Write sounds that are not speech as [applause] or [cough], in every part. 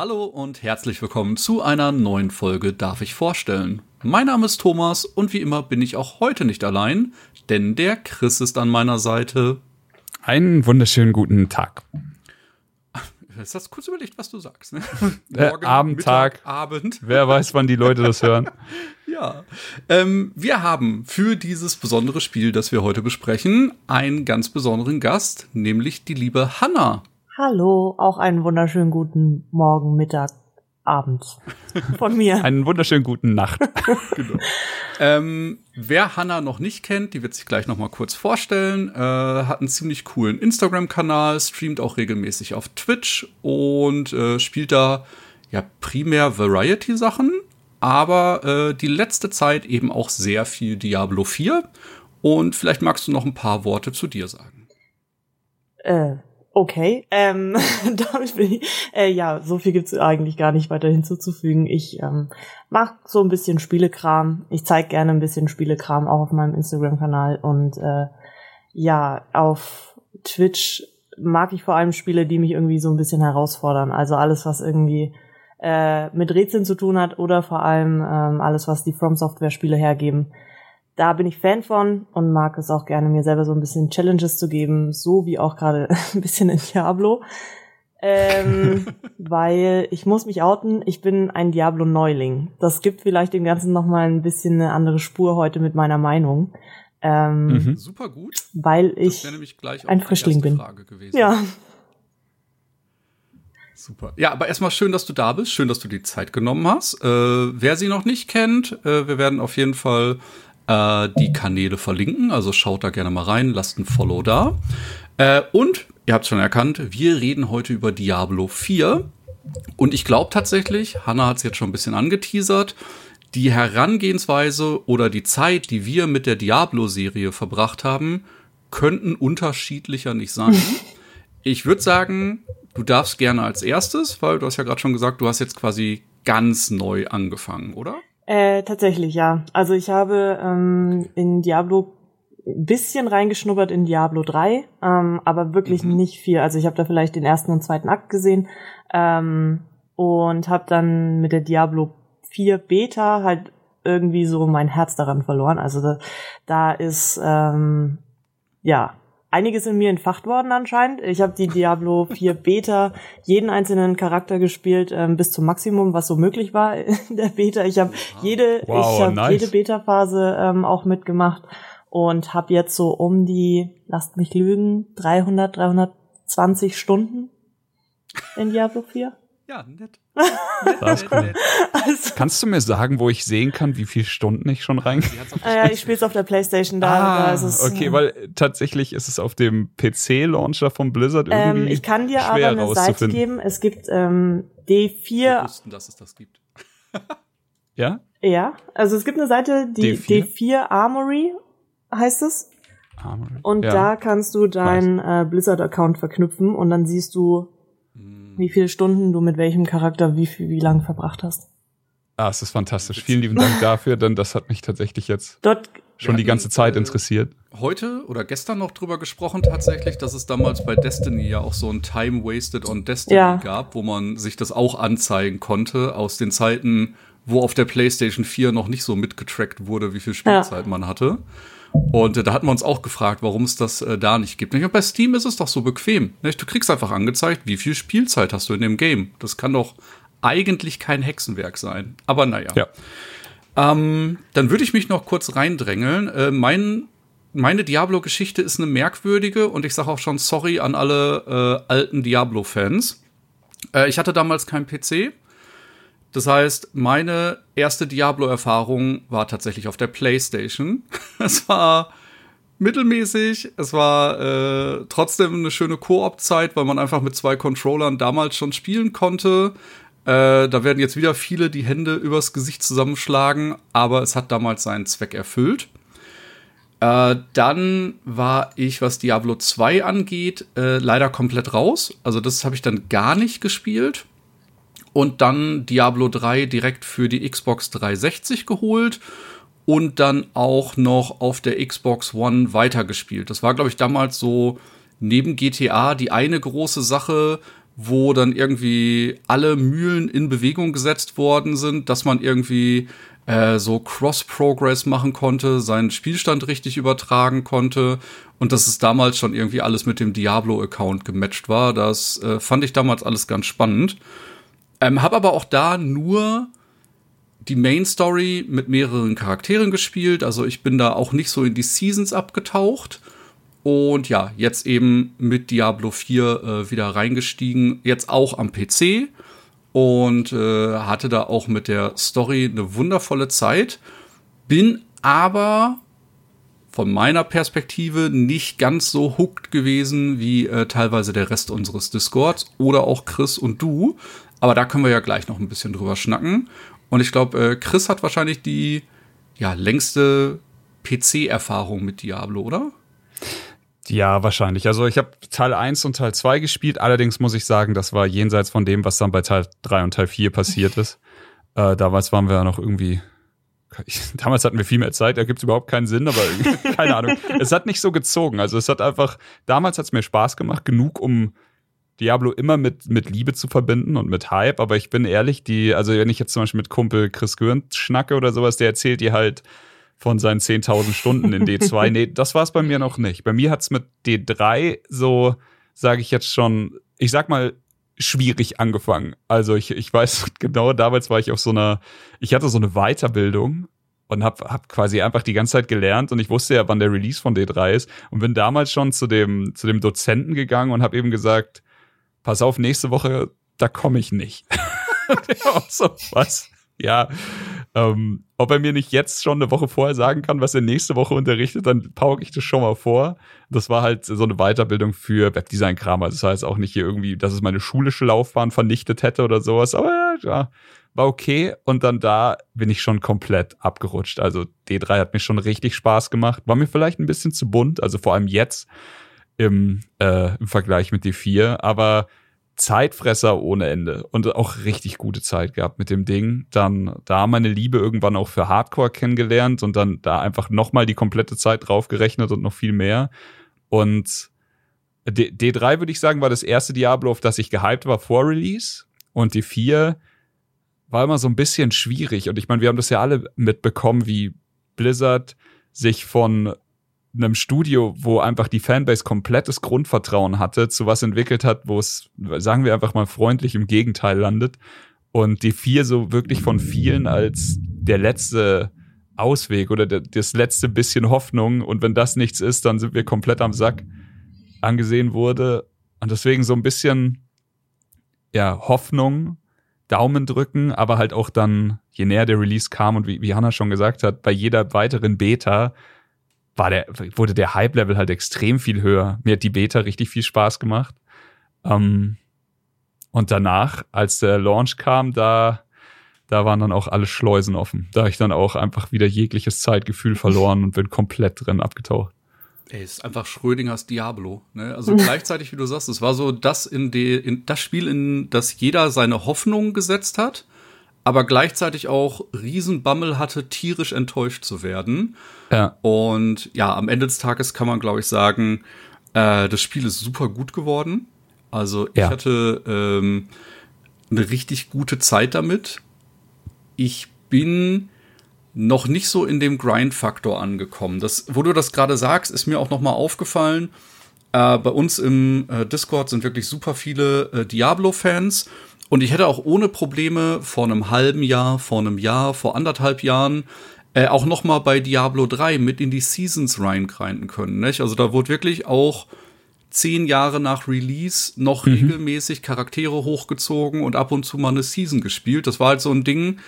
Hallo und herzlich willkommen zu einer neuen Folge Darf ich vorstellen? Mein Name ist Thomas und wie immer bin ich auch heute nicht allein, denn der Chris ist an meiner Seite. Einen wunderschönen guten Tag. Jetzt [laughs] hast du kurz überlegt, was du sagst. Ne? [laughs] Äh, Abend, Tag, Abend. [laughs] Wer weiß, wann die Leute das hören. ja. Ähm, wir haben für dieses besondere Spiel, das wir heute besprechen, einen ganz besonderen Gast, nämlich die liebe Hanna. Hallo, auch einen wunderschönen guten Morgen, Mittag, Abend von mir. [laughs] einen wunderschönen guten Nacht. [laughs] genau. ähm, wer Hanna noch nicht kennt, die wird sich gleich noch mal kurz vorstellen. Äh, hat einen ziemlich coolen Instagram-Kanal, streamt auch regelmäßig auf Twitch und äh, spielt da ja primär Variety-Sachen, aber äh, die letzte Zeit eben auch sehr viel Diablo 4. Und vielleicht magst du noch ein paar Worte zu dir sagen. Äh, Okay, ähm, [laughs] äh, ja, so viel gibt's eigentlich gar nicht weiter hinzuzufügen. Ich ähm, mache so ein bisschen Spielekram. Ich zeige gerne ein bisschen Spielekram auch auf meinem Instagram-Kanal und äh, ja, auf Twitch mag ich vor allem Spiele, die mich irgendwie so ein bisschen herausfordern. Also alles, was irgendwie äh, mit Rätseln zu tun hat oder vor allem ähm, alles, was die From Software Spiele hergeben da bin ich Fan von und mag es auch gerne, mir selber so ein bisschen Challenges zu geben, so wie auch gerade [laughs] ein bisschen in Diablo. Ähm, [laughs] weil ich muss mich outen, ich bin ein Diablo-Neuling. Das gibt vielleicht dem Ganzen nochmal ein bisschen eine andere Spur heute mit meiner Meinung. Ähm, mhm. Super gut. Weil ich ein Frischling bin. Ja. Super. Ja, aber erstmal schön, dass du da bist. Schön, dass du die Zeit genommen hast. Äh, wer sie noch nicht kennt, äh, wir werden auf jeden Fall äh, die Kanäle verlinken. Also schaut da gerne mal rein, lasst ein Follow da. Äh, und ihr habt schon erkannt, wir reden heute über Diablo 4. Und ich glaube tatsächlich, Hanna hat es jetzt schon ein bisschen angeteasert, die Herangehensweise oder die Zeit, die wir mit der Diablo-Serie verbracht haben, könnten unterschiedlicher nicht sein. [laughs] ich würde sagen, du darfst gerne als erstes, weil du hast ja gerade schon gesagt, du hast jetzt quasi ganz neu angefangen, oder? Äh, tatsächlich, ja. Also ich habe ähm, in Diablo ein bisschen reingeschnuppert in Diablo 3, ähm, aber wirklich mhm. nicht viel. Also ich habe da vielleicht den ersten und zweiten Akt gesehen ähm, und habe dann mit der Diablo 4 Beta halt irgendwie so mein Herz daran verloren. Also da, da ist ähm, ja einiges in mir entfacht worden anscheinend. Ich habe die Diablo 4 Beta jeden einzelnen Charakter gespielt ähm, bis zum Maximum, was so möglich war in der Beta. Ich habe jede, wow, ich hab nice. jede Beta-Phase ähm, auch mitgemacht und habe jetzt so um die, lasst mich lügen, 300, 320 Stunden in Diablo 4. Ja, nett. [laughs] Das ist cool. Also, Kannst du mir sagen, wo ich sehen kann, wie viele Stunden ich schon rein? Ah, ja, ich spiele es auf der Playstation da. Ah, da ist es, okay, ja. weil tatsächlich ist es auf dem PC-Launcher von Blizzard ähm, irgendwie. Ähm, ich kann dir aber eine Seite geben. Es gibt ähm, D4. Wir wussten, dass es das gibt. ja? Ja, also es gibt eine Seite, die D4, D4 Armory heißt es. Armory. Und ja. da kannst du deinen äh, Blizzard-Account verknüpfen und dann siehst du wie viele Stunden du mit welchem Charakter wie viel, wie lang verbracht hast. Ah, es ist fantastisch. Vielen lieben Dank dafür, denn das hat mich tatsächlich jetzt Dort schon die ganze Zeit äh, interessiert. Heute oder gestern noch drüber gesprochen tatsächlich, dass es damals bei Destiny ja auch so ein Time Wasted on Destiny ja. gab, wo man sich das auch anzeigen konnte aus den Zeiten, wo auf der PlayStation 4 noch nicht so mitgetrackt wurde, wie viel Spielzeit ja. man hatte. Und äh, da hatten wir uns auch gefragt, warum es das äh, da nicht gibt. Und bei Steam ist es doch so bequem. Nicht? Du kriegst einfach angezeigt, wie viel Spielzeit hast du in dem Game. Das kann doch eigentlich kein Hexenwerk sein. Aber naja. Ja. Ähm, dann würde ich mich noch kurz reindrängeln. Äh, mein, meine Diablo-Geschichte ist eine merkwürdige und ich sage auch schon sorry an alle äh, alten Diablo-Fans. Äh, ich hatte damals keinen PC das heißt, meine erste Diablo-Erfahrung war tatsächlich auf der PlayStation. [laughs] es war mittelmäßig, es war äh, trotzdem eine schöne Koop-Zeit, weil man einfach mit zwei Controllern damals schon spielen konnte. Äh, da werden jetzt wieder viele die Hände übers Gesicht zusammenschlagen, aber es hat damals seinen Zweck erfüllt. Äh, dann war ich, was Diablo 2 angeht, äh, leider komplett raus. Also das habe ich dann gar nicht gespielt. Und dann Diablo 3 direkt für die Xbox 360 geholt und dann auch noch auf der Xbox One weitergespielt. Das war, glaube ich, damals so neben GTA die eine große Sache, wo dann irgendwie alle Mühlen in Bewegung gesetzt worden sind, dass man irgendwie äh, so Cross-Progress machen konnte, seinen Spielstand richtig übertragen konnte und dass es damals schon irgendwie alles mit dem Diablo-Account gematcht war. Das äh, fand ich damals alles ganz spannend. Ähm, hab aber auch da nur die Main Story mit mehreren Charakteren gespielt. Also ich bin da auch nicht so in die Seasons abgetaucht. Und ja, jetzt eben mit Diablo 4 äh, wieder reingestiegen, jetzt auch am PC und äh, hatte da auch mit der Story eine wundervolle Zeit. Bin aber von meiner Perspektive nicht ganz so hooked gewesen wie äh, teilweise der Rest unseres Discords oder auch Chris und du. Aber da können wir ja gleich noch ein bisschen drüber schnacken. Und ich glaube, äh, Chris hat wahrscheinlich die ja, längste PC-Erfahrung mit Diablo, oder? Ja, wahrscheinlich. Also ich habe Teil 1 und Teil 2 gespielt, allerdings muss ich sagen, das war jenseits von dem, was dann bei Teil 3 und Teil 4 passiert ist. [laughs] Äh, damals waren wir ja noch irgendwie. [laughs] damals hatten wir viel mehr Zeit, da gibt's überhaupt keinen Sinn, aber [laughs] keine Ahnung. Es hat nicht so gezogen. Also es hat einfach, damals hat's mir Spaß gemacht, genug, um Diablo immer mit, mit Liebe zu verbinden und mit Hype, aber ich bin ehrlich, die, also wenn ich jetzt zum Beispiel mit Kumpel Chris Gürnt schnacke oder sowas, der erzählt dir halt, von seinen 10.000 Stunden in D2. [laughs] nee, das war es bei mir noch nicht. Bei mir hat's mit D3 so, sage ich jetzt schon, ich sag mal, schwierig angefangen. Also ich, ich weiß [laughs] genau, damals war ich auf so einer, ich hatte so eine Weiterbildung und hab, hab quasi einfach die ganze Zeit gelernt und ich wusste ja, wann der Release von D3 ist und bin damals schon zu dem, zu dem Dozenten gegangen und habe eben gesagt, pass auf, nächste Woche, da komme ich nicht. [laughs] so, was? Ja, ähm, ob er mir nicht jetzt schon eine Woche vorher sagen kann, was er nächste Woche unterrichtet, dann pauke ich das schon mal vor. Das war halt so eine Weiterbildung für Webdesign-Kram. Also das heißt auch nicht hier irgendwie, dass es meine schulische Laufbahn vernichtet hätte oder sowas. Aber ja, war okay. Und dann da bin ich schon komplett abgerutscht. Also D3 hat mir schon richtig Spaß gemacht. War mir vielleicht ein bisschen zu bunt, also vor allem jetzt im, äh, im Vergleich mit D4. Aber Zeitfresser ohne Ende und auch richtig gute Zeit gehabt mit dem Ding. Dann da meine Liebe irgendwann auch für Hardcore kennengelernt und dann da einfach nochmal die komplette Zeit draufgerechnet und noch viel mehr. Und D D3 würde ich sagen, war das erste Diablo, auf das ich gehypt war vor Release. Und D4 war immer so ein bisschen schwierig. Und ich meine, wir haben das ja alle mitbekommen, wie Blizzard sich von einem Studio, wo einfach die Fanbase komplettes Grundvertrauen hatte, zu was entwickelt hat, wo es, sagen wir einfach mal freundlich im Gegenteil landet. Und die vier so wirklich von vielen als der letzte Ausweg oder das letzte bisschen Hoffnung. Und wenn das nichts ist, dann sind wir komplett am Sack angesehen wurde. Und deswegen so ein bisschen, ja, Hoffnung, Daumen drücken, aber halt auch dann, je näher der Release kam und wie, wie Hannah schon gesagt hat, bei jeder weiteren Beta war der, wurde der Hype-Level halt extrem viel höher. Mir hat die Beta richtig viel Spaß gemacht. Ähm, und danach, als der Launch kam, da, da waren dann auch alle Schleusen offen. Da habe ich dann auch einfach wieder jegliches Zeitgefühl verloren und bin komplett drin abgetaucht. Ey, ist einfach Schrödingers Diablo. Ne? Also [laughs] gleichzeitig, wie du sagst, es war so das in, die, in das Spiel, in das jeder seine Hoffnung gesetzt hat, aber gleichzeitig auch Riesenbammel hatte, tierisch enttäuscht zu werden. Ja. Und ja, am Ende des Tages kann man, glaube ich, sagen, äh, das Spiel ist super gut geworden. Also ich ja. hatte ähm, eine richtig gute Zeit damit. Ich bin noch nicht so in dem Grind-Faktor angekommen. Das, wo du das gerade sagst, ist mir auch noch mal aufgefallen. Äh, bei uns im äh, Discord sind wirklich super viele äh, Diablo-Fans. Und ich hätte auch ohne Probleme vor einem halben Jahr, vor einem Jahr, vor anderthalb Jahren äh, auch noch mal bei Diablo 3 mit in die Seasons reingreifen können. Nicht? Also da wurde wirklich auch zehn Jahre nach Release noch mhm. regelmäßig Charaktere hochgezogen und ab und zu mal eine Season gespielt. Das war halt so ein Ding,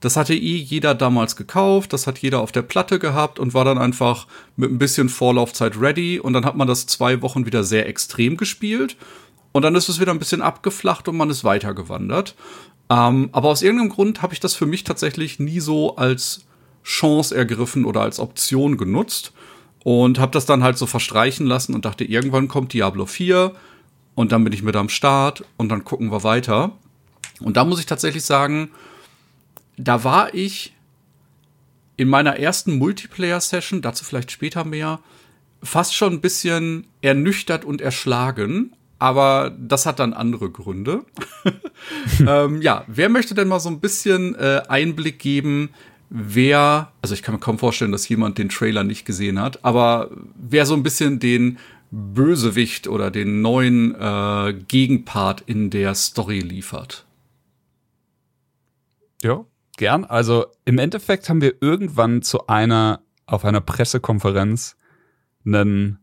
das hatte eh jeder damals gekauft, das hat jeder auf der Platte gehabt und war dann einfach mit ein bisschen Vorlaufzeit ready und dann hat man das zwei Wochen wieder sehr extrem gespielt und dann ist es wieder ein bisschen abgeflacht und man ist weitergewandert. Ähm, aber aus irgendeinem Grund habe ich das für mich tatsächlich nie so als Chance ergriffen oder als Option genutzt. Und habe das dann halt so verstreichen lassen und dachte, irgendwann kommt Diablo 4 und dann bin ich mit am Start und dann gucken wir weiter. Und da muss ich tatsächlich sagen, da war ich in meiner ersten Multiplayer-Session, dazu vielleicht später mehr, fast schon ein bisschen ernüchtert und erschlagen. Aber das hat dann andere Gründe. [laughs] ähm, ja, wer möchte denn mal so ein bisschen äh, Einblick geben, wer, also ich kann mir kaum vorstellen, dass jemand den Trailer nicht gesehen hat, aber wer so ein bisschen den Bösewicht oder den neuen äh, Gegenpart in der Story liefert? Ja, gern. Also im Endeffekt haben wir irgendwann zu einer, auf einer Pressekonferenz einen,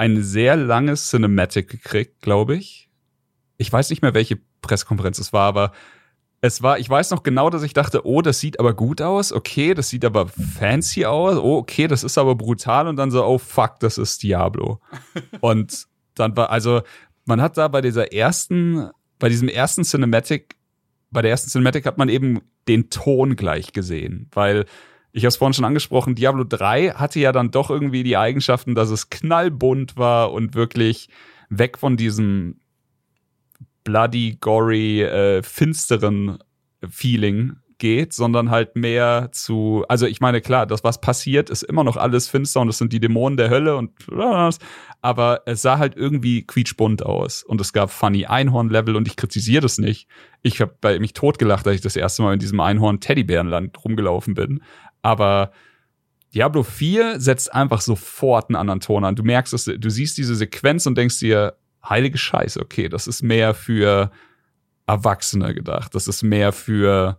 ein sehr langes Cinematic gekriegt, glaube ich. Ich weiß nicht mehr, welche Pressekonferenz es war, aber es war, ich weiß noch genau, dass ich dachte, oh, das sieht aber gut aus, okay, das sieht aber fancy aus, oh, okay, das ist aber brutal und dann so, oh fuck, das ist Diablo. [laughs] und dann war, also, man hat da bei dieser ersten, bei diesem ersten Cinematic, bei der ersten Cinematic hat man eben den Ton gleich gesehen, weil ich habe es vorhin schon angesprochen, Diablo 3 hatte ja dann doch irgendwie die Eigenschaften, dass es knallbunt war und wirklich weg von diesem bloody, gory, äh, finsteren Feeling geht, sondern halt mehr zu, also ich meine, klar, das, was passiert, ist immer noch alles finster und es sind die Dämonen der Hölle und aber es sah halt irgendwie quietschbunt aus und es gab funny Einhorn-Level und ich kritisiere das nicht. Ich habe bei mich totgelacht, als ich das erste Mal in diesem Einhorn-Teddybärenland rumgelaufen bin, aber Diablo 4 setzt einfach sofort einen anderen Ton an. Du merkst es, du siehst diese Sequenz und denkst dir, heilige Scheiße, okay, das ist mehr für Erwachsene gedacht. Das ist mehr für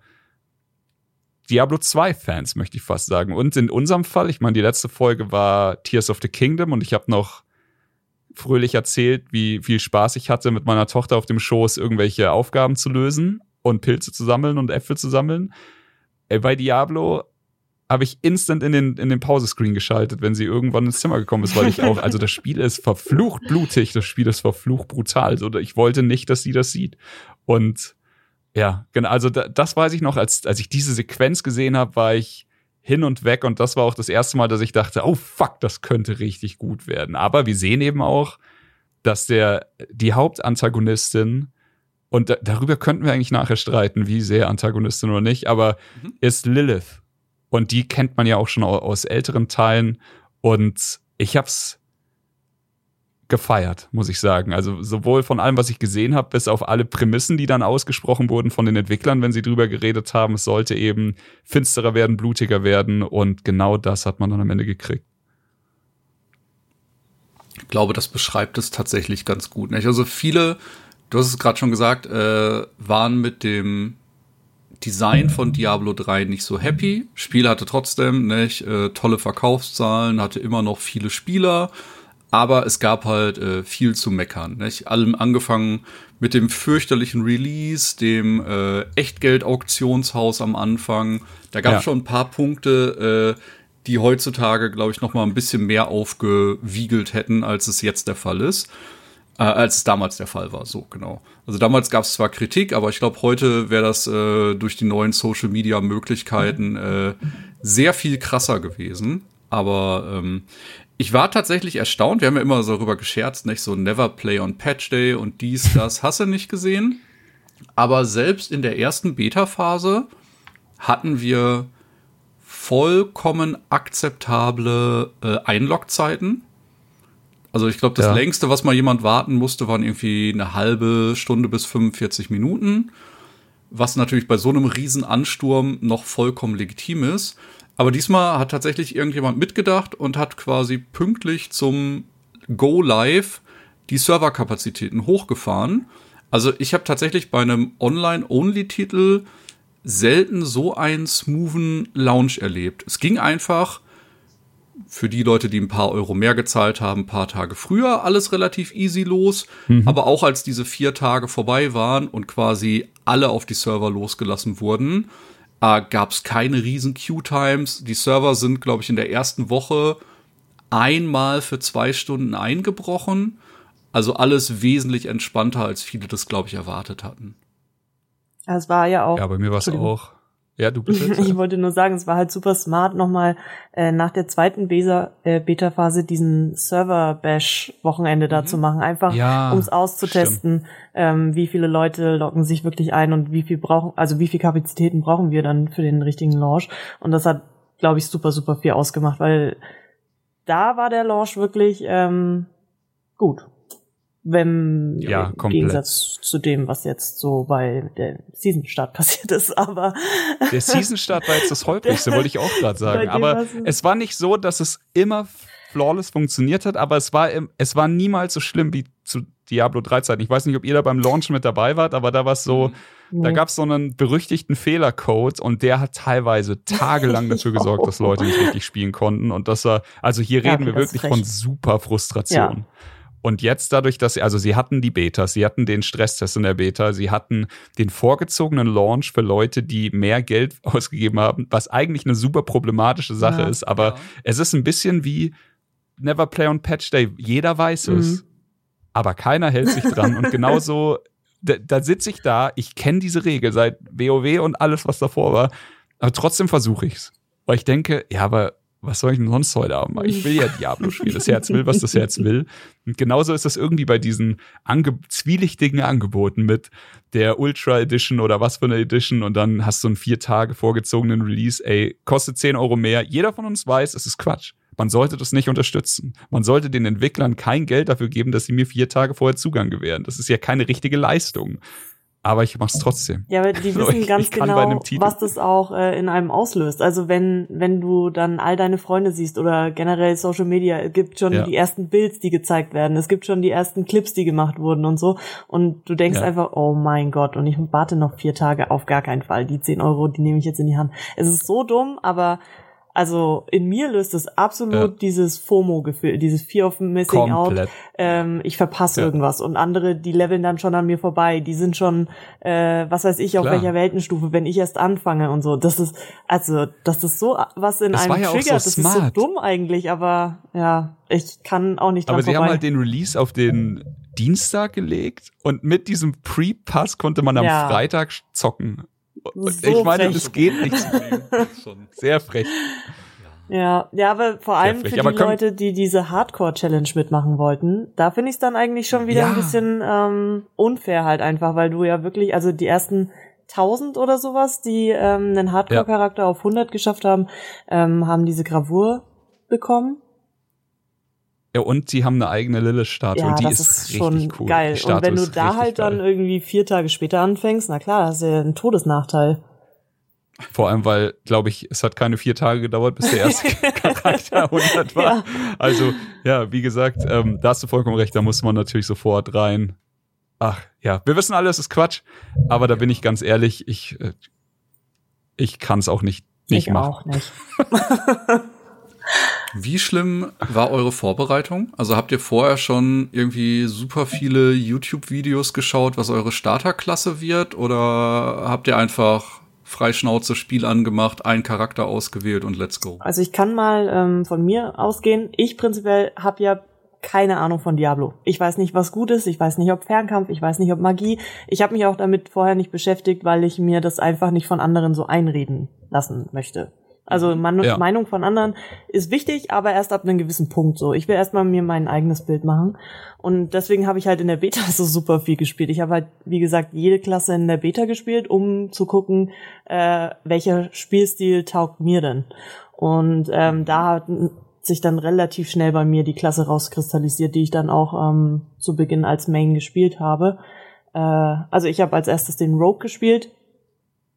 Diablo 2 Fans, möchte ich fast sagen. Und in unserem Fall, ich meine, die letzte Folge war Tears of the Kingdom und ich habe noch fröhlich erzählt, wie viel Spaß ich hatte, mit meiner Tochter auf dem Schoß irgendwelche Aufgaben zu lösen und Pilze zu sammeln und Äpfel zu sammeln. Bei Diablo habe ich instant in den, in den Pausescreen geschaltet, wenn sie irgendwann ins Zimmer gekommen ist, weil ich auch, also das Spiel ist verflucht blutig, das Spiel ist verflucht brutal. Also ich wollte nicht, dass sie das sieht. Und ja, genau, also da, das weiß ich noch, als, als ich diese Sequenz gesehen habe, war ich hin und weg und das war auch das erste Mal, dass ich dachte, oh fuck, das könnte richtig gut werden. Aber wir sehen eben auch, dass der, die Hauptantagonistin, und da, darüber könnten wir eigentlich nachher streiten, wie sehr Antagonistin oder nicht, aber mhm. ist Lilith. Und die kennt man ja auch schon aus älteren Teilen. Und ich hab's gefeiert, muss ich sagen. Also sowohl von allem, was ich gesehen habe, bis auf alle Prämissen, die dann ausgesprochen wurden von den Entwicklern, wenn sie drüber geredet haben. Es sollte eben finsterer werden, blutiger werden. Und genau das hat man dann am Ende gekriegt. Ich glaube, das beschreibt es tatsächlich ganz gut. Nicht? Also viele, du hast es gerade schon gesagt, äh, waren mit dem Design von Diablo 3 nicht so happy. Spiel hatte trotzdem nicht äh, tolle Verkaufszahlen, hatte immer noch viele Spieler, aber es gab halt äh, viel zu meckern. Nicht? Allem angefangen mit dem fürchterlichen Release, dem äh, Echtgeld-Auktionshaus am Anfang. Da gab es ja. schon ein paar Punkte, äh, die heutzutage, glaube ich, noch mal ein bisschen mehr aufgewiegelt hätten, als es jetzt der Fall ist äh, als es damals der Fall war. So, genau. Also damals gab es zwar Kritik, aber ich glaube, heute wäre das äh, durch die neuen Social-Media-Möglichkeiten äh, sehr viel krasser gewesen. Aber ähm, ich war tatsächlich erstaunt. Wir haben ja immer so darüber gescherzt, nicht so Never Play on Patch Day und dies, das. Hast du nicht gesehen? Aber selbst in der ersten Beta-Phase hatten wir vollkommen akzeptable äh, Einlogzeiten. Also ich glaube, das ja. längste, was mal jemand warten musste, waren irgendwie eine halbe Stunde bis 45 Minuten. Was natürlich bei so einem Riesenansturm noch vollkommen legitim ist. Aber diesmal hat tatsächlich irgendjemand mitgedacht und hat quasi pünktlich zum Go Live die Serverkapazitäten hochgefahren. Also ich habe tatsächlich bei einem Online-Only-Titel selten so einen smoothen Launch erlebt. Es ging einfach für die Leute, die ein paar Euro mehr gezahlt haben, ein paar Tage früher alles relativ easy los. Mhm. Aber auch als diese vier Tage vorbei waren und quasi alle auf die Server losgelassen wurden, äh, gab es keine riesen Queue-Times. Die Server sind, glaube ich, in der ersten Woche einmal für zwei Stunden eingebrochen. Also alles wesentlich entspannter, als viele das, glaube ich, erwartet hatten. Es war ja auch. Ja, bei mir war es auch Ja, du bist [laughs] jetzt. ich wollte nur sagen, es war halt super smart, nochmal äh, nach der zweiten äh, Beta-Phase diesen Server-Bash-Wochenende da mhm. zu machen. Einfach, ja, um es auszutesten, ähm, wie viele Leute locken sich wirklich ein und wie viel brauchen, also wie viel Kapazitäten brauchen wir dann für den richtigen Launch. Und das hat, glaube ich, super, super viel ausgemacht, weil da war der Launch wirklich ähm, gut wenn ja, im komplett. Gegensatz zu dem, was jetzt so bei der Season-Start [laughs] passiert ist, aber der Season-Start war jetzt das holprigste, wollte ich auch gerade [laughs] sagen. Aber es war nicht so, dass es immer flawless funktioniert hat, aber es war es war niemals so schlimm wie zu Diablo 3 Zeiten. Ich weiß nicht, ob ihr da beim Launch mit dabei wart, aber da war es so, mhm. da gab es so einen berüchtigten Fehlercode und der hat teilweise tagelang [laughs] dafür gesorgt, dass Leute nicht richtig spielen konnten und das war also hier reden ja, wir wirklich von super Frustration. Ja. Und jetzt dadurch, dass sie, also sie hatten die Beta, sie hatten den Stresstest in der Beta, sie hatten den vorgezogenen Launch für Leute, die mehr Geld [laughs] ausgegeben haben, was eigentlich eine super problematische Sache ja, ist, aber ja. es ist ein bisschen wie Never Play on Patch Day. Jeder weiß mhm. es, aber keiner hält sich dran. und [laughs] genauso, da, da sitze ich da, ich kenne diese Regel seit WoW und alles, was davor war, aber trotzdem versuche ich's. Weil ich denke, ja, aber was soll ich denn sonst heute haben? Ich will ja Diablo spielen. Das Herz will, was das Herz will. Und genauso ist das irgendwie bei diesen ange zwielichtigen Angeboten mit der Ultra Edition oder was für eine Edition und dann hast du einen vier Tage vorgezogenen Release, ey, kostet 10 Euro mehr. Jeder von uns weiß, es ist Quatsch. Man sollte das nicht unterstützen. Man sollte den Entwicklern kein Geld dafür geben, dass sie mir vier Tage vorher Zugang gewähren. Das ist ja keine richtige Leistung aber ich mach's trotzdem. Ja, aber die [laughs] wissen ich, ganz ich genau, was das auch äh, in einem auslöst. Also wenn wenn du dann all deine Freunde siehst oder generell Social Media, es gibt schon ja. die ersten Builds, die gezeigt werden, es gibt schon die ersten Clips, die gemacht wurden und so und du denkst ja. einfach, oh mein Gott, und ich warte noch vier Tage auf gar keinen Fall. Die zehn Euro, die nehme ich jetzt in die Hand. Es ist so dumm, aber also in mir löst es absolut ja. dieses FOMO-Gefühl, dieses Fear of Missing Komplett. Out. Ähm, ich verpasse ja. irgendwas und andere, die leveln dann schon an mir vorbei. Die sind schon, äh, was weiß ich, auf Klar. welcher Weltenstufe, wenn ich erst anfange und so. Das ist, also, das ist so was in das einem ja triggert. So das ist so dumm eigentlich, aber ja, ich kann auch nicht dran Aber sie vorbei. haben halt den Release auf den Dienstag gelegt und mit diesem Pre-Pass konnte man am. Freitag zocken. So ich meine, frech. das geht nicht. [laughs] Sehr frech. Ja, ja, aber vor allem für die Leute, die diese Hardcore-Challenge mitmachen wollten, da finde ich es dann eigentlich schon wieder ja. ein bisschen ähm, unfair halt einfach, weil du ja wirklich, also die ersten 1000 oder sowas, die ähm, einen Hardcore-Charakter ja. auf 100 geschafft haben, ähm, haben diese Gravur bekommen. Ja, und sie haben eine eigene Lilith-Statue. Ja, die das ist, ist schon cool. geil. Und wenn du da halt geil. dann irgendwie vier Tage später anfängst, na klar, hast du ja einen Todesnachteil. Vor allem, weil, glaube ich, es hat keine vier Tage gedauert, bis der erste [laughs] Charakter [laughs] 100 war. Ja. Also, ja, wie gesagt, ähm, da hast du vollkommen recht, da muss man natürlich sofort rein. Ach, ja, wir wissen alle, es ist Quatsch, aber da bin ich ganz ehrlich, ich, äh, ich kann es auch nicht, nicht ich machen. auch nicht. [laughs] Wie schlimm war eure Vorbereitung? Also habt ihr vorher schon irgendwie super viele YouTube-Videos geschaut, was eure Starterklasse wird? Oder habt ihr einfach Freischnauze Spiel angemacht, einen Charakter ausgewählt und let's go? Also ich kann mal ähm, von mir ausgehen. Ich prinzipiell habe ja keine Ahnung von Diablo. Ich weiß nicht, was gut ist. Ich weiß nicht, ob Fernkampf. Ich weiß nicht, ob Magie. Ich habe mich auch damit vorher nicht beschäftigt, weil ich mir das einfach nicht von anderen so einreden lassen möchte. Also Man ja. Meinung von anderen ist wichtig, aber erst ab einem gewissen Punkt so. Ich will erstmal mir mein eigenes Bild machen. Und deswegen habe ich halt in der Beta [laughs] so super viel gespielt. Ich habe halt, wie gesagt, jede Klasse in der Beta gespielt, um zu gucken, äh, welcher Spielstil taugt mir denn. Und ähm, da hat sich dann relativ schnell bei mir die Klasse rauskristallisiert, die ich dann auch ähm, zu Beginn als Main gespielt habe. Äh, also ich habe als erstes den Rogue gespielt,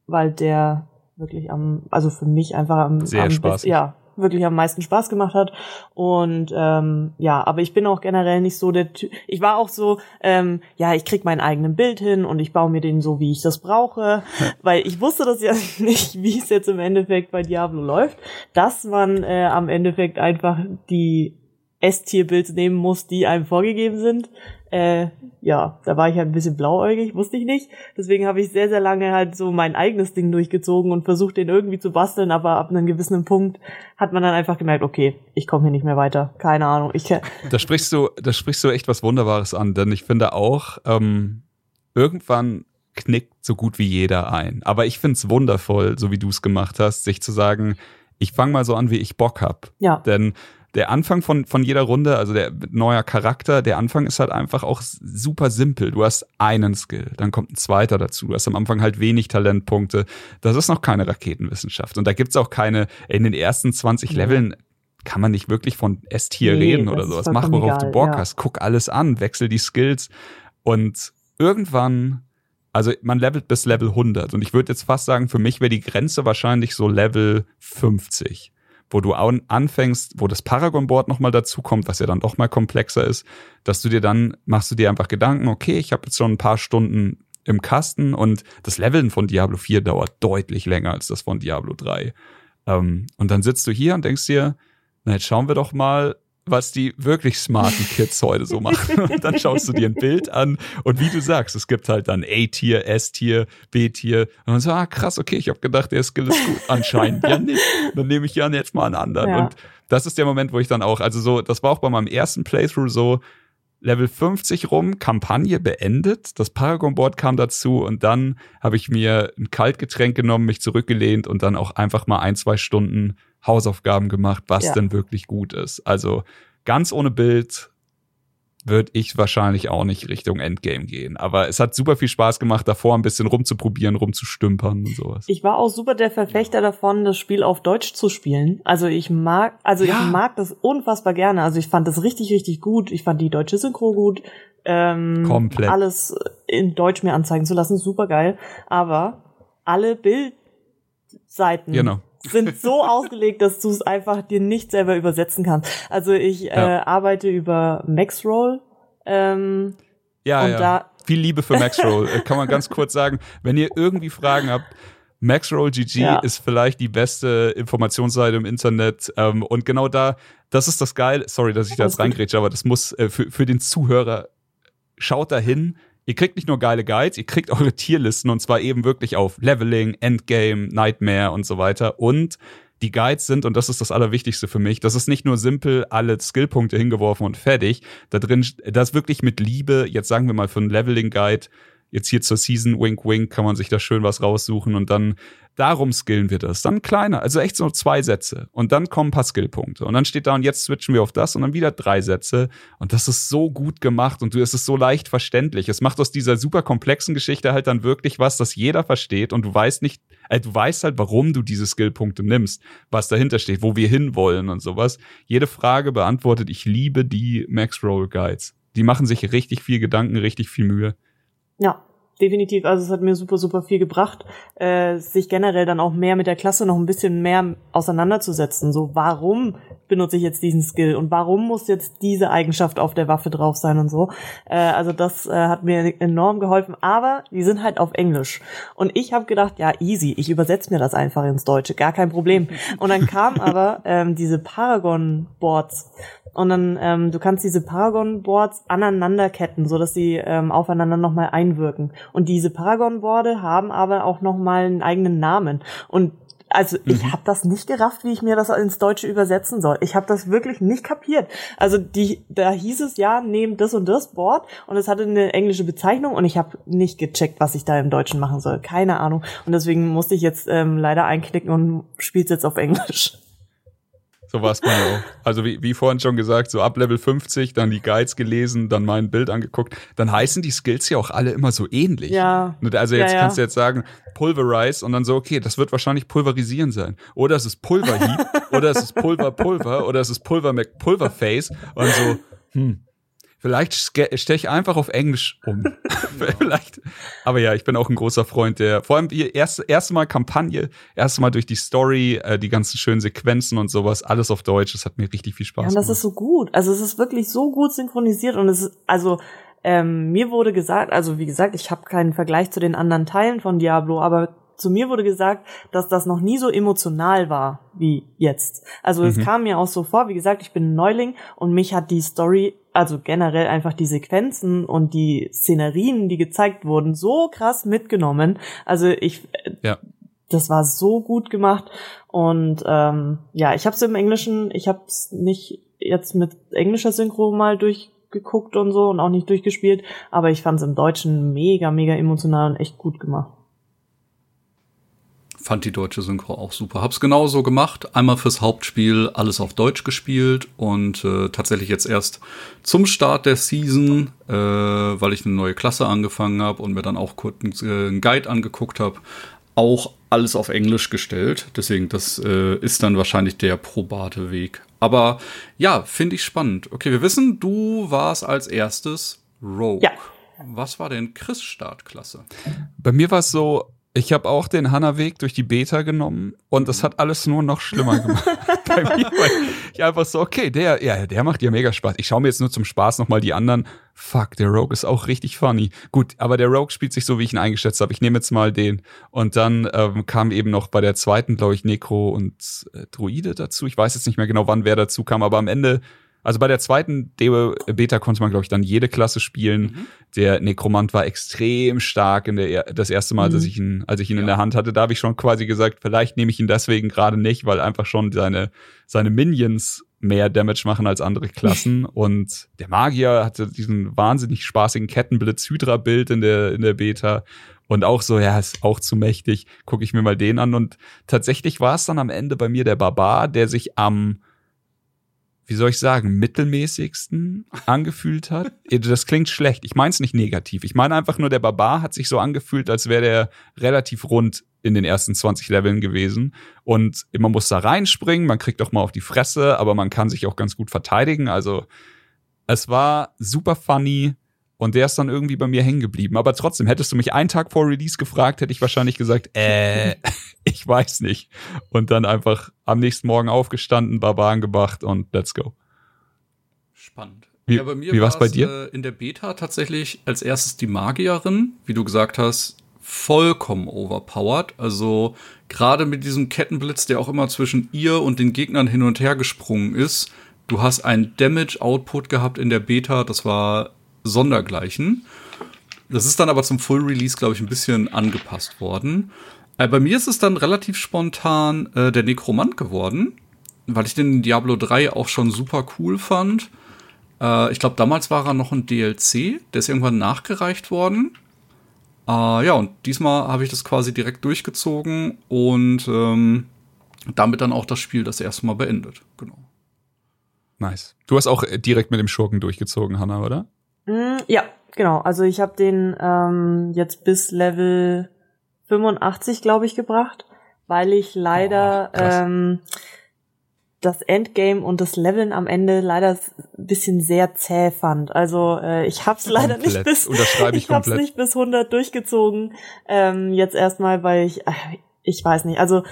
weil der wirklich am, also für mich einfach am, Sehr am spaßig. ja, wirklich am meisten Spaß gemacht hat. Und ähm, ja, aber ich bin auch generell nicht so der Typ. Ich war auch so, ähm, ja, ich krieg meinen eigenen Bild hin und ich baue mir den so, wie ich das brauche. [laughs] weil ich wusste das ja [laughs] nicht, wie es jetzt im Endeffekt bei Diablo läuft, dass man äh, am Endeffekt einfach die S-Tier-Builds nehmen muss, die einem vorgegeben sind. Äh, ja, da war ich halt ein bisschen blauäugig, wusste ich nicht. Deswegen habe ich sehr, sehr lange halt so mein eigenes Ding durchgezogen und versucht, den irgendwie zu basteln, aber ab einem gewissen Punkt hat man dann einfach gemerkt, okay, ich komme hier nicht mehr weiter. Keine Ahnung. Ich da sprichst du, da sprichst du echt was Wunderbares an, denn ich finde auch, ähm, irgendwann knickt so gut wie jeder ein. Aber ich find's wundervoll, so wie du es gemacht hast, sich zu sagen, ich fange mal so an, wie ich Bock hab. Ja. Denn der Anfang von, von jeder Runde, also der neuer Charakter, der Anfang ist halt einfach auch super simpel. Du hast einen Skill, dann kommt ein zweiter dazu. Du hast am Anfang halt wenig Talentpunkte. Das ist noch keine Raketenwissenschaft. Und da gibt's auch keine, in den ersten 20 Leveln kann man nicht wirklich von S-Tier nee, reden oder sowas. Mach, worauf egal, du Bock ja. hast. Guck alles an, wechsel die Skills. Und irgendwann, also man levelt bis Level 100. Und ich würde jetzt fast sagen, für mich wäre die Grenze wahrscheinlich so Level 50 wo du anfängst, wo das Paragon-Board nochmal dazu kommt, was ja dann doch mal komplexer ist, dass du dir dann, machst du dir einfach Gedanken, okay, ich habe jetzt schon ein paar Stunden im Kasten und das Leveln von Diablo 4 dauert deutlich länger als das von Diablo 3. Ähm, und dann sitzt du hier und denkst dir, na jetzt schauen wir doch mal, was die wirklich smarten Kids heute so machen. Und [laughs] dann schaust du dir ein Bild an und wie du sagst, es gibt halt dann A-Tier, S-Tier, B-Tier. Und dann so, ah krass, okay, ich habe gedacht, der Skill ist gut. Anscheinend ja nicht. Dann nehme ich ja jetzt mal einen anderen. Ja. Und das ist der Moment, wo ich dann auch, also so, das war auch bei meinem ersten Playthrough so, Level 50 rum, Kampagne beendet, das Paragon-Board kam dazu und dann habe ich mir ein Kaltgetränk genommen, mich zurückgelehnt und dann auch einfach mal ein, zwei Stunden Hausaufgaben gemacht, was ja. denn wirklich gut ist. Also ganz ohne Bild würde ich wahrscheinlich auch nicht Richtung Endgame gehen. Aber es hat super viel Spaß gemacht, davor ein bisschen rumzuprobieren, rumzustümpern und sowas. Ich war auch super der Verfechter davon, das Spiel auf Deutsch zu spielen. Also ich mag, also ja. ich mag das unfassbar gerne. Also ich fand das richtig, richtig gut. Ich fand die deutsche Synchro gut. Ähm, Komplett. Alles in Deutsch mir anzeigen zu lassen, super geil. Aber alle Bildseiten genau sind so [laughs] ausgelegt, dass du es einfach dir nicht selber übersetzen kannst. Also ich äh, ja. äh, arbeite über Maxroll. Ähm, ja, ja. Da Viel Liebe für Maxroll. Äh, kann man ganz kurz sagen, wenn ihr irgendwie Fragen habt, Maxroll GG ja. ist vielleicht die beste Informationsseite im Internet. Ähm, und genau da, das ist das Geil. Sorry, dass ich da jetzt reingrätsche, aber das muss äh, für, für den Zuhörer, schaut dahin. Ihr kriegt nicht nur geile Guides, ihr kriegt eure Tierlisten und zwar eben wirklich auf Leveling, Endgame, Nightmare und so weiter. Und die Guides sind, und das ist das Allerwichtigste für mich, das ist nicht nur simpel alle Skillpunkte hingeworfen und fertig. Da drin, das wirklich mit Liebe, jetzt sagen wir mal für einen Leveling-Guide, jetzt hier zur Season, wink, wink, kann man sich da schön was raussuchen und dann darum skillen wir das. Dann kleiner, also echt so zwei Sätze. Und dann kommen ein paar Skillpunkte. Und dann steht da, und jetzt switchen wir auf das und dann wieder drei Sätze. Und das ist so gut gemacht und du, es ist so leicht verständlich. Es macht aus dieser super komplexen Geschichte halt dann wirklich was, das jeder versteht und du weißt nicht, äh, du weißt halt, warum du diese Skillpunkte nimmst, was dahinter steht, wo wir hinwollen und sowas. Jede Frage beantwortet, ich liebe die Max Roll Guides. Die machen sich richtig viel Gedanken, richtig viel Mühe. Ja, definitiv. Also es hat mir super, super viel gebracht, äh, sich generell dann auch mehr mit der Klasse noch ein bisschen mehr auseinanderzusetzen. So, warum benutze ich jetzt diesen Skill und warum muss jetzt diese Eigenschaft auf der Waffe drauf sein und so. Äh, also das äh, hat mir enorm geholfen. Aber die sind halt auf Englisch. Und ich habe gedacht, ja, easy, ich übersetze mir das einfach ins Deutsche, gar kein Problem. Und dann kam [laughs] aber ähm, diese Paragon-Boards und dann, ähm, du kannst diese Paragon-Boards aneinanderketten, so dass sie ähm, aufeinander nochmal einwirken. Und diese Paragon-Boarde haben aber auch nochmal einen eigenen Namen. Und also ich mhm. habe das nicht gerafft, wie ich mir das ins Deutsche übersetzen soll. Ich habe das wirklich nicht kapiert. Also die, da hieß es ja, nehmt das und das Board und es hatte eine englische Bezeichnung und ich habe nicht gecheckt, was ich da im Deutschen machen soll. Keine Ahnung. Und deswegen musste ich jetzt ähm, leider einknicken und spiel's jetzt auf Englisch. So war es bei mir auch. Also wie, wie vorhin schon gesagt, so ab Level 50, dann die Guides gelesen, dann mein Bild angeguckt. Dann heißen die Skills ja auch alle immer so ähnlich. Ja. Also jetzt ja, ja. kannst du jetzt sagen, Pulverize und dann so, okay, das wird wahrscheinlich pulverisieren sein. Oder es ist Pulverheap, [laughs] oder es ist Pulver Pulver, oder es ist Pulver Pulverface und so, hm, Vielleicht steche ich einfach auf Englisch um. [laughs] Vielleicht. Aber ja, ich bin auch ein großer Freund der, vor allem die erste, erste Mal Kampagne, erste Mal durch die Story, äh, die ganzen schönen Sequenzen und sowas, alles auf Deutsch. Das hat mir richtig viel Spaß gemacht. Ja, und das ist so gut. Also es ist wirklich so gut synchronisiert und es ist, also, ähm, mir wurde gesagt, also wie gesagt, ich habe keinen Vergleich zu den anderen Teilen von Diablo, aber zu mir wurde gesagt, dass das noch nie so emotional war wie jetzt. Also mhm. es kam mir auch so vor, wie gesagt, ich bin ein Neuling und mich hat die Story, also generell einfach die Sequenzen und die Szenerien, die gezeigt wurden, so krass mitgenommen. Also ich, ja. das war so gut gemacht und ähm, ja, ich habe es im Englischen, ich habe es nicht jetzt mit englischer Synchro mal durch geguckt und so und auch nicht durchgespielt, aber ich fand es im Deutschen mega, mega emotional und echt gut gemacht. Fand die deutsche Synchro auch super. Hab's genauso gemacht. Einmal fürs Hauptspiel alles auf Deutsch gespielt und äh, tatsächlich jetzt erst zum Start der Season, äh, weil ich eine neue Klasse angefangen habe und mir dann auch kurz äh, einen Guide angeguckt habe, auch alles auf Englisch gestellt. Deswegen, das äh, ist dann wahrscheinlich der probate Weg. Aber ja, finde ich spannend. Okay, wir wissen, du warst als erstes Rogue. Ja. Was war denn Chris Startklasse? Bei mir war es so, ich habe auch den Hanna-Weg durch die Beta genommen und das hat alles nur noch schlimmer gemacht. [laughs] Bei mir, weil ich einfach so, okay, der, ja, der macht ja mega Spaß. Ich schaue mir jetzt nur zum Spaß nochmal die anderen. Fuck, der Rogue ist auch richtig funny. Gut, aber der Rogue spielt sich so, wie ich ihn eingeschätzt habe. Ich nehme jetzt mal den. Und dann ähm, kam eben noch bei der zweiten, glaube ich, Necro und äh, Druide dazu. Ich weiß jetzt nicht mehr genau, wann wer dazu kam, aber am Ende also bei der zweiten Beta konnte man, glaube ich, dann jede Klasse spielen. Mhm. Der Nekromant war extrem stark in der das erste Mal, mhm. dass ich ihn, als ich ihn ja. in der Hand hatte, da habe ich schon quasi gesagt, vielleicht nehme ich ihn deswegen gerade nicht, weil einfach schon seine, seine Minions mehr Damage machen als andere Klassen. [laughs] Und der Magier hatte diesen wahnsinnig spaßigen Kettenblitz-Hydra-Bild in der, in der Beta. Und auch so, ja, ist auch zu mächtig. Gucke ich mir mal den an. Und tatsächlich war es dann am Ende bei mir der Barbar, der sich am wie soll ich sagen, mittelmäßigsten angefühlt hat. Das klingt schlecht. Ich meine es nicht negativ. Ich meine einfach nur, der Barbar hat sich so angefühlt, als wäre der relativ rund in den ersten 20 Leveln gewesen. Und man muss da reinspringen, man kriegt auch mal auf die Fresse, aber man kann sich auch ganz gut verteidigen. Also es war super funny. Und der ist dann irgendwie bei mir hängen geblieben. Aber trotzdem, hättest du mich einen Tag vor Release gefragt, hätte ich wahrscheinlich gesagt, äh, [laughs] ich weiß nicht. Und dann einfach am nächsten Morgen aufgestanden, Barbaren gemacht und let's go. Spannend. Wie, ja, bei mir wie war's bei dir? Äh, in der Beta tatsächlich als erstes die Magierin, wie du gesagt hast, vollkommen overpowered. Also gerade mit diesem Kettenblitz, der auch immer zwischen ihr und den Gegnern hin und her gesprungen ist. Du hast einen Damage-Output gehabt in der Beta, das war Sondergleichen. Das ist dann aber zum Full Release, glaube ich, ein bisschen angepasst worden. Äh, bei mir ist es dann relativ spontan äh, der Nekromant geworden, weil ich den Diablo 3 auch schon super cool fand. Äh, ich glaube, damals war er noch ein DLC, der ist irgendwann nachgereicht worden. Äh, ja, und diesmal habe ich das quasi direkt durchgezogen und ähm, damit dann auch das Spiel das erste Mal beendet. Genau. Nice. Du hast auch äh, direkt mit dem Schurken durchgezogen, Hanna, oder? Mm, ja, genau. Also ich habe den ähm, jetzt bis Level 85, glaube ich, gebracht, weil ich leider oh, ähm, das Endgame und das Leveln am Ende leider ein bisschen sehr zäh fand. Also äh, ich hab's leider [laughs] komplett. nicht bis Unterschreibe ich, ich hab's nicht bis 100 durchgezogen. Ähm, jetzt erstmal, weil ich äh, ich weiß nicht. Also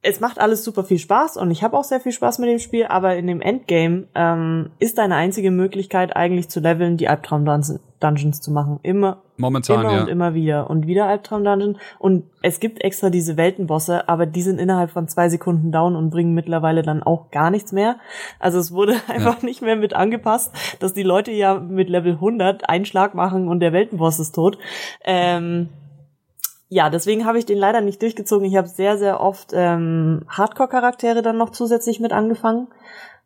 es macht alles super viel Spaß und ich habe auch sehr viel Spaß mit dem Spiel, aber in dem Endgame ähm, ist deine einzige Möglichkeit eigentlich zu leveln, die Albtraum-Dungeons zu machen. Immer, Momentan, immer ja. und immer wieder und wieder Albtraum-Dungeon. Und es gibt extra diese Weltenbosse, aber die sind innerhalb von zwei Sekunden down und bringen mittlerweile dann auch gar nichts mehr. Also es wurde [laughs] einfach ja. nicht mehr mit angepasst, dass die Leute ja mit Level 100 einen Schlag machen und der Weltenboss ist tot. Ähm, ja, deswegen habe ich den leider nicht durchgezogen. Ich habe sehr, sehr oft ähm, Hardcore-Charaktere dann noch zusätzlich mit angefangen.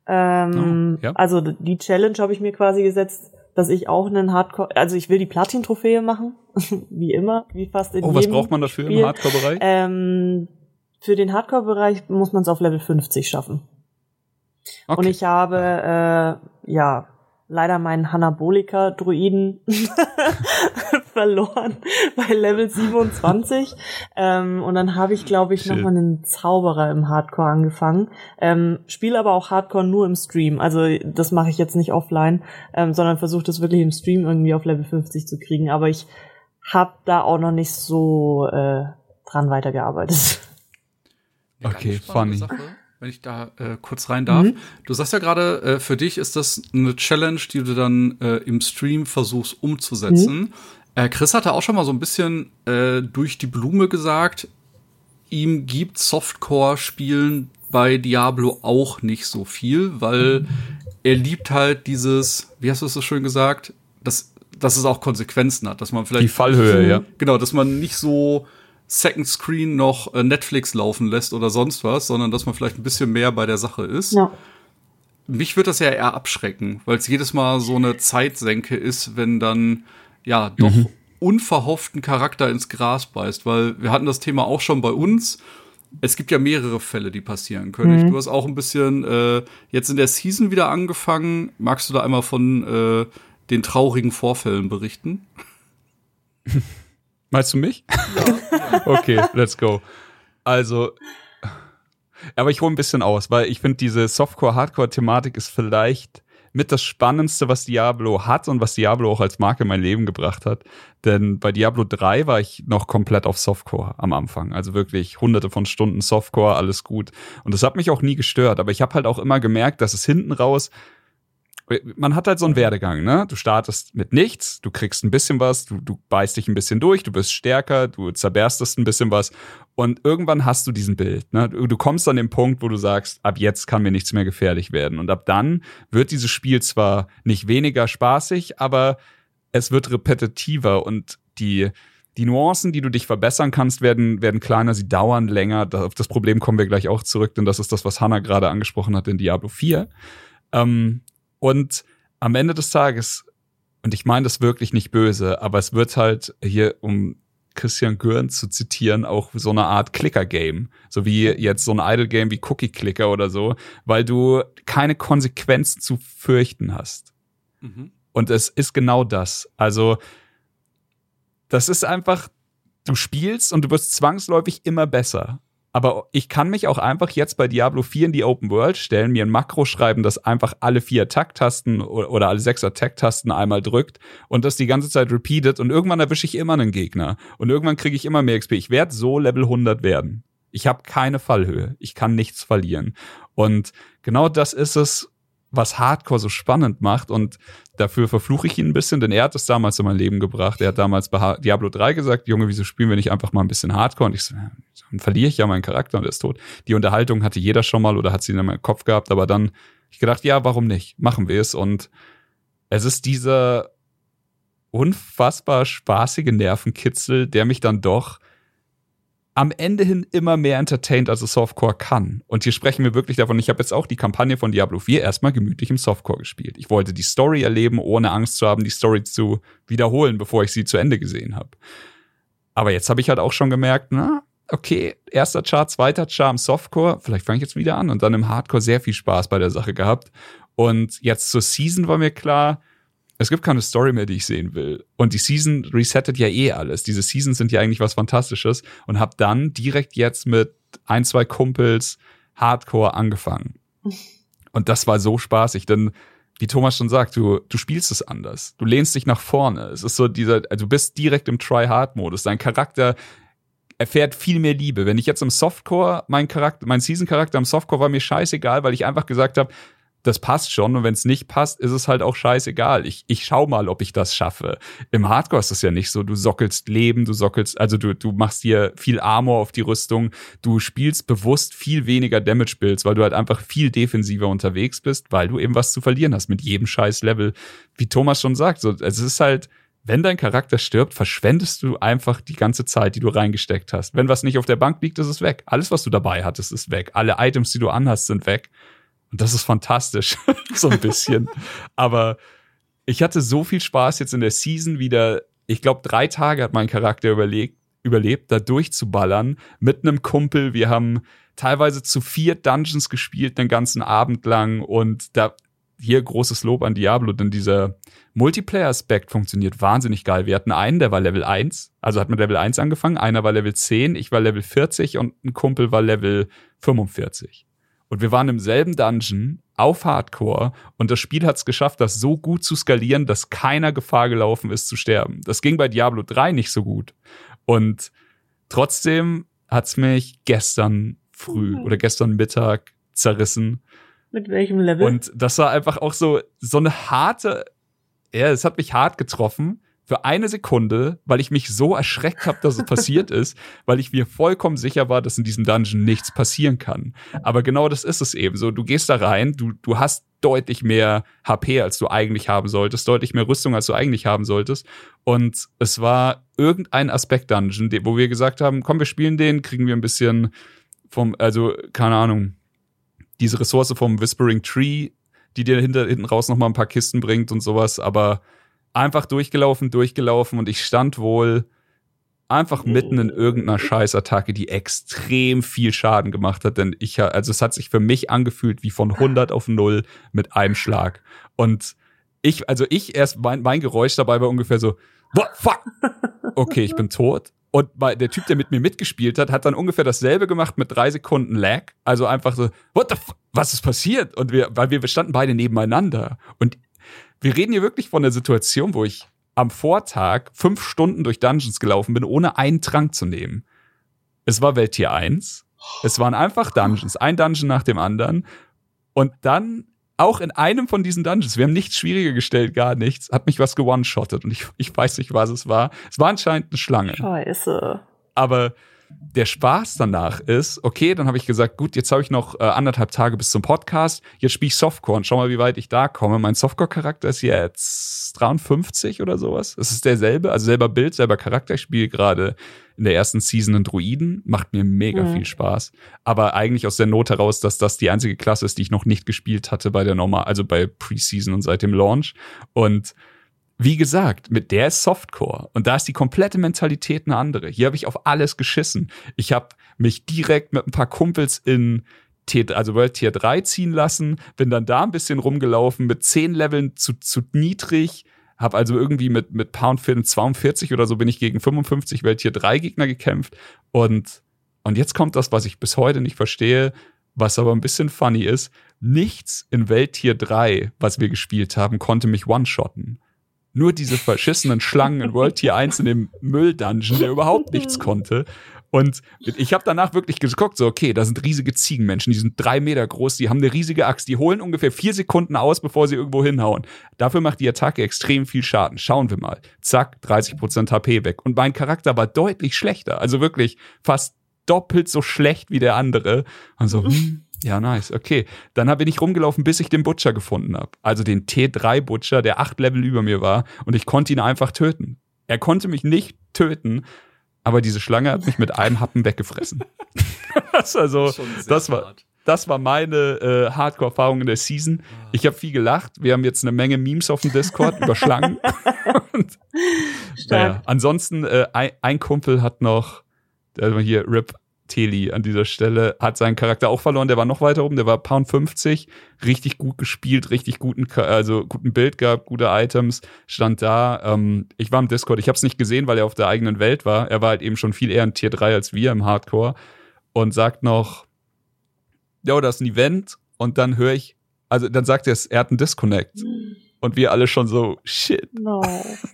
Ähm, oh, ja. Also die Challenge habe ich mir quasi gesetzt, dass ich auch einen Hardcore, also ich will die Platin-Trophäe machen, [laughs] wie immer, wie fast in oh, jedem was braucht man dafür Spiel. im Hardcore-Bereich? Ähm, für den Hardcore-Bereich muss man es auf Level 50 schaffen. Okay. Und ich habe äh, ja leider meinen Hanabolika-Druiden [laughs] verloren [laughs] bei Level 27. ähm, und dann habe ich, glaube ich, nochmal einen Zauberer im Hardcore angefangen. Ähm, Spiele aber auch Hardcore nur im Stream. Also das mache ich jetzt nicht offline, ähm, sondern versuche das wirklich im Stream irgendwie auf Level 50 zu kriegen. Aber ich habe da auch noch nicht so äh, dran weitergearbeitet. Okay, funny. Sache wenn ich da äh, kurz rein darf. Mhm. Du sagst ja gerade, äh, für dich ist das eine Challenge, die du dann äh, im Stream versuchst umzusetzen. Mhm. Äh, Chris hatte auch schon mal so ein bisschen äh, durch die Blume gesagt, ihm gibt Softcore-Spielen bei Diablo auch nicht so viel, weil mhm. er liebt halt dieses, wie hast du es so schön gesagt, dass, dass es auch Konsequenzen hat, dass man vielleicht. Die Fallhöhe, ja. Genau, dass man nicht so Second Screen noch äh, Netflix laufen lässt oder sonst was, sondern dass man vielleicht ein bisschen mehr bei der Sache ist. Ja. mich wird das ja eher abschrecken, weil es jedes Mal so eine Zeitsenke ist, wenn dann ja doch mhm. unverhofften Charakter ins Gras beißt, weil wir hatten das Thema auch schon bei uns. Es gibt ja mehrere Fälle, die passieren können. Mhm. Du hast auch ein bisschen äh, jetzt in der Season wieder angefangen. Magst du da einmal von äh, den traurigen Vorfällen berichten? [laughs] Meinst du mich? Ja. [laughs] okay, let's go. Also, aber ich hole ein bisschen aus, weil ich finde, diese Softcore-Hardcore-Thematik ist vielleicht mit das Spannendste, was Diablo hat und was Diablo auch als Marke in mein Leben gebracht hat. Denn bei Diablo 3 war ich noch komplett auf Softcore am Anfang. Also wirklich hunderte von Stunden Softcore, alles gut. Und das hat mich auch nie gestört. Aber ich habe halt auch immer gemerkt, dass es hinten raus man hat halt so einen Werdegang, ne? Du startest mit nichts, du kriegst ein bisschen was, du, du beißt dich ein bisschen durch, du bist stärker, du zerberstest ein bisschen was und irgendwann hast du diesen Bild, ne? Du, du kommst an den Punkt, wo du sagst, ab jetzt kann mir nichts mehr gefährlich werden und ab dann wird dieses Spiel zwar nicht weniger spaßig, aber es wird repetitiver und die die Nuancen, die du dich verbessern kannst, werden, werden kleiner, sie dauern länger. Auf das Problem kommen wir gleich auch zurück, denn das ist das, was Hannah gerade angesprochen hat in Diablo 4. Ähm, und am Ende des Tages, und ich meine das wirklich nicht böse, aber es wird halt hier, um Christian Gürn zu zitieren, auch so eine Art Clicker-Game. So wie jetzt so ein Idle-Game wie Cookie-Clicker oder so, weil du keine Konsequenzen zu fürchten hast. Mhm. Und es ist genau das. Also, das ist einfach, du spielst und du wirst zwangsläufig immer besser. Aber ich kann mich auch einfach jetzt bei Diablo 4 in die Open World stellen, mir ein Makro schreiben, das einfach alle vier Attack-Tasten oder alle sechs Attack-Tasten einmal drückt und das die ganze Zeit repeatet und irgendwann erwische ich immer einen Gegner und irgendwann kriege ich immer mehr XP. Ich werde so Level 100 werden. Ich habe keine Fallhöhe. Ich kann nichts verlieren. Und genau das ist es, was Hardcore so spannend macht und dafür verfluche ich ihn ein bisschen, denn er hat es damals in mein Leben gebracht. Er hat damals bei Diablo 3 gesagt, Junge, wieso spielen wir nicht einfach mal ein bisschen Hardcore? Und ich so, dann verliere ich ja meinen Charakter und er ist tot. Die Unterhaltung hatte jeder schon mal oder hat sie in meinem Kopf gehabt, aber dann ich gedacht, ja, warum nicht? Machen wir es und es ist dieser unfassbar spaßige Nervenkitzel, der mich dann doch am Ende hin immer mehr entertained, als es Softcore kann. Und hier sprechen wir wirklich davon, ich habe jetzt auch die Kampagne von Diablo 4 erstmal gemütlich im Softcore gespielt. Ich wollte die Story erleben, ohne Angst zu haben, die Story zu wiederholen, bevor ich sie zu Ende gesehen habe. Aber jetzt habe ich halt auch schon gemerkt, na, okay, erster Chart, zweiter Chart im Softcore, vielleicht fange ich jetzt wieder an und dann im Hardcore sehr viel Spaß bei der Sache gehabt. Und jetzt zur Season war mir klar, es gibt keine Story mehr, die ich sehen will. Und die Season resettet ja eh alles. Diese Seasons sind ja eigentlich was Fantastisches und habe dann direkt jetzt mit ein, zwei Kumpels Hardcore angefangen. [laughs] Und das war so spaßig, denn wie Thomas schon sagt, du, du spielst es anders. Du lehnst dich nach vorne. Es ist so dieser, also du bist direkt im Try-Hard-Modus. Dein Charakter erfährt viel mehr Liebe. Wenn ich jetzt im Softcore, mein Charakter, mein Season-Charakter im Softcore war mir scheißegal, weil ich einfach gesagt habe, das passt schon und wenn es nicht passt, ist es halt auch scheißegal. Ich, ich schau mal, ob ich das schaffe. Im Hardcore ist das ja nicht so. Du sockelst Leben, du sockelst, also du, du machst dir viel Armor auf die Rüstung, du spielst bewusst viel weniger Damage-Builds, weil du halt einfach viel defensiver unterwegs bist, weil du eben was zu verlieren hast mit jedem scheiß Level. Wie Thomas schon sagt, so, es ist halt, wenn dein Charakter stirbt, verschwendest du einfach die ganze Zeit, die du reingesteckt hast. Wenn was nicht auf der Bank liegt, ist es weg. Alles, was du dabei hattest, ist weg. Alle Items, die du anhast, sind weg. Und das ist fantastisch, [laughs] so ein bisschen. Aber ich hatte so viel Spaß jetzt in der Season wieder. Ich glaube, drei Tage hat mein Charakter überlegt, überlebt, da durchzuballern mit einem Kumpel. Wir haben teilweise zu vier Dungeons gespielt, den ganzen Abend lang. Und da hier großes Lob an Diablo, denn dieser Multiplayer-Aspekt funktioniert wahnsinnig geil. Wir hatten einen, der war Level 1, also hat mit Level 1 angefangen, einer war Level 10, ich war Level 40 und ein Kumpel war Level 45. Und wir waren im selben Dungeon auf Hardcore und das Spiel hat es geschafft, das so gut zu skalieren, dass keiner Gefahr gelaufen ist zu sterben. Das ging bei Diablo 3 nicht so gut. Und trotzdem hat es mich gestern früh mhm. oder gestern Mittag zerrissen. Mit welchem Level? Und das war einfach auch so, so eine harte, ja, es hat mich hart getroffen, für eine Sekunde, weil ich mich so erschreckt habe, dass es passiert [laughs] ist, weil ich mir vollkommen sicher war, dass in diesem Dungeon nichts passieren kann. Aber genau das ist es eben so. Du gehst da rein, du, du hast deutlich mehr HP, als du eigentlich haben solltest, deutlich mehr Rüstung, als du eigentlich haben solltest. Und es war irgendein Aspekt-Dungeon, wo wir gesagt haben, komm, wir spielen den, kriegen wir ein bisschen vom, also, keine Ahnung, diese Ressource vom Whispering Tree die dir hinter, hinten raus noch mal ein paar Kisten bringt und sowas, aber einfach durchgelaufen, durchgelaufen und ich stand wohl einfach mitten in irgendeiner Scheißattacke, die extrem viel Schaden gemacht hat, denn ich, also es hat sich für mich angefühlt wie von 100 auf 0 mit einem Schlag. Und ich, also ich erst, mein, mein Geräusch dabei war ungefähr so, what, fuck, okay, ich bin tot. Und der Typ, der mit mir mitgespielt hat, hat dann ungefähr dasselbe gemacht mit drei Sekunden Lag. Also einfach so, what the fuck, was ist passiert? Und wir, weil wir standen beide nebeneinander. Und wir reden hier wirklich von der Situation, wo ich am Vortag fünf Stunden durch Dungeons gelaufen bin, ohne einen Trank zu nehmen. Es war Welttier 1. Es waren einfach Dungeons, ein Dungeon nach dem anderen. Und dann auch in einem von diesen Dungeons, wir haben nichts schwieriger gestellt, gar nichts, hat mich was gewone-shottet und ich, ich weiß nicht, was es war. Es war anscheinend eine Schlange. Scheiße. Aber der Spaß danach ist, okay, dann habe ich gesagt, gut, jetzt habe ich noch äh, anderthalb Tage bis zum Podcast. Jetzt spiele ich Softcore und schau mal, wie weit ich da komme. Mein Softcore-Charakter ist jetzt 53 oder sowas. Es ist derselbe, also selber Bild, selber Charakter. Ich spiele gerade in der ersten Season einen Druiden. Macht mir mega mhm. viel Spaß. Aber eigentlich aus der Not heraus, dass das die einzige Klasse ist, die ich noch nicht gespielt hatte bei der Normal, also bei Preseason und seit dem Launch. Und wie gesagt, mit der ist Softcore und da ist die komplette Mentalität eine andere. Hier habe ich auf alles geschissen. Ich habe mich direkt mit ein paar Kumpels in T, also World Tier 3 ziehen lassen, bin dann da ein bisschen rumgelaufen mit 10 Leveln zu, zu niedrig, habe also irgendwie mit, mit Pound 42 oder so bin ich gegen 55 Welt Tier 3 Gegner gekämpft und, und jetzt kommt das, was ich bis heute nicht verstehe, was aber ein bisschen funny ist. Nichts in Welt Tier 3, was wir gespielt haben, konnte mich one-shotten. Nur diese verschissenen Schlangen in World Tier 1 in dem Müll-Dungeon, der überhaupt nichts [laughs] konnte. Und ich habe danach wirklich geguckt, so, okay, da sind riesige Ziegenmenschen, die sind drei Meter groß, die haben eine riesige Axt, die holen ungefähr vier Sekunden aus, bevor sie irgendwo hinhauen. Dafür macht die Attacke extrem viel Schaden. Schauen wir mal. Zack, 30% HP weg. Und mein Charakter war deutlich schlechter. Also wirklich fast doppelt so schlecht wie der andere. Und so, hm, ja, nice. Okay. Dann bin ich rumgelaufen, bis ich den Butcher gefunden habe. Also den T3-Butcher, der acht Level über mir war. Und ich konnte ihn einfach töten. Er konnte mich nicht töten, aber diese Schlange hat mich mit [laughs] einem Happen weggefressen. das, [laughs] also, das war, das war meine äh, Hardcore-Erfahrung in der Season. Ich habe viel gelacht. Wir haben jetzt eine Menge Memes auf dem Discord über Schlangen. [laughs] Und, naja, ansonsten, äh, ein, ein Kumpel hat noch, also hier, Rip Teli an dieser Stelle hat seinen Charakter auch verloren. Der war noch weiter oben, der war Pound 50, richtig gut gespielt, richtig guten, also guten Bild gehabt, gute Items, stand da. Ähm, ich war im Discord, ich habe es nicht gesehen, weil er auf der eigenen Welt war. Er war halt eben schon viel eher in Tier 3 als wir im Hardcore und sagt noch, ja, das ist ein Event und dann höre ich, also dann sagt er er hat einen Disconnect. Mhm. Und wir alle schon so, shit. No.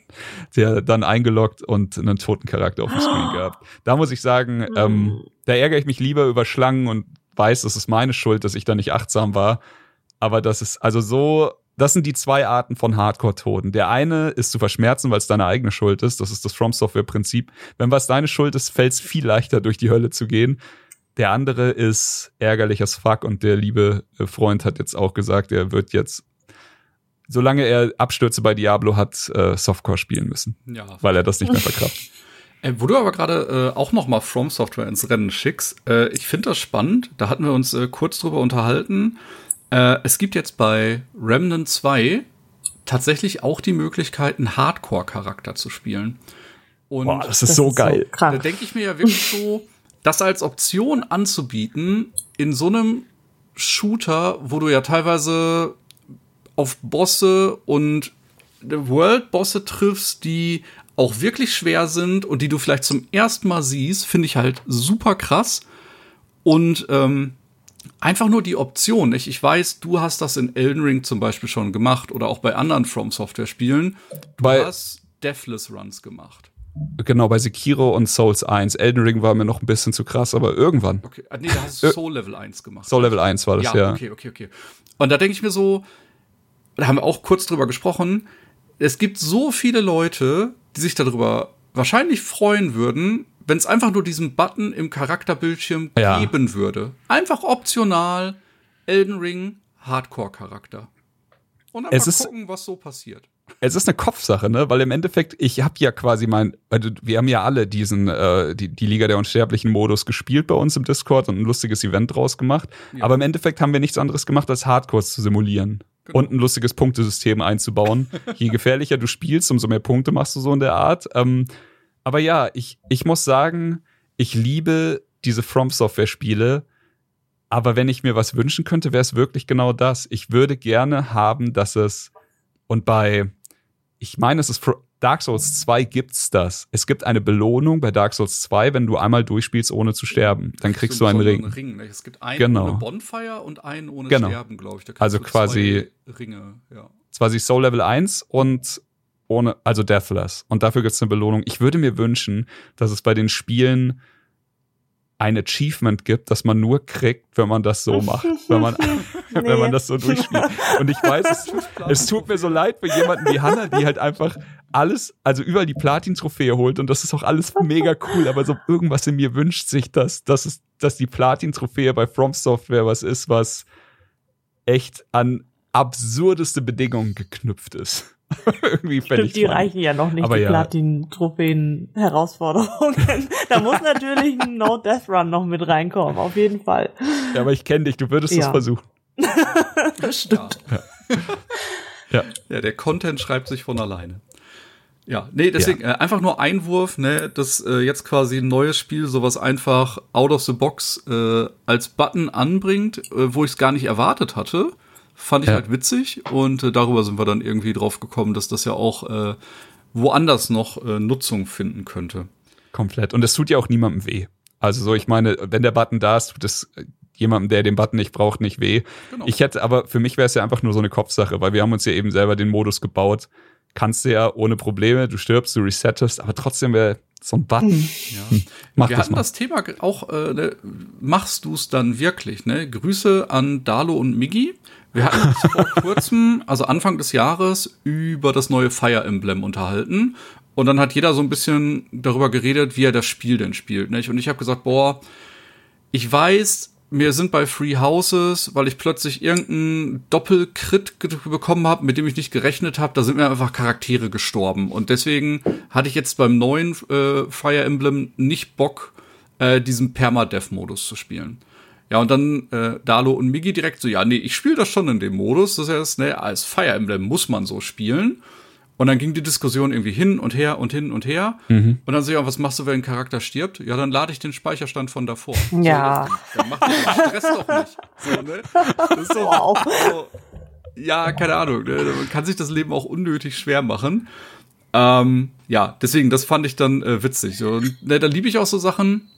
[laughs] Der dann eingeloggt und einen toten Charakter auf dem Screen [gasps] gehabt. Da muss ich sagen, mm. ähm, da ärgere ich mich lieber über Schlangen und weiß, es ist meine Schuld, dass ich da nicht achtsam war. Aber das ist, also so, das sind die zwei Arten von Hardcore-Toten. Der eine ist zu verschmerzen, weil es deine eigene Schuld ist. Das ist das From Software-Prinzip. Wenn was deine Schuld ist, fällt es viel leichter, durch die Hölle zu gehen. Der andere ist ärgerlich as fuck und der liebe Freund hat jetzt auch gesagt, er wird jetzt solange er Abstürze bei Diablo hat, äh, Softcore spielen müssen. Ja. Weil er das nicht mehr verkraftet. [laughs] Äh, wo du aber gerade äh, auch noch mal From Software ins Rennen schickst, äh, ich finde das spannend. Da hatten wir uns äh, kurz drüber unterhalten. Äh, es gibt jetzt bei Remnant 2 tatsächlich auch die Möglichkeit, einen Hardcore-Charakter zu spielen. Und Boah, das ist das so ist geil. So da denke ich mir ja wirklich so, das als Option anzubieten in so einem Shooter, wo du ja teilweise auf Bosse und World-Bosse triffst, die auch wirklich schwer sind und die du vielleicht zum ersten Mal siehst, finde ich halt super krass. Und ähm, einfach nur die Option. Ich, ich weiß, du hast das in Elden Ring zum Beispiel schon gemacht oder auch bei anderen From Software Spielen. Du bei hast Deathless Runs gemacht. Genau, bei Sekiro und Souls 1. Elden Ring war mir noch ein bisschen zu krass, aber irgendwann. Okay, ah, nee, da hast du Soul Level 1 gemacht. Soul Level 1 war das, ja. ja. Okay, okay, okay. Und da denke ich mir so, da haben wir auch kurz drüber gesprochen, es gibt so viele Leute, die sich darüber wahrscheinlich freuen würden, wenn es einfach nur diesen Button im Charakterbildschirm ja. geben würde. Einfach optional Elden Ring Hardcore-Charakter. Und dann es mal gucken, was so passiert. Es ist eine Kopfsache, ne? Weil im Endeffekt, ich habe ja quasi mein, also wir haben ja alle diesen, äh, die, die Liga der Unsterblichen Modus gespielt bei uns im Discord und ein lustiges Event draus gemacht. Ja. Aber im Endeffekt haben wir nichts anderes gemacht, als Hardcores zu simulieren. Genau. und ein lustiges Punktesystem einzubauen. Je [laughs] gefährlicher du spielst, umso mehr Punkte machst du so in der Art. Ähm, aber ja, ich, ich muss sagen, ich liebe diese From Software Spiele. Aber wenn ich mir was wünschen könnte, wäre es wirklich genau das. Ich würde gerne haben, dass es und bei, ich meine, es ist Dark Souls 2 gibt's das. Es gibt eine Belohnung bei Dark Souls 2, wenn du einmal durchspielst, ohne zu sterben. Dann kriegst du einen Ring. Ring ne? Es gibt einen genau. ohne Bonfire und einen ohne genau. Sterben, glaube ich. also quasi Ringe, ja. Quasi Soul Level 1 und ohne, also Deathless. Und dafür gibt's eine Belohnung. Ich würde mir wünschen, dass es bei den Spielen ein Achievement gibt, das man nur kriegt, wenn man das so macht, wenn man, nee. [laughs] wenn man das so durchspielt. Und ich weiß, es, [laughs] es tut mir so leid für jemanden wie Hannah, die halt einfach alles, also überall die Platin-Trophäe holt und das ist auch alles mega cool, aber so irgendwas in mir wünscht sich, dass, dass, es, dass die Platin-Trophäe bei From Software was ist, was echt an absurdeste Bedingungen geknüpft ist. [laughs] Irgendwie Stimmt, die reichen ja noch nicht, aber die ja. Platin-Trophäen-Herausforderungen. [laughs] da muss natürlich ein No-Death Run noch mit reinkommen, auf jeden Fall. Ja, aber ich kenne dich, du würdest es ja. versuchen. [laughs] stimmt. Ja. ja. ja, der Content schreibt sich von alleine. Ja, nee, deswegen ja. äh, einfach nur Einwurf, ne, dass äh, jetzt quasi ein neues Spiel sowas einfach out of the box äh, als Button anbringt, äh, wo ich es gar nicht erwartet hatte. Fand ich ja. halt witzig und äh, darüber sind wir dann irgendwie drauf gekommen, dass das ja auch äh, woanders noch äh, Nutzung finden könnte. Komplett. Und es tut ja auch niemandem weh. Also so, ich meine, wenn der Button da ist, tut es jemandem, der den Button nicht braucht, nicht weh. Genau. Ich hätte, aber für mich wäre es ja einfach nur so eine Kopfsache, weil wir haben uns ja eben selber den Modus gebaut. Kannst du ja ohne Probleme, du stirbst, du resettest, aber trotzdem wäre so ein Button. Ja. Hm, Mach wir das hatten mal. das Thema auch, äh, ne, machst du es dann wirklich? Ne? Grüße an Dalo und Miggi. Wir hatten uns vor [laughs] kurzem, also Anfang des Jahres, über das neue Fire Emblem unterhalten. Und dann hat jeder so ein bisschen darüber geredet, wie er das Spiel denn spielt. Nicht? Und ich habe gesagt, boah, ich weiß, mir sind bei Free Houses, weil ich plötzlich irgendeinen Doppelcrit bekommen habe, mit dem ich nicht gerechnet habe, da sind mir einfach Charaktere gestorben. Und deswegen hatte ich jetzt beim neuen äh, Fire Emblem nicht Bock, äh, diesen Permadeath-Modus zu spielen. Ja, und dann äh, Dalo und Migi direkt so, ja, nee, ich spiele das schon in dem Modus. Das heißt, ne, als Fire Emblem muss man so spielen. Und dann ging die Diskussion irgendwie hin und her und hin und her. Mhm. Und dann so, ja, was machst du, wenn ein Charakter stirbt? Ja, dann lade ich den Speicherstand von davor. [laughs] Ja. So, dann, dann macht den Stress doch nicht. So, ne? Das ist so, wow. so, ja, keine Ahnung. Ne? Man kann sich das Leben auch unnötig schwer machen. Ähm, ja, deswegen, das fand ich dann äh, witzig. Und ne, da liebe ich auch so Sachen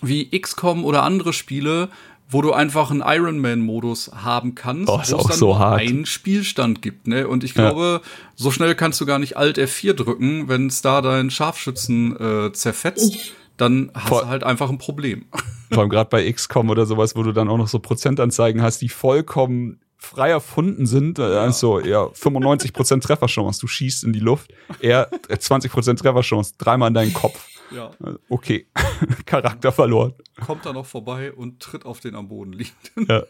wie XCOM oder andere Spiele, wo du einfach einen Ironman-Modus haben kannst, oh, wo es dann so nur hart. einen Spielstand gibt. Ne? Und ich glaube, ja. so schnell kannst du gar nicht Alt F4 drücken, wenn es da deinen Scharfschützen äh, zerfetzt. Dann hast Vor du halt einfach ein Problem. [laughs] Vor allem gerade bei XCOM oder sowas, wo du dann auch noch so Prozentanzeigen hast, die vollkommen frei erfunden sind. Ja. Also ja, 95% Trefferchance, du schießt in die Luft. Eher 20% Trefferchance, dreimal in deinen Kopf. Ja. Okay, [laughs] Charakter verloren. Kommt da noch vorbei und tritt auf den am Boden liegenden. Ja,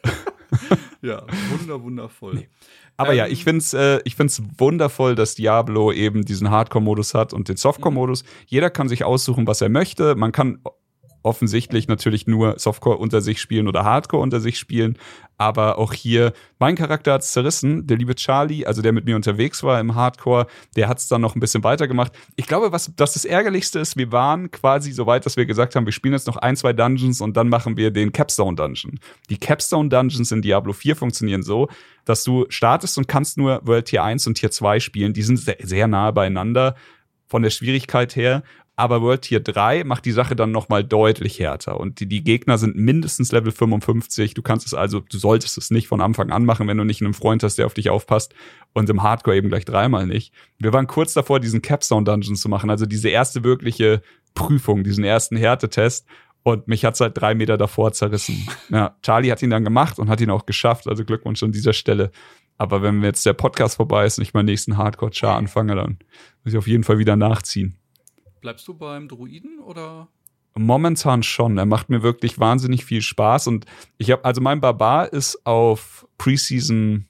[laughs] ja wunder, wundervoll. Nee. Aber ähm, ja, ich find's, äh, ich find's wundervoll, dass Diablo eben diesen Hardcore-Modus hat und den Softcore-Modus. Jeder kann sich aussuchen, was er möchte. Man kann offensichtlich natürlich nur Softcore unter sich spielen oder Hardcore unter sich spielen. Aber auch hier, mein Charakter hat's zerrissen. Der liebe Charlie, also der mit mir unterwegs war im Hardcore, der hat's dann noch ein bisschen weitergemacht. Ich glaube, was das, das Ärgerlichste ist, wir waren quasi so weit, dass wir gesagt haben, wir spielen jetzt noch ein, zwei Dungeons und dann machen wir den Capstone Dungeon. Die Capstone Dungeons in Diablo 4 funktionieren so, dass du startest und kannst nur World Tier 1 und Tier 2 spielen. Die sind sehr, sehr nah beieinander von der Schwierigkeit her aber World Tier 3 macht die Sache dann nochmal deutlich härter. Und die, die Gegner sind mindestens Level 55. Du kannst es also, du solltest es nicht von Anfang an machen, wenn du nicht einen Freund hast, der auf dich aufpasst. Und im Hardcore eben gleich dreimal nicht. Wir waren kurz davor, diesen Capstone Dungeon zu machen, also diese erste wirkliche Prüfung, diesen ersten Härtetest. Und mich hat's halt drei Meter davor zerrissen. [laughs] Ja, Charlie hat ihn dann gemacht und hat ihn auch geschafft. Also Glückwunsch an dieser Stelle. Aber wenn jetzt der Podcast vorbei ist und ich meinen nächsten Hardcore-Char anfange, dann muss ich auf jeden Fall wieder nachziehen. Bleibst du beim Druiden oder? Momentan schon. Er macht mir wirklich wahnsinnig viel Spaß und ich habe also mein Barbar ist auf Preseason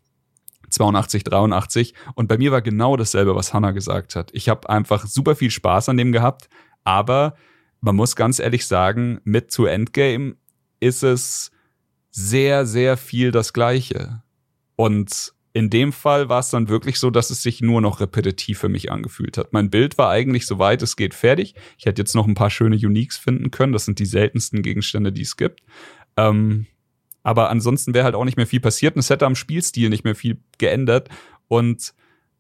82, 83 und bei mir war genau dasselbe, was Hannah gesagt hat. Ich habe einfach super viel Spaß an dem gehabt, aber man muss ganz ehrlich sagen, mit zu Endgame ist es sehr, sehr viel das Gleiche. Und in dem Fall war es dann wirklich so, dass es sich nur noch repetitiv für mich angefühlt hat. Mein Bild war eigentlich, soweit es geht, fertig. Ich hätte jetzt noch ein paar schöne Uniques finden können. Das sind die seltensten Gegenstände, die es gibt. Ähm, aber ansonsten wäre halt auch nicht mehr viel passiert und es hätte am Spielstil nicht mehr viel geändert. Und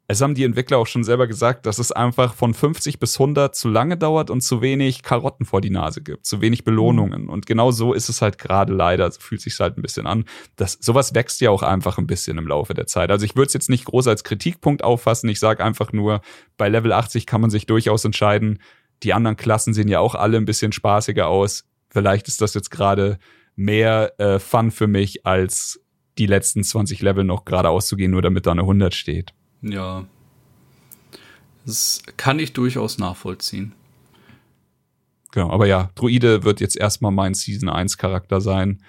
es haben die Entwickler auch schon selber gesagt, dass es einfach von 50 bis 100 zu lange dauert und zu wenig Karotten vor die Nase gibt, zu wenig Belohnungen. Mhm. Und genau so ist es halt gerade leider. So fühlt sich halt ein bisschen an. Das, sowas wächst ja auch einfach ein bisschen im Laufe der Zeit. Also ich würde es jetzt nicht groß als Kritikpunkt auffassen. Ich sage einfach nur, bei Level 80 kann man sich durchaus entscheiden. Die anderen Klassen sehen ja auch alle ein bisschen spaßiger aus. Vielleicht ist das jetzt gerade mehr äh, Fun für mich, als die letzten 20 Level noch gerade auszugehen, nur damit da eine 100 steht. Ja. Das kann ich durchaus nachvollziehen. Genau, aber ja, Druide wird jetzt erstmal mein Season 1 Charakter sein.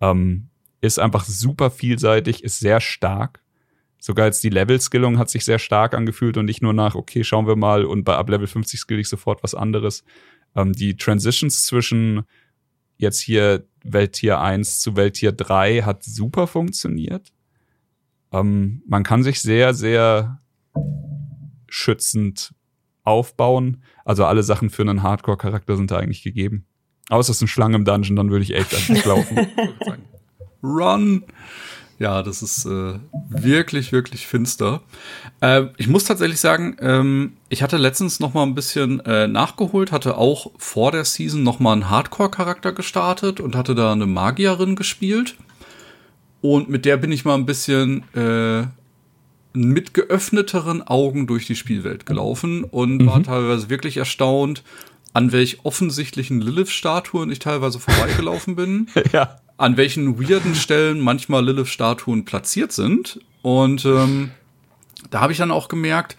Ähm, ist einfach super vielseitig, ist sehr stark. Sogar jetzt die Level-Skillung hat sich sehr stark angefühlt und nicht nur nach, okay, schauen wir mal und bei ab Level 50 skill ich sofort was anderes. Ähm, die Transitions zwischen jetzt hier Welttier 1 zu Welttier 3 hat super funktioniert. Ähm, man kann sich sehr, sehr schützend aufbauen. Also alle Sachen für einen Hardcore-Charakter sind da eigentlich gegeben. Außer es ist eine Schlange im Dungeon, dann würde ich echt einfach laufen. [laughs] Run! Ja, das ist äh, wirklich, wirklich finster. Äh, ich muss tatsächlich sagen, ähm, ich hatte letztens noch mal ein bisschen äh, nachgeholt, hatte auch vor der Season noch mal einen Hardcore-Charakter gestartet und hatte da eine Magierin gespielt. Und mit der bin ich mal ein bisschen äh, mit geöffneteren Augen durch die Spielwelt gelaufen und mhm. war teilweise wirklich erstaunt, an welch offensichtlichen Lilith-Statuen ich teilweise vorbeigelaufen bin. [laughs] ja. An welchen weirden Stellen manchmal Lilith-Statuen platziert sind. Und ähm, da habe ich dann auch gemerkt,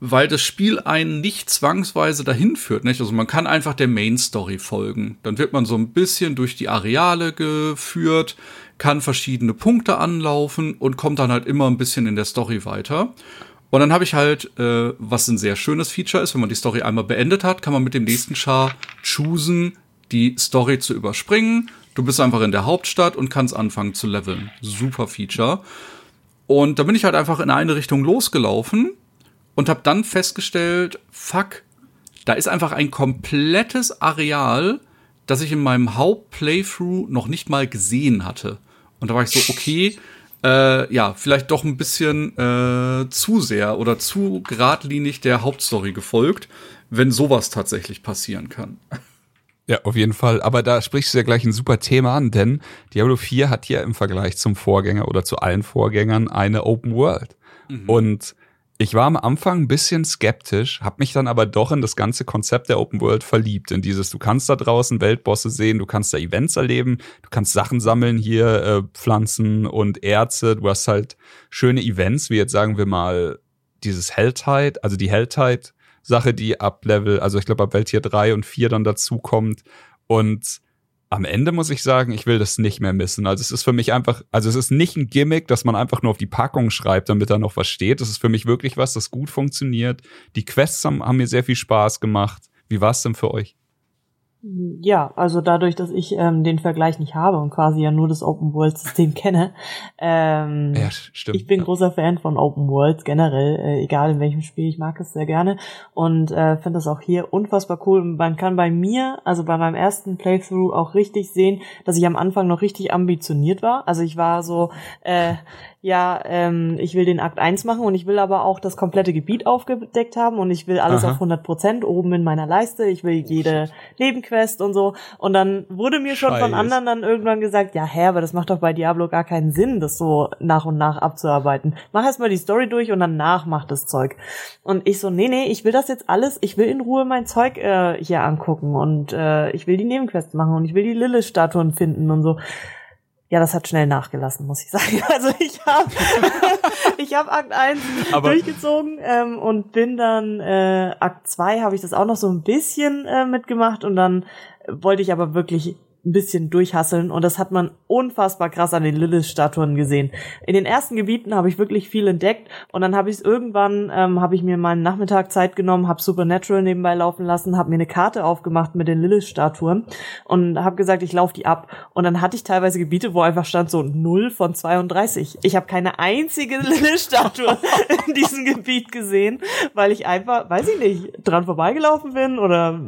weil das Spiel einen nicht zwangsweise dahin führt, nicht? Also man kann einfach der Main Story folgen. Dann wird man so ein bisschen durch die Areale geführt, kann verschiedene Punkte anlaufen und kommt dann halt immer ein bisschen in der Story weiter. Und dann habe ich halt, äh, was ein sehr schönes Feature ist, wenn man die Story einmal beendet hat, kann man mit dem nächsten Char choosen, die Story zu überspringen. Du bist einfach in der Hauptstadt und kannst anfangen zu leveln. Super Feature. Und da bin ich halt einfach in eine Richtung losgelaufen und habe dann festgestellt, fuck, da ist einfach ein komplettes Areal, das ich in meinem Hauptplaythrough noch nicht mal gesehen hatte. Und da war ich so, okay, äh, ja, vielleicht doch ein bisschen äh, zu sehr oder zu geradlinig der Hauptstory gefolgt, wenn sowas tatsächlich passieren kann. Ja, auf jeden Fall. Aber da sprichst du ja gleich ein super Thema an, denn Diablo 4 hat ja im Vergleich zum Vorgänger oder zu allen Vorgängern eine Open World. Mhm. Und ich war am Anfang ein bisschen skeptisch, habe mich dann aber doch in das ganze Konzept der Open World verliebt. In dieses, du kannst da draußen Weltbosse sehen, du kannst da Events erleben, du kannst Sachen sammeln hier, äh, Pflanzen und Erze. Du hast halt schöne Events, wie jetzt sagen wir mal dieses Helltide, also die Helltide-Sache, die ab Level, also ich glaube ab Welttier 3 und 4 dann dazu kommt. Und am Ende muss ich sagen, ich will das nicht mehr missen. Also es ist für mich einfach, also es ist nicht ein Gimmick, dass man einfach nur auf die Packung schreibt, damit da noch was steht. Das ist für mich wirklich was, das gut funktioniert. Die Quests haben, haben mir sehr viel Spaß gemacht. Wie war es denn für euch? Ja, also dadurch, dass ich ähm, den Vergleich nicht habe und quasi ja nur das Open World System [laughs] kenne, ähm, ja, stimmt. ich bin großer Fan von Open Worlds generell, äh, egal in welchem Spiel, ich mag es sehr gerne und äh, finde das auch hier unfassbar cool. Man kann bei mir, also bei meinem ersten Playthrough auch richtig sehen, dass ich am Anfang noch richtig ambitioniert war. Also ich war so, äh, ja, ähm, ich will den Akt 1 machen und ich will aber auch das komplette Gebiet aufgedeckt haben und ich will alles Aha. auf 100 Prozent oben in meiner Leiste. Ich will jede Nebenquest und so. Und dann wurde mir schon Scheiß. von anderen dann irgendwann gesagt, ja, hä, aber das macht doch bei Diablo gar keinen Sinn, das so nach und nach abzuarbeiten. Mach erst mal die Story durch und danach mach das Zeug. Und ich so, nee, nee, ich will das jetzt alles, ich will in Ruhe mein Zeug äh, hier angucken und äh, ich will die Nebenquests machen und ich will die Lilith-Statuen finden und so. Ja, das hat schnell nachgelassen, muss ich sagen. [laughs] Also ich habe [laughs] ich hab Akt 1 Aber durchgezogen ähm, und bin dann äh, Akt 2 habe ich das auch noch so ein bisschen äh, mitgemacht und dann wollte ich aber wirklich ein bisschen durchhasseln und das hat man unfassbar krass an den Lilith-Statuen gesehen. In den ersten Gebieten habe ich wirklich viel entdeckt und dann habe ich es irgendwann, ähm, habe ich mir mal einen Nachmittag Zeit genommen, habe Supernatural nebenbei laufen lassen, habe mir eine Karte aufgemacht mit den Lilith-Statuen und habe gesagt, ich laufe die ab. Und dann hatte ich teilweise Gebiete, wo einfach stand so 0 von 32. Ich habe keine einzige [laughs] Lilith-Statue in diesem Gebiet gesehen, weil ich einfach, weiß ich nicht, dran vorbeigelaufen bin oder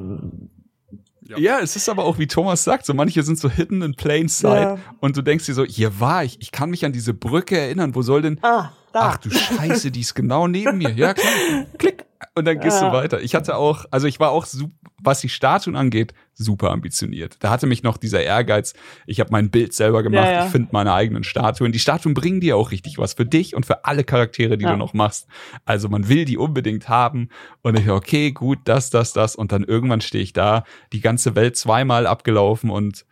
ja. ja. es ist aber auch, wie Thomas sagt, so manche sind so hidden in plain sight ja. und du denkst dir so, hier war ich, ich kann mich an diese Brücke erinnern, wo soll denn, ah, da. ach du Scheiße, die ist genau neben mir, ja klar, klick, und dann gehst ja. du weiter. Ich hatte auch, also ich war auch, was die Statuen angeht, super ambitioniert. Da hatte mich noch dieser Ehrgeiz, ich habe mein Bild selber gemacht, ja, ja. ich finde meine eigenen Statuen. Die Statuen bringen dir auch richtig was für dich und für alle Charaktere, die du noch machst. Also man will die unbedingt haben und ich, okay, gut, das, das, das. Und dann irgendwann stehe ich da, die ganze Welt zweimal abgelaufen und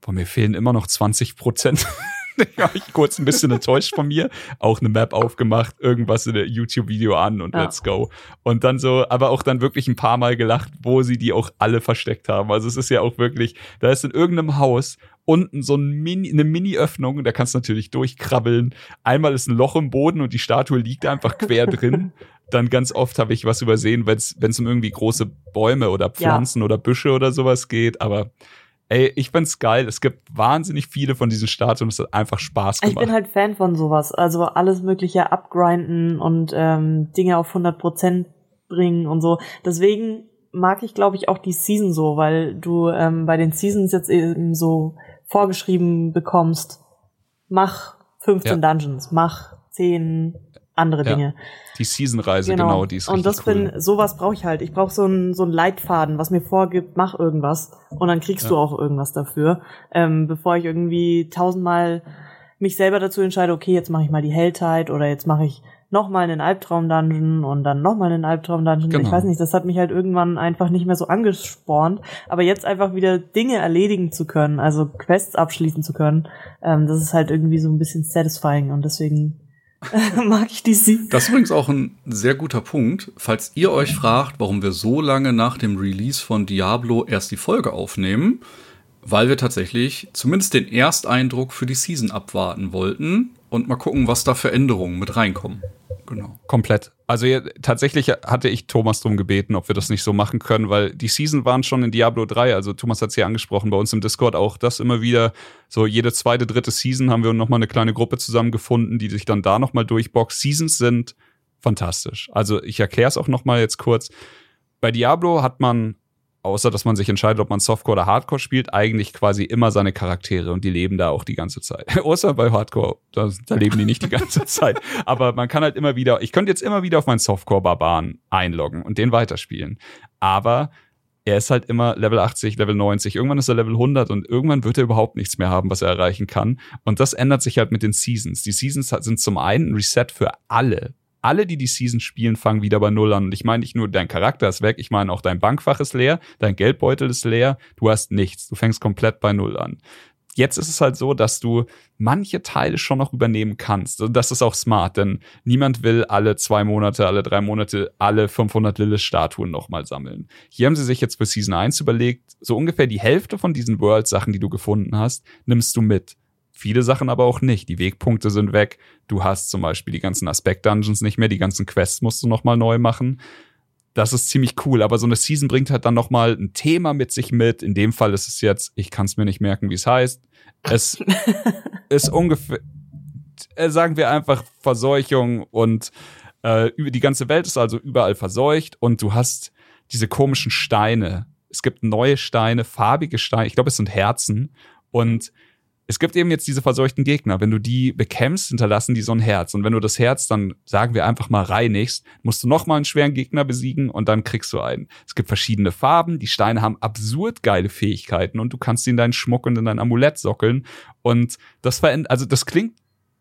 boah, mir fehlen immer noch 20 Prozent. [laughs] [laughs] war ich kurz ein bisschen enttäuscht von mir. Auch eine Map aufgemacht, irgendwas in der YouTube-Video an und ja. let's go. Und dann so, aber auch dann wirklich ein paar Mal gelacht, wo sie die auch alle versteckt haben. Also es ist ja auch wirklich, da ist in irgendeinem Haus unten so ein Mini, eine Mini-Öffnung, da kannst du natürlich durchkrabbeln. Einmal ist ein Loch im Boden und die Statue liegt einfach quer [laughs] drin. Dann ganz oft habe ich was übersehen, wenn es um irgendwie große Bäume oder Pflanzen ja. oder Büsche oder sowas geht. Aber Ey, ich find's geil. Es gibt wahnsinnig viele von diesen Statuen. Es hat einfach Spaß gemacht. Ich bin halt Fan von sowas. Also alles mögliche abgrinden und ähm, Dinge auf 100% bringen und so. Deswegen mag ich, glaube ich, auch die Season so, weil du ähm, bei den Seasons jetzt eben so vorgeschrieben bekommst, mach 15 ja. Dungeons, mach 10 andere ja. Dinge. Die Season-Reise, genau. genau, die ist Und das cool. bin, sowas brauche ich halt. Ich brauche so einen so einen Leitfaden, was mir vorgibt, mach irgendwas und dann kriegst ja. du auch irgendwas dafür, ähm, bevor ich irgendwie tausendmal mich selber dazu entscheide, okay, jetzt mache ich mal die Helltide oder jetzt mache ich nochmal einen Albtraum-Dungeon und dann nochmal einen Albtraum-Dungeon. Genau. Ich weiß nicht, das hat mich halt irgendwann einfach nicht mehr so angespornt. Aber jetzt einfach wieder Dinge erledigen zu können, also Quests abschließen zu können, ähm, das ist halt irgendwie so ein bisschen satisfying und deswegen [laughs] mag ich die sie. Das ist übrigens auch ein sehr guter Punkt. Falls ihr euch fragt, warum wir so lange nach dem Release von Diablo erst die Folge aufnehmen, weil wir tatsächlich zumindest den Ersteindruck für die Season abwarten wollten und mal gucken, was da für Änderungen mit reinkommen. Genau. Komplett. Also ja, tatsächlich hatte ich Thomas drum gebeten, ob wir das nicht so machen können, weil die Season waren schon in Diablo 3. Also Thomas hat es ja angesprochen, bei uns im Discord auch das immer wieder. So jede zweite, dritte Season haben wir nochmal eine kleine Gruppe zusammengefunden, die sich dann da nochmal durchboxt. Seasons sind fantastisch. Also ich erkläre es auch nochmal jetzt kurz. Bei Diablo hat man außer dass man sich entscheidet, ob man Softcore oder Hardcore spielt, eigentlich quasi immer seine Charaktere und die leben da auch die ganze Zeit. [laughs] außer bei Hardcore, da, da, leben die nicht die ganze [laughs] Zeit. Aber man kann halt immer wieder, ich könnte jetzt immer wieder auf meinen Softcore-Barbaren einloggen und den weiterspielen. Aber er ist halt immer Level 80, Level 90, irgendwann ist er Level 100 und irgendwann wird er überhaupt nichts mehr haben, was er erreichen kann. Und das ändert sich halt mit den Seasons. Die Seasons sind zum einen ein Reset für alle alle, die die Season spielen, fangen wieder bei Null an. Und ich meine nicht nur, dein Charakter ist weg, ich meine auch dein Bankfach ist leer, dein Geldbeutel ist leer, du hast nichts. Du fängst komplett bei Null an. Jetzt ist es halt so, dass du manche Teile schon noch übernehmen kannst. Und das ist auch smart, denn niemand will alle zwei Monate, alle drei Monate alle 500 Lilith-Statuen nochmal sammeln. Hier haben sie sich jetzt für Season 1 überlegt, so ungefähr die Hälfte von diesen World-Sachen, die du gefunden hast, nimmst du mit. Viele Sachen aber auch nicht. Die Wegpunkte sind weg. Du hast zum Beispiel die ganzen Aspekt-Dungeons nicht mehr. Die ganzen Quests musst du nochmal neu machen. Das ist ziemlich cool. Aber so eine Season bringt halt dann nochmal ein Thema mit sich mit. In dem Fall ist es jetzt, ich kann es mir nicht merken, wie es heißt. Es [laughs] ist ungefähr, äh, sagen wir einfach Verseuchung und äh, die ganze Welt ist also überall verseucht und du hast diese komischen Steine. Es gibt neue Steine, farbige Steine. Ich glaube, es sind Herzen. Und es gibt eben jetzt diese verseuchten Gegner. Wenn du die bekämpfst, hinterlassen die so ein Herz. Und wenn du das Herz dann, sagen wir einfach mal, reinigst, musst du nochmal einen schweren Gegner besiegen und dann kriegst du einen. Es gibt verschiedene Farben. Die Steine haben absurd geile Fähigkeiten und du kannst sie in deinen Schmuck und in dein Amulett sockeln. Und das verändert, also das klingt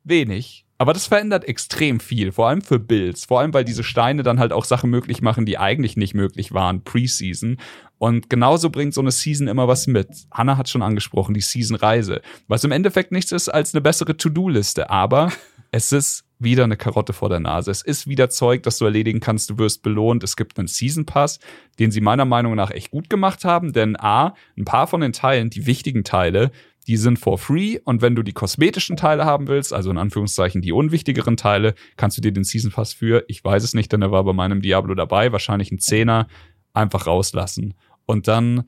wenig, aber das verändert extrem viel, vor allem für Builds, vor allem weil diese Steine dann halt auch Sachen möglich machen, die eigentlich nicht möglich waren Preseason. Und genauso bringt so eine Season immer was mit. Hannah hat schon angesprochen, die Season-Reise, was im Endeffekt nichts ist als eine bessere To-Do-Liste, aber [laughs] es ist wieder eine Karotte vor der Nase. Es ist wieder Zeug, das du erledigen kannst. Du wirst belohnt. Es gibt einen Season Pass, den sie meiner Meinung nach echt gut gemacht haben. Denn A, ein paar von den Teilen, die wichtigen Teile, die sind for free. Und wenn du die kosmetischen Teile haben willst, also in Anführungszeichen die unwichtigeren Teile, kannst du dir den Season Pass für, ich weiß es nicht, denn er war bei meinem Diablo dabei, wahrscheinlich ein Zehner, einfach rauslassen. Und dann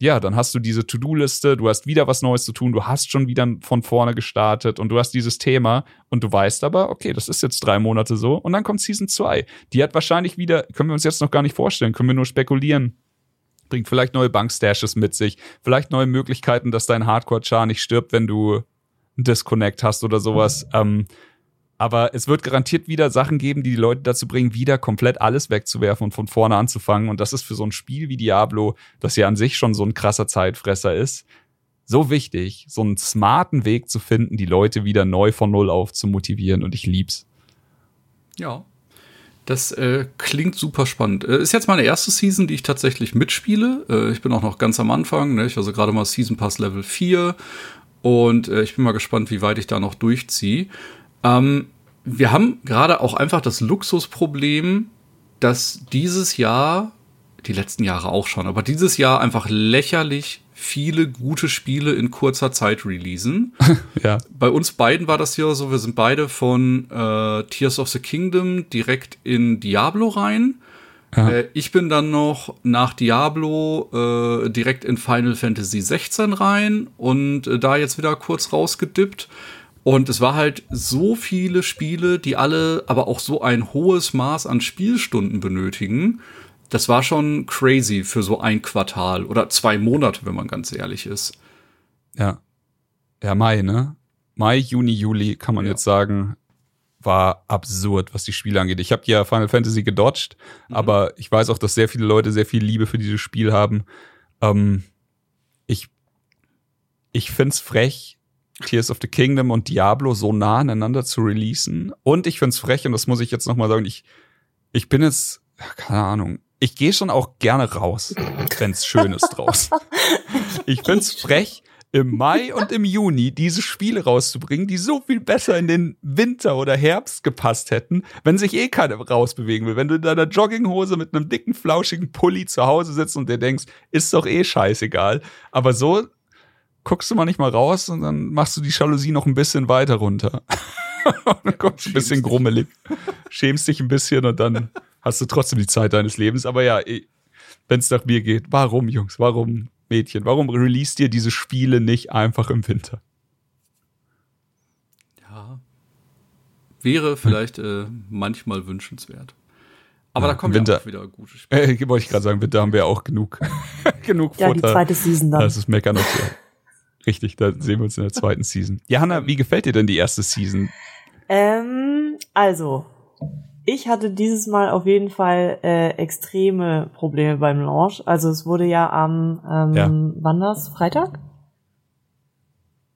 ja, dann hast du diese To-Do-Liste, du hast wieder was Neues zu tun, du hast schon wieder von vorne gestartet und du hast dieses Thema und du weißt aber, okay, das ist jetzt drei Monate so und dann kommt Season 2. Die hat wahrscheinlich wieder, können wir uns jetzt noch gar nicht vorstellen, können wir nur spekulieren. Bringt vielleicht neue Bankstashes mit sich, vielleicht neue Möglichkeiten, dass dein Hardcore-Char nicht stirbt, wenn du einen Disconnect hast oder sowas. Ähm, aber es wird garantiert wieder Sachen geben, die die Leute dazu bringen, wieder komplett alles wegzuwerfen und von vorne anzufangen. Und das ist für so ein Spiel wie Diablo, das ja an sich schon so ein krasser Zeitfresser ist, so wichtig, so einen smarten Weg zu finden, die Leute wieder neu von Null auf zu motivieren. Und ich lieb's. Ja. Das äh, klingt super spannend. Äh, ist jetzt meine erste Season, die ich tatsächlich mitspiele. Äh, ich bin auch noch ganz am Anfang, ne? also gerade mal Season Pass Level 4 und äh, ich bin mal gespannt, wie weit ich da noch durchziehe. Ähm, wir haben gerade auch einfach das Luxusproblem, dass dieses Jahr, die letzten Jahre auch schon, aber dieses Jahr einfach lächerlich viele gute Spiele in kurzer Zeit releasen. [laughs] ja. Bei uns beiden war das hier so, wir sind beide von äh, Tears of the Kingdom direkt in Diablo rein. Äh, ich bin dann noch nach Diablo äh, direkt in Final Fantasy 16 rein und äh, da jetzt wieder kurz rausgedippt. Und es war halt so viele Spiele, die alle aber auch so ein hohes Maß an Spielstunden benötigen. Das war schon crazy für so ein Quartal oder zwei Monate, wenn man ganz ehrlich ist. Ja. Ja, Mai, ne? Mai, Juni, Juli, kann man ja. jetzt sagen, war absurd, was die Spiele angeht. Ich habe ja Final Fantasy gedodged, mhm. aber ich weiß auch, dass sehr viele Leute sehr viel Liebe für dieses Spiel haben. Ähm, ich ich find's frech, Tears of the Kingdom und Diablo so nah aneinander zu releasen. Und ich find's frech, und das muss ich jetzt nochmal sagen, ich, ich bin jetzt, keine Ahnung, ich gehe schon auch gerne raus, wenn's schön ist draußen. [laughs] Ich find's frech, im Mai und im Juni diese Spiele rauszubringen, die so viel besser in den Winter oder Herbst gepasst hätten, wenn sich eh keiner rausbewegen will. Wenn du in deiner Jogginghose mit einem dicken, flauschigen Pulli zu Hause sitzt und dir denkst, ist doch eh scheißegal. Aber so guckst du mal nicht mal raus und dann machst du die Jalousie noch ein bisschen weiter runter. [laughs] und du ein bisschen grummelig, schämst dich ein bisschen und dann [laughs] hast du trotzdem die Zeit deines Lebens. Aber ja, wenn es nach mir geht, warum, Jungs, warum, Mädchen, warum release ihr diese Spiele nicht einfach im Winter? Ja, wäre vielleicht äh, manchmal wünschenswert. Aber ja, da kommen Winter, ja auch wieder gute Spiele. Äh, wollte ich gerade sagen, Winter haben wir auch genug, [laughs] genug Futter. Ja, die zweite Season dann. Das ist meckern okay. Richtig, da sehen wir uns in der zweiten Season. Johanna, wie gefällt dir denn die erste Season? Ähm, also, ich hatte dieses Mal auf jeden Fall äh, extreme Probleme beim Launch. Also es wurde ja am, ähm, ja. wann das? Freitag?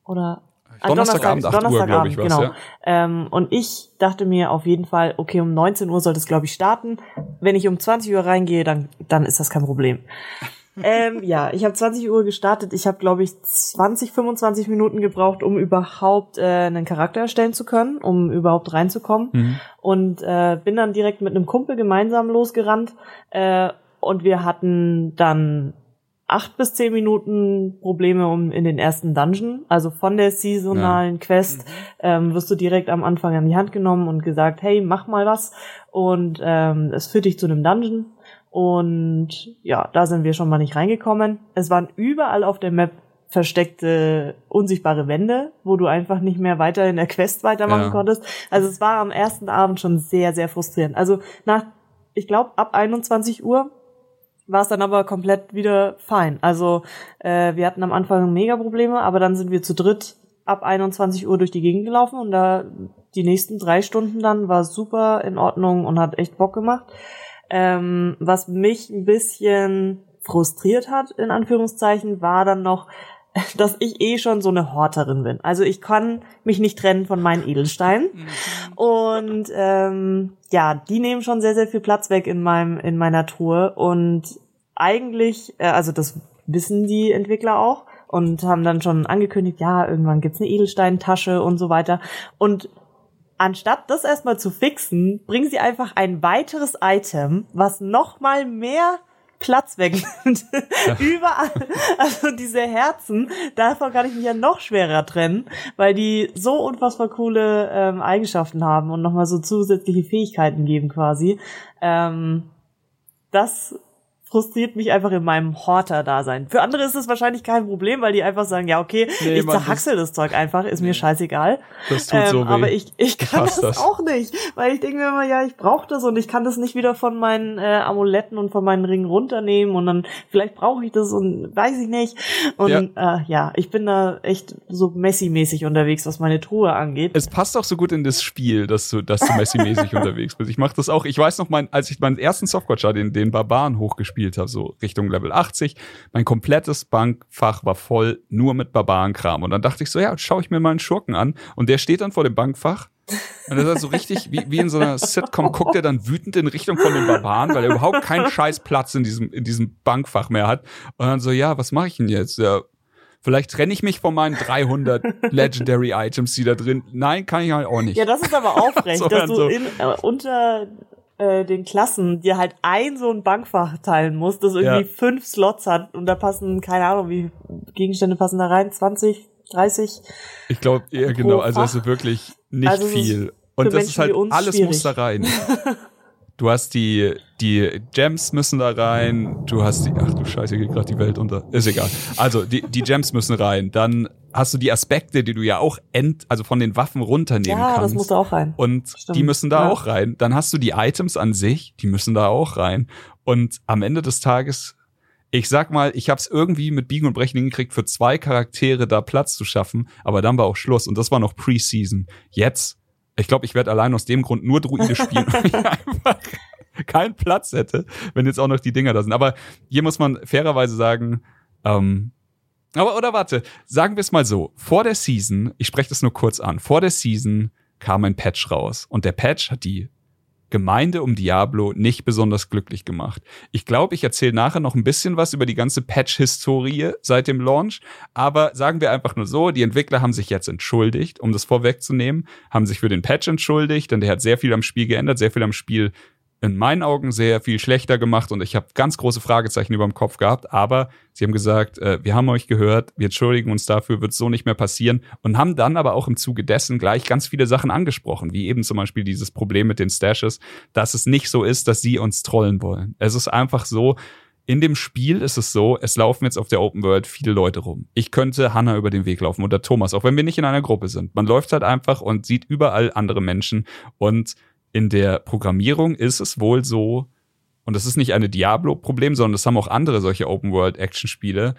Oder? Ah, Donnerstagabend, Donnerstag, 8 Uhr, glaube ich, was, genau. Ja. Ähm, und ich dachte mir auf jeden Fall, okay, um 19 Uhr sollte es, glaube ich, starten. Wenn ich um 20 Uhr reingehe, dann, dann ist das kein Problem ähm, ja, ich habe 20 Uhr gestartet. Ich habe, glaube ich, 20, 25 Minuten gebraucht, um überhaupt äh, einen Charakter erstellen zu können, um überhaupt reinzukommen. Mhm. Und äh, bin dann direkt mit einem Kumpel gemeinsam losgerannt. Äh, und wir hatten dann acht bis zehn Minuten Probleme um in den ersten Dungeon. Also von der saisonalen ja. Quest mhm. ähm, wirst du direkt am Anfang an die Hand genommen und gesagt, hey, mach mal was. Und ähm, es führt dich zu einem Dungeon. Und ja, da sind wir schon mal nicht reingekommen. Es waren überall auf der Map versteckte unsichtbare Wände, wo du einfach nicht mehr weiter in der Quest weitermachen ja. konntest. Also es war am ersten Abend schon sehr, sehr frustrierend. Also nach, ich glaube, ab 21 Uhr war es dann aber komplett wieder fein. Also äh, wir hatten am Anfang mega Probleme, aber dann sind wir zu dritt ab 21 Uhr durch die Gegend gelaufen und da die nächsten drei Stunden dann war super in Ordnung und hat echt Bock gemacht. Ähm, was mich ein bisschen frustriert hat, in Anführungszeichen, war dann noch, [laughs] dass ich eh schon so eine Horterin bin. Also ich kann mich nicht trennen von meinen Edelsteinen. Mhm. Und ähm, ja, die nehmen schon sehr, sehr viel Platz weg in meinem, in meiner Truhe. Und eigentlich, äh, also das wissen die Entwickler auch und haben dann schon angekündigt, ja, irgendwann gibt's eine Edelsteintasche und so weiter. Und anstatt das erstmal zu fixen, bringen sie einfach ein weiteres Item, was nochmal mehr Platz wegnimmt. [laughs] Überall. Also diese Herzen, davon kann ich mich ja noch schwerer trennen, weil die so unfassbar coole ähm, Eigenschaften haben und nochmal so zusätzliche Fähigkeiten geben quasi. Ähm, das frustriert mich einfach in meinem Horter-Dasein. Für andere ist es wahrscheinlich kein Problem, weil die einfach sagen, ja, okay, nee, ich zerhacksel das, das, Zeug einfach, ist mir scheißegal. Das tut ähm, so weh. Aber ich, ich kann das, das, auch nicht, weil ich denke mir immer, ja, ich brauche das und ich kann das nicht wieder von meinen äh, Amuletten und von meinen Ringen runternehmen und dann vielleicht brauche ich das und weiß ich nicht. Und ja. Äh, ja, ich bin da echt so Messi-mäßig unterwegs, was meine Truhe angeht. Es passt auch so gut in das Spiel, dass du, dass du Messi-mäßig [laughs] unterwegs bist. Ich mache das auch. Ich weiß noch, mein, als ich meinen ersten Softwatcher, den, den Barbaren hochgespielt gespielt habe, so Richtung Level 80. Mein komplettes Bankfach war voll nur mit Barbarenkram. Und dann dachte ich so, ja, schaue ich mir mal einen Schurken an. Und der steht dann vor dem Bankfach und das ist so richtig, wie, wie in so einer Sitcom, guckt er dann wütend in Richtung von den Barbaren, weil er überhaupt keinen scheiß Platz in diesem, in diesem Bankfach mehr hat. Und dann so, ja, was mache ich denn jetzt? Ja, vielleicht trenne ich mich von meinen 300 [laughs] Legendary Items, die da drin. Nein, kann ich halt auch nicht. Ja, das ist aber aufrecht, [laughs] so dass du so. in, äh, unter äh, den Klassen dir halt ein so ein Bankfach teilen musst, das irgendwie ja. fünf Slots hat und da passen, keine Ahnung, wie Gegenstände passen da rein, 20, 30? Ich glaube, ja genau, also es ist wirklich nicht also viel. Und das Menschen ist halt, alles schwierig. muss da rein. [laughs] Du hast die, die Gems müssen da rein, du hast die, ach du Scheiße, geht gerade die Welt unter. Ist egal. Also, die, die Gems müssen rein. Dann hast du die Aspekte, die du ja auch end, also von den Waffen runternehmen ja, kannst. Ja, das muss da auch rein. Und Stimmt. die müssen da ja. auch rein. Dann hast du die Items an sich, die müssen da auch rein. Und am Ende des Tages, ich sag mal, ich habe es irgendwie mit Biegen und Brechen hingekriegt, für zwei Charaktere da Platz zu schaffen, aber dann war auch Schluss. Und das war noch Preseason. Jetzt ich glaube, ich werde allein aus dem Grund nur Druide spielen, [laughs] weil ich einfach keinen Platz hätte, wenn jetzt auch noch die Dinger da sind. Aber hier muss man fairerweise sagen, ähm, aber oder warte, sagen wir es mal so, vor der Season, ich spreche das nur kurz an, vor der Season kam ein Patch raus und der Patch hat die Gemeinde um Diablo nicht besonders glücklich gemacht. Ich glaube, ich erzähle nachher noch ein bisschen was über die ganze Patch-Historie seit dem Launch, aber sagen wir einfach nur so, die Entwickler haben sich jetzt entschuldigt, um das vorwegzunehmen, haben sich für den Patch entschuldigt, denn der hat sehr viel am Spiel geändert, sehr viel am Spiel in meinen Augen sehr viel schlechter gemacht und ich habe ganz große Fragezeichen über dem Kopf gehabt. Aber sie haben gesagt, äh, wir haben euch gehört, wir entschuldigen uns dafür, wird so nicht mehr passieren und haben dann aber auch im Zuge dessen gleich ganz viele Sachen angesprochen, wie eben zum Beispiel dieses Problem mit den Stashes, dass es nicht so ist, dass sie uns trollen wollen. Es ist einfach so, in dem Spiel ist es so, es laufen jetzt auf der Open World viele Leute rum. Ich könnte Hannah über den Weg laufen oder Thomas, auch wenn wir nicht in einer Gruppe sind. Man läuft halt einfach und sieht überall andere Menschen und in der Programmierung ist es wohl so, und das ist nicht eine Diablo-Problem, sondern das haben auch andere solche Open-World-Action-Spiele,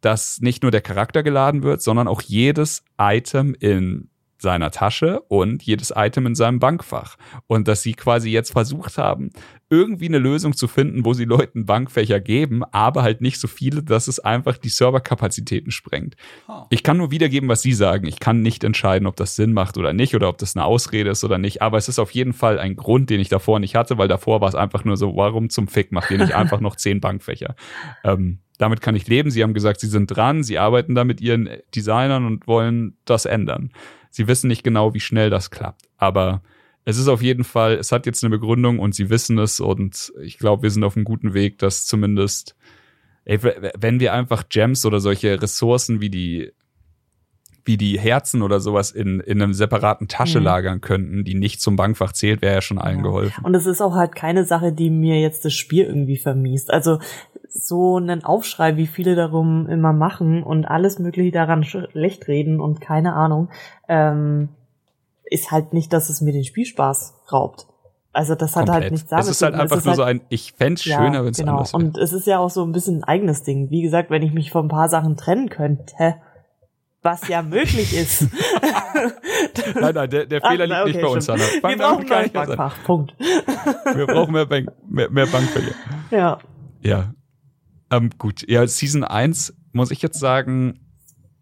dass nicht nur der Charakter geladen wird, sondern auch jedes Item in seiner Tasche und jedes Item in seinem Bankfach. Und dass sie quasi jetzt versucht haben, irgendwie eine Lösung zu finden, wo sie Leuten Bankfächer geben, aber halt nicht so viele, dass es einfach die Serverkapazitäten sprengt. Ich kann nur wiedergeben, was sie sagen. Ich kann nicht entscheiden, ob das Sinn macht oder nicht oder ob das eine Ausrede ist oder nicht. Aber es ist auf jeden Fall ein Grund, den ich davor nicht hatte, weil davor war es einfach nur so, warum zum Fick macht ihr nicht einfach noch zehn Bankfächer? [laughs] Ähm, damit kann ich leben. Sie haben gesagt, sie sind dran, sie arbeiten da mit ihren Designern und wollen das ändern. Sie wissen nicht genau, wie schnell das klappt. Aber es ist auf jeden Fall, es hat jetzt eine Begründung und sie wissen es und ich glaube, wir sind auf einem guten Weg, dass zumindest, ey, wenn wir einfach Gems oder solche Ressourcen wie die wie die Herzen oder sowas in, in einem separaten Tasche mhm. lagern könnten, die nicht zum Bankfach zählt, wäre ja schon allen ja. geholfen. Und es ist auch halt keine Sache, die mir jetzt das Spiel irgendwie vermiest. Also so einen Aufschrei, wie viele darum immer machen und alles mögliche daran schlecht reden und keine Ahnung, ähm, ist halt nicht, dass es mir den Spielspaß raubt. Also das hat halt Komplett. halt nichts damit. Es ist halt einfach nur halt, so ein, ich fände ja, schöner, wenn es genau. anders wäre. Und es ist ja auch so ein bisschen ein eigenes Ding. Wie gesagt, wenn ich mich von ein paar Sachen trennen könnte, was ja möglich ist. [laughs] nein, nein, der, der Fehler Ach, liegt okay, nicht bei uns, Anna. Wir brauchen mehr Bankfach, Punkt. Wir brauchen mehr, Bank, mehr, mehr Bankfälle. Ja. Ja, ähm, gut, ja, Season 1 muss ich jetzt sagen,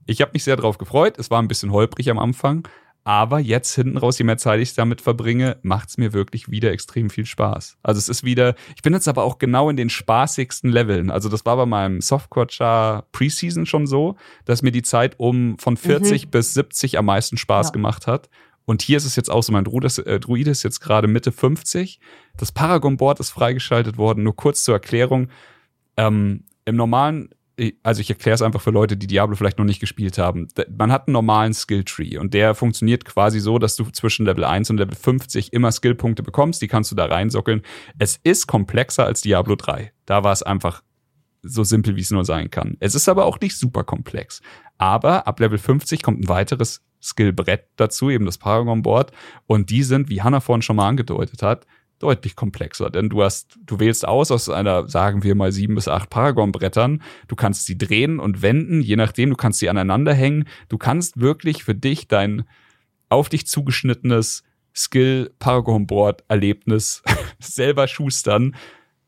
ich habe mich sehr drauf gefreut. Es war ein bisschen holprig am Anfang, aber jetzt hinten raus, je mehr Zeit ich damit verbringe, macht es mir wirklich wieder extrem viel Spaß. Also es ist wieder, ich bin jetzt aber auch genau in den spaßigsten Leveln. Also das war bei meinem Softcore Preseason schon so, dass mir die Zeit um von 40 mhm. bis 70 am meisten Spaß ja. gemacht hat. Und hier ist es jetzt auch so, mein Druid äh, Druide ist jetzt gerade Mitte 50. Das Paragon-Board ist freigeschaltet worden. Nur kurz zur Erklärung. Ähm, Im normalen also ich erkläre es einfach für Leute, die Diablo vielleicht noch nicht gespielt haben. Man hat einen normalen Skilltree und der funktioniert quasi so, dass du zwischen Level 1 und Level 50 immer Skillpunkte bekommst, die kannst du da reinsockeln. Es ist komplexer als Diablo 3. Da war es einfach so simpel, wie es nur sein kann. Es ist aber auch nicht super komplex. Aber ab Level 50 kommt ein weiteres Skillbrett dazu, eben das Paragon Board. Und die sind, wie Hannah vorhin schon mal angedeutet hat, deutlich komplexer, denn du hast, du wählst aus aus einer, sagen wir mal, sieben bis acht Paragon-Brettern. Du kannst sie drehen und wenden, je nachdem, du kannst sie aneinander hängen. Du kannst wirklich für dich dein auf dich zugeschnittenes Skill-Paragon-Board-Erlebnis [laughs] selber schustern.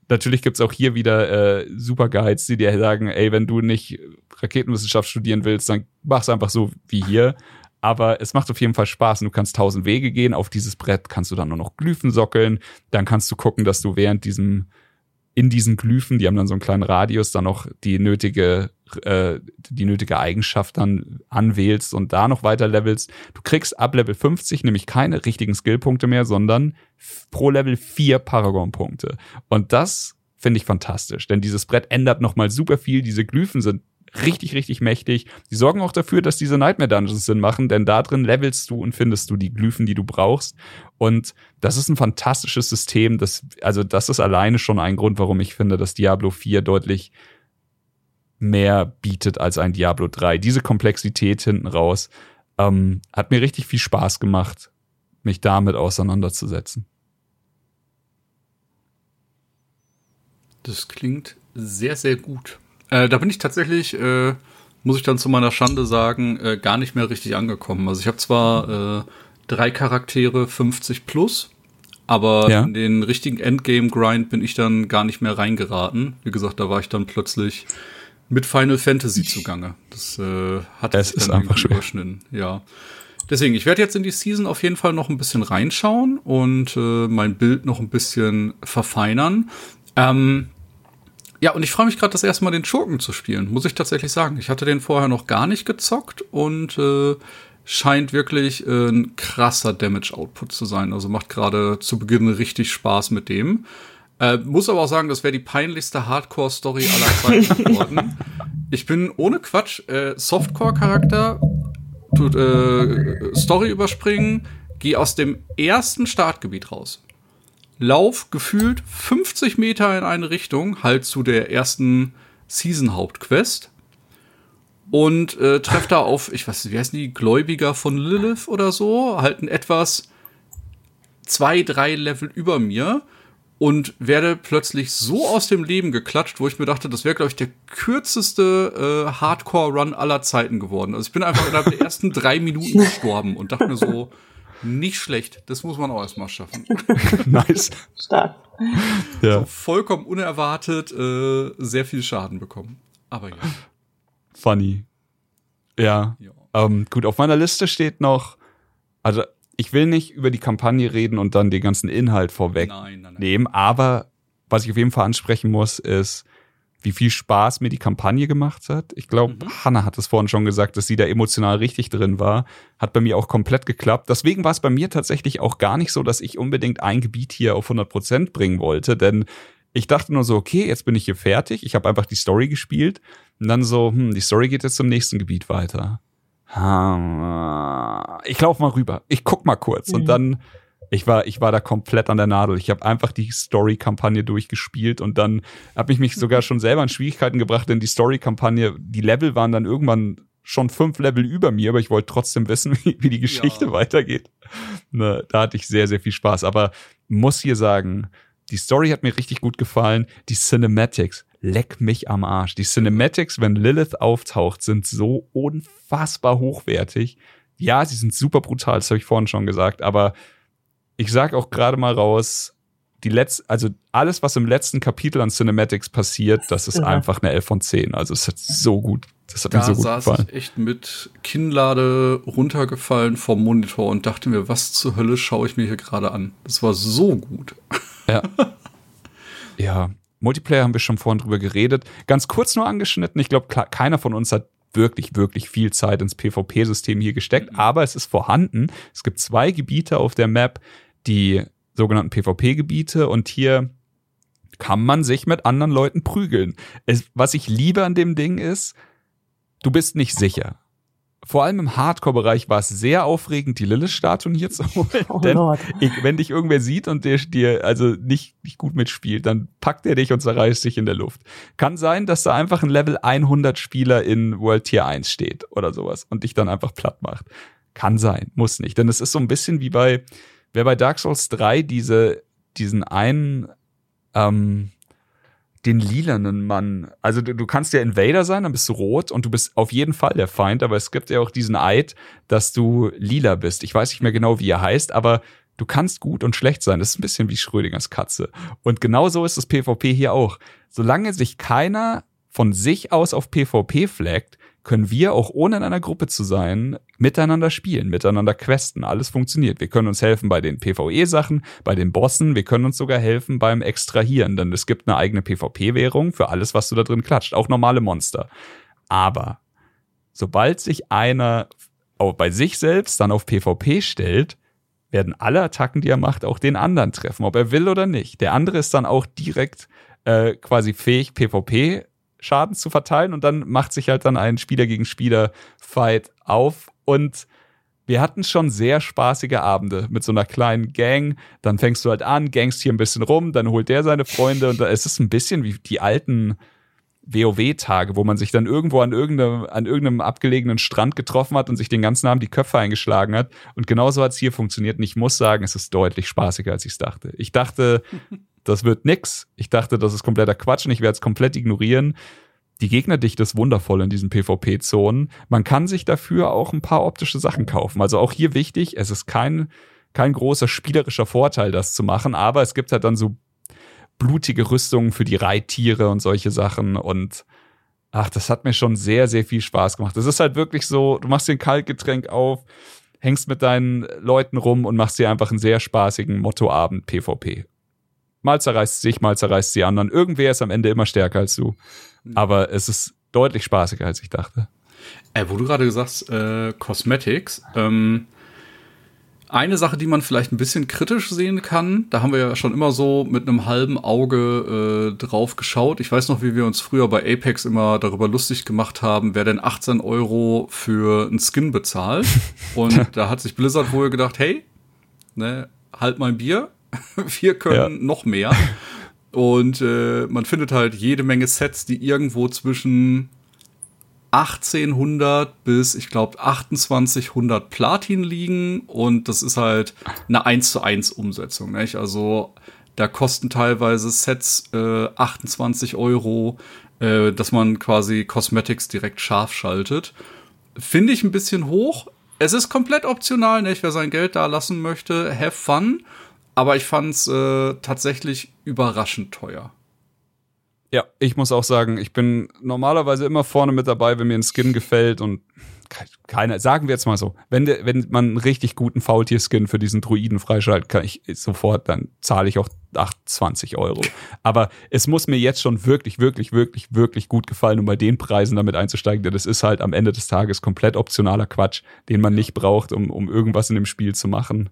Natürlich gibt's auch hier wieder äh, super Guides, die dir sagen, ey, wenn du nicht Raketenwissenschaft studieren willst, dann mach's einfach so wie hier. Aber es macht auf jeden Fall Spaß und du kannst tausend Wege gehen. Auf dieses Brett kannst du dann nur noch Glyphen sockeln. Dann kannst du gucken, dass du während diesem, in diesen Glyphen, die haben dann so einen kleinen Radius, dann noch die nötige, äh, die nötige Eigenschaft dann anwählst und da noch weiter levelst. Du kriegst ab Level 50 nämlich keine richtigen Skillpunkte mehr, sondern pro Level vier Paragon-Punkte. Und das finde ich fantastisch, denn dieses Brett ändert nochmal super viel. Diese Glyphen sind richtig, richtig mächtig. Die sorgen auch dafür, dass diese Nightmare Dungeons Sinn machen, denn da drin levelst du und findest du die Glyphen, die du brauchst. Und das ist ein fantastisches System. Das, also das ist alleine schon ein Grund, warum ich finde, dass Diablo 4 deutlich mehr bietet als ein Diablo 3. Diese Komplexität hinten raus ähm, hat mir richtig viel Spaß gemacht, mich damit auseinanderzusetzen. Das klingt sehr, sehr gut. Äh, da bin ich tatsächlich, äh, muss ich dann zu meiner Schande sagen, äh, gar nicht mehr richtig angekommen. Also ich habe zwar äh, drei Charaktere 50 plus, aber ja. in den richtigen Endgame-Grind bin ich dann gar nicht mehr reingeraten. Wie gesagt, da war ich dann plötzlich mit Final Fantasy zugange. Das äh, hat es ist einfach schön. überschnitten. Ja. Deswegen, ich werde jetzt in die Season auf jeden Fall noch ein bisschen reinschauen und äh, mein Bild noch ein bisschen verfeinern. Ähm, ja, und ich freue mich gerade, das erste Mal den Schurken zu spielen, muss ich tatsächlich sagen. Ich hatte den vorher noch gar nicht gezockt und äh, scheint wirklich äh, ein krasser Damage-Output zu sein. Also macht gerade zu Beginn richtig Spaß mit dem. Äh, muss aber auch sagen, das wäre die peinlichste Hardcore-Story aller Zeiten [laughs] geworden. Ich bin ohne Quatsch äh, Softcore-Charakter, tut äh, Story überspringen, geh aus dem ersten Startgebiet raus lauf gefühlt 50 Meter in eine Richtung, halt zu der ersten Season-Hauptquest. Und äh, treff da auf, ich weiß nicht, wie heißen die, Gläubiger von Lilith oder so, halten etwas zwei, drei Level über mir und werde plötzlich so aus dem Leben geklatscht, wo ich mir dachte, das wäre, glaube ich, der kürzeste äh, Hardcore-Run aller Zeiten geworden. Also ich bin einfach innerhalb der ersten drei Minuten [laughs] gestorben und dachte mir so, nicht schlecht. Das muss man auch erstmal schaffen. [laughs] nice. Stark. Ja. So vollkommen unerwartet äh, sehr viel Schaden bekommen. Aber ja. Funny. Ja. ja. Ähm, gut, auf meiner Liste steht noch, also ich will nicht über die Kampagne reden und dann den ganzen Inhalt vorwegnehmen, aber was ich auf jeden Fall ansprechen muss, ist, wie viel Spaß mir die Kampagne gemacht hat. Ich glaube, mhm. Hannah hat es vorhin schon gesagt, dass sie da emotional richtig drin war. Hat bei mir auch komplett geklappt. Deswegen war es bei mir tatsächlich auch gar nicht so, dass ich unbedingt ein Gebiet hier auf 100 Prozent bringen wollte, denn ich dachte nur so, okay, jetzt bin ich hier fertig. Ich habe einfach die Story gespielt und dann so, hm, die Story geht jetzt zum nächsten Gebiet weiter. Ich laufe mal rüber. Ich guck mal kurz mhm. und dann ich war, ich war da komplett an der Nadel. Ich habe einfach die Story-Kampagne durchgespielt und dann habe ich mich sogar schon selber in Schwierigkeiten gebracht, denn die Story-Kampagne, die Level waren dann irgendwann schon fünf Level über mir, aber ich wollte trotzdem wissen, [laughs] wie, wie die Geschichte ja. weitergeht. Ne, da hatte ich sehr, sehr viel Spaß. Aber muss hier sagen, die Story hat mir richtig gut gefallen. Die Cinematics, leck mich am Arsch. Die Cinematics, wenn Lilith auftaucht, sind so unfassbar hochwertig. Ja, sie sind super brutal, das habe ich vorhin schon gesagt, aber ich sag auch gerade mal raus, die letzte, also alles, was im letzten Kapitel an Cinematics passiert, das ist ja. einfach eine 11 von 10. Also es hat so gut, das hat da mir so gut saß gefallen. Ich echt mit Kinnlade runtergefallen vom Monitor und dachte mir, was zur Hölle schaue ich mir hier gerade an? Das war so gut. Ja. [laughs] ja. Multiplayer haben wir schon vorhin drüber geredet. Ganz kurz nur angeschnitten. Ich glaube, keiner von uns hat wirklich, wirklich viel Zeit ins PvP-System hier gesteckt, mhm. aber es ist vorhanden. Es gibt zwei Gebiete auf der Map, die sogenannten PvP-Gebiete und hier kann man sich mit anderen Leuten prügeln. Es, was ich liebe an dem Ding ist, du bist nicht sicher vor allem im Hardcore-Bereich war es sehr aufregend, die Lilith-Statuen hier zu [laughs] holen. Oh denn ich, wenn dich irgendwer sieht und der dir also nicht, nicht gut mitspielt, dann packt er dich und zerreißt dich in der Luft. Kann sein, dass da einfach ein Level 100 Spieler in World Tier 1 steht oder sowas und dich dann einfach platt macht. Kann sein, muss nicht. Denn es ist so ein bisschen wie bei, wer bei Dark Souls 3 diese, diesen einen, ähm, den lilanen Mann. Also du, du kannst ja Invader sein, dann bist du rot und du bist auf jeden Fall der Feind, aber es gibt ja auch diesen Eid, dass du lila bist. Ich weiß nicht mehr genau, wie er heißt, aber du kannst gut und schlecht sein. Das ist ein bisschen wie Schrödingers Katze. Und genauso ist das PvP hier auch. Solange sich keiner von sich aus auf PvP flaggt, können wir auch ohne in einer Gruppe zu sein, miteinander spielen, miteinander questen. Alles funktioniert. Wir können uns helfen bei den PvE-Sachen, bei den Bossen. Wir können uns sogar helfen beim Extrahieren, denn es gibt eine eigene PvP-Währung für alles, was du da drin klatscht. Auch normale Monster. Aber sobald sich einer auch bei sich selbst dann auf PvP stellt, werden alle Attacken, die er macht, auch den anderen treffen, ob er will oder nicht. Der andere ist dann auch direkt äh, quasi fähig, PvP Schaden zu verteilen und dann macht sich halt dann ein Spieler gegen Spieler Fight auf und wir hatten schon sehr spaßige Abende mit so einer kleinen Gang. Dann fängst du halt an, gangst hier ein bisschen rum, dann holt der seine Freunde und da ist es ein bisschen wie die alten WoW-Tage, wo man sich dann irgendwo an irgendeinem, an irgendeinem abgelegenen Strand getroffen hat und sich den ganzen Abend die Köpfe eingeschlagen hat. Und genauso hat es hier funktioniert. Und ich muss sagen, es ist deutlich spaßiger, als ich es dachte. Ich dachte, [laughs] das wird nix. Ich dachte, das ist kompletter Quatsch und ich werde es komplett ignorieren. Die Gegnerdichte ist wundervoll in diesen PvP-Zonen. Man kann sich dafür auch ein paar optische Sachen kaufen. Also auch hier wichtig, es ist kein, kein großer spielerischer Vorteil, das zu machen, aber es gibt halt dann so blutige Rüstungen für die Reittiere und solche Sachen und ach, das hat mir schon sehr, sehr viel Spaß gemacht. Es ist halt wirklich so, du machst dir ein Kaltgetränk auf, hängst mit deinen Leuten rum und machst dir einfach einen sehr spaßigen Mottoabend PvP. Mal zerreißt sich, mal zerreißt die anderen. Irgendwer ist am Ende immer stärker als du. Mhm. Aber es ist deutlich spaßiger, als ich dachte. Äh, wo du gerade gesagt hast, äh, Cosmetics, ähm, eine Sache, die man vielleicht ein bisschen kritisch sehen kann, da haben wir ja schon immer so mit einem halben Auge äh, drauf geschaut. Ich weiß noch, wie wir uns früher bei Apex immer darüber lustig gemacht haben, wer denn 18 Euro für einen Skin bezahlt. [laughs] Und da hat sich Blizzard wohl gedacht, hey, ne, halt mal ein Bier, [laughs] wir können ja. noch mehr. Und äh, man findet halt jede Menge Sets, die irgendwo zwischen 1800 bis, ich glaube, 2800 Platin liegen. Und das ist halt eine 1 zu 1 Umsetzung. Nicht? Also da kosten teilweise Sets äh, 28 Euro, äh, dass man quasi Cosmetics direkt scharf schaltet. Finde ich ein bisschen hoch. Es ist komplett optional, nicht? Wer sein Geld da lassen möchte, have fun. Aber ich fand es äh, tatsächlich überraschend teuer. Ja, ich muss auch sagen, ich bin normalerweise immer vorne mit dabei, wenn mir ein Skin gefällt und keine, sagen wir jetzt mal so, wenn, de, wenn man einen richtig guten Faultier-Skin für diesen Druiden freischaltet, kann ich sofort, dann zahle ich auch 28 Euro. Aber es muss mir jetzt schon wirklich, wirklich, wirklich, wirklich gut gefallen, um bei den Preisen damit einzusteigen, denn das ist halt am Ende des Tages komplett optionaler Quatsch, den man nicht braucht, um, um irgendwas in dem Spiel zu machen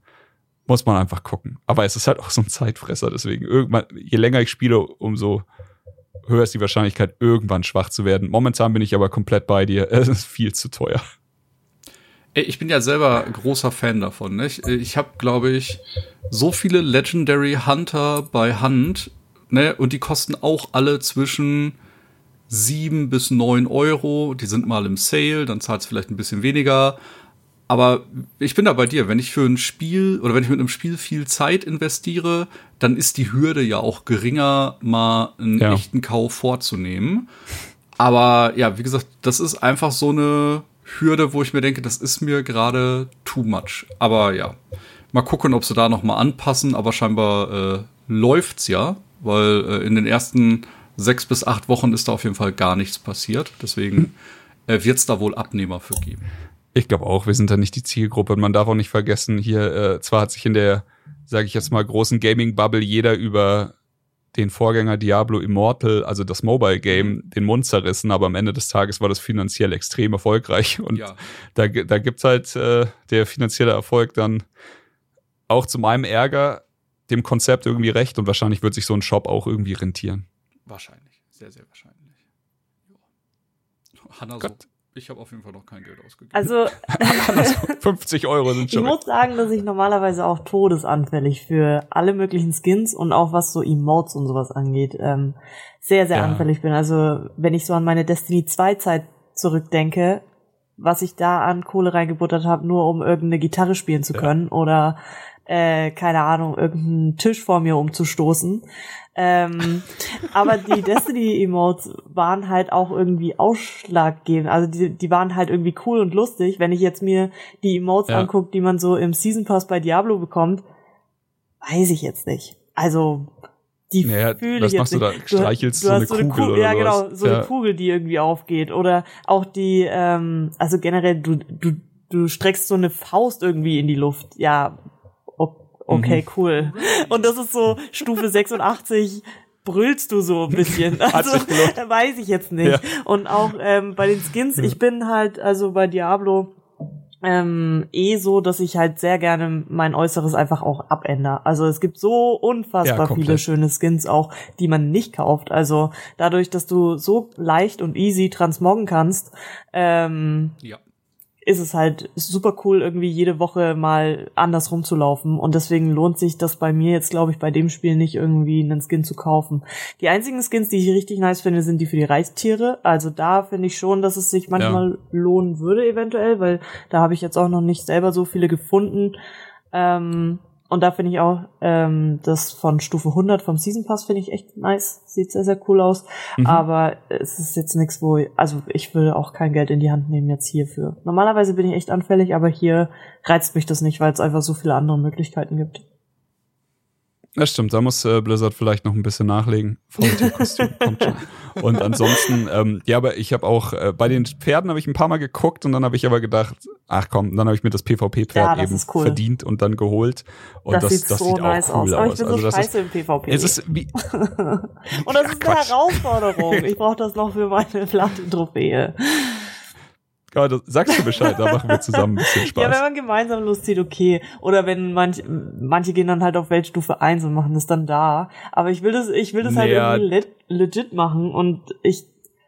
muss man einfach gucken. Aber es ist halt auch so ein Zeitfresser, deswegen irgendwann, je länger ich spiele, umso höher ist die Wahrscheinlichkeit, irgendwann schwach zu werden. Momentan bin ich aber komplett bei dir. [laughs] Es ist viel zu teuer. Ich bin ja selber großer Fan davon. Nicht? Ich habe, glaube ich, so viele Legendary Hunter bei Hand, ne? Und die kosten auch alle zwischen sieben bis neun Euro. Die sind mal im Sale, dann zahlt es vielleicht ein bisschen weniger. Aber ich bin da bei dir. Wenn ich für ein Spiel oder wenn ich mit einem Spiel viel Zeit investiere, dann ist die Hürde ja auch geringer, mal einen ja. echten Kauf vorzunehmen. Aber ja, wie gesagt, das ist einfach so eine Hürde, wo ich mir denke, das ist mir gerade too much. Aber ja, mal gucken, ob sie da noch mal anpassen. Aber scheinbar äh, läuft's ja, weil äh, in den ersten sechs bis acht Wochen ist da auf jeden Fall gar nichts passiert. Deswegen äh, wird's da wohl Abnehmer für geben. Ich glaube auch, wir sind da nicht die Zielgruppe. Und man darf auch nicht vergessen, hier, äh, zwar hat sich in der, sage ich jetzt mal, großen Gaming-Bubble jeder über den Vorgänger Diablo Immortal, also das Mobile Game, mhm. den Mund zerrissen, aber am Ende des Tages war das finanziell extrem erfolgreich. Und ja. da, da gibt's halt äh, der finanzielle Erfolg dann auch zu meinem Ärger dem Konzept irgendwie recht und wahrscheinlich wird sich so ein Shop auch irgendwie rentieren. Wahrscheinlich, sehr, sehr wahrscheinlich. Hanna, so, ich habe auf jeden Fall noch kein Geld ausgegeben. Also [laughs] [laughs] 50 Euro sind schon. Ich muss sagen, dass ich normalerweise auch todesanfällig für alle möglichen Skins und auch was so Emotes und sowas angeht, ähm, sehr, sehr ja. anfällig bin. Also wenn ich so an meine Destiny 2 Zeit zurückdenke, was ich da an Kohle reingebuttert habe, nur um irgendeine Gitarre spielen zu können ja. oder äh, keine Ahnung, irgendeinen Tisch vor mir umzustoßen. Ähm, aber die [laughs] Destiny-Emotes waren halt auch irgendwie ausschlaggebend. Also die, die waren halt irgendwie cool und lustig. Wenn ich jetzt mir die Emotes ja. angucke, die man so im Season Pass bei Diablo bekommt, weiß ich jetzt nicht. Also die naja, fühle ich jetzt nicht. Du da? Streichelst du, du, so, eine Kugel, Kugel Ja, genau, so ja. eine Kugel, die irgendwie aufgeht. Oder auch die, ähm, also generell, du, du, du streckst so eine Faust irgendwie in die Luft. Ja, okay, mhm. cool. Und das ist so Stufe 86 brüllst du so ein bisschen. [laughs] Also weiß ich jetzt nicht. Ja. Und auch ähm, bei den Skins, ich bin halt, also bei Diablo ähm, eh so, dass ich halt sehr gerne mein Äußeres einfach auch abändere. Also es gibt so unfassbar ja, viele schöne Skins auch, die man nicht kauft. Also dadurch, dass du so leicht und easy transmoggen kannst, ähm, ja ist es halt super cool, irgendwie jede Woche mal anders rumzulaufen. Und deswegen lohnt sich das bei mir jetzt, glaube ich, bei dem Spiel nicht irgendwie einen Skin zu kaufen. Die einzigen Skins, die ich richtig nice finde, sind die für die Reichstiere. Also da finde ich schon, dass es sich manchmal ja. lohnen würde, eventuell, weil da habe ich jetzt auch noch nicht selber so viele gefunden. Ähm, und da finde ich auch ähm, das von Stufe 100 vom Season Pass finde ich echt nice. Sieht sehr, sehr cool aus. Mhm. Aber es ist jetzt nichts, wo, also ich will auch kein Geld in die Hand nehmen jetzt hierfür. Normalerweise bin ich echt anfällig, aber hier reizt mich das nicht, weil es einfach so viele andere Möglichkeiten gibt. Das stimmt, da muss äh, Blizzard vielleicht noch ein bisschen nachlegen. Kostüm [laughs] kommt schon. Und ansonsten, ähm, ja, aber ich habe auch äh, bei den Pferden habe ich ein paar Mal geguckt und dann habe ich aber gedacht, ach komm, dann habe ich mir das PvP-Pferd ja, eben cool. verdient und dann geholt. Und das, das sieht, das so sieht nice auch cool aus. Aber ich bin also so scheiße ist, im PvP. Es ist wie [laughs] und das ja, ist eine Herausforderung. [laughs] Ich brauche das noch für meine Platin-Trophäe. Ja, das, sagst du Bescheid, da machen wir zusammen ein bisschen Spaß. Ja, wenn man gemeinsam loszieht, okay. Oder wenn manch, manche gehen dann halt auf Weltstufe 1 und machen das dann da. Aber ich will das, ich will das halt irgendwie legit machen und ich,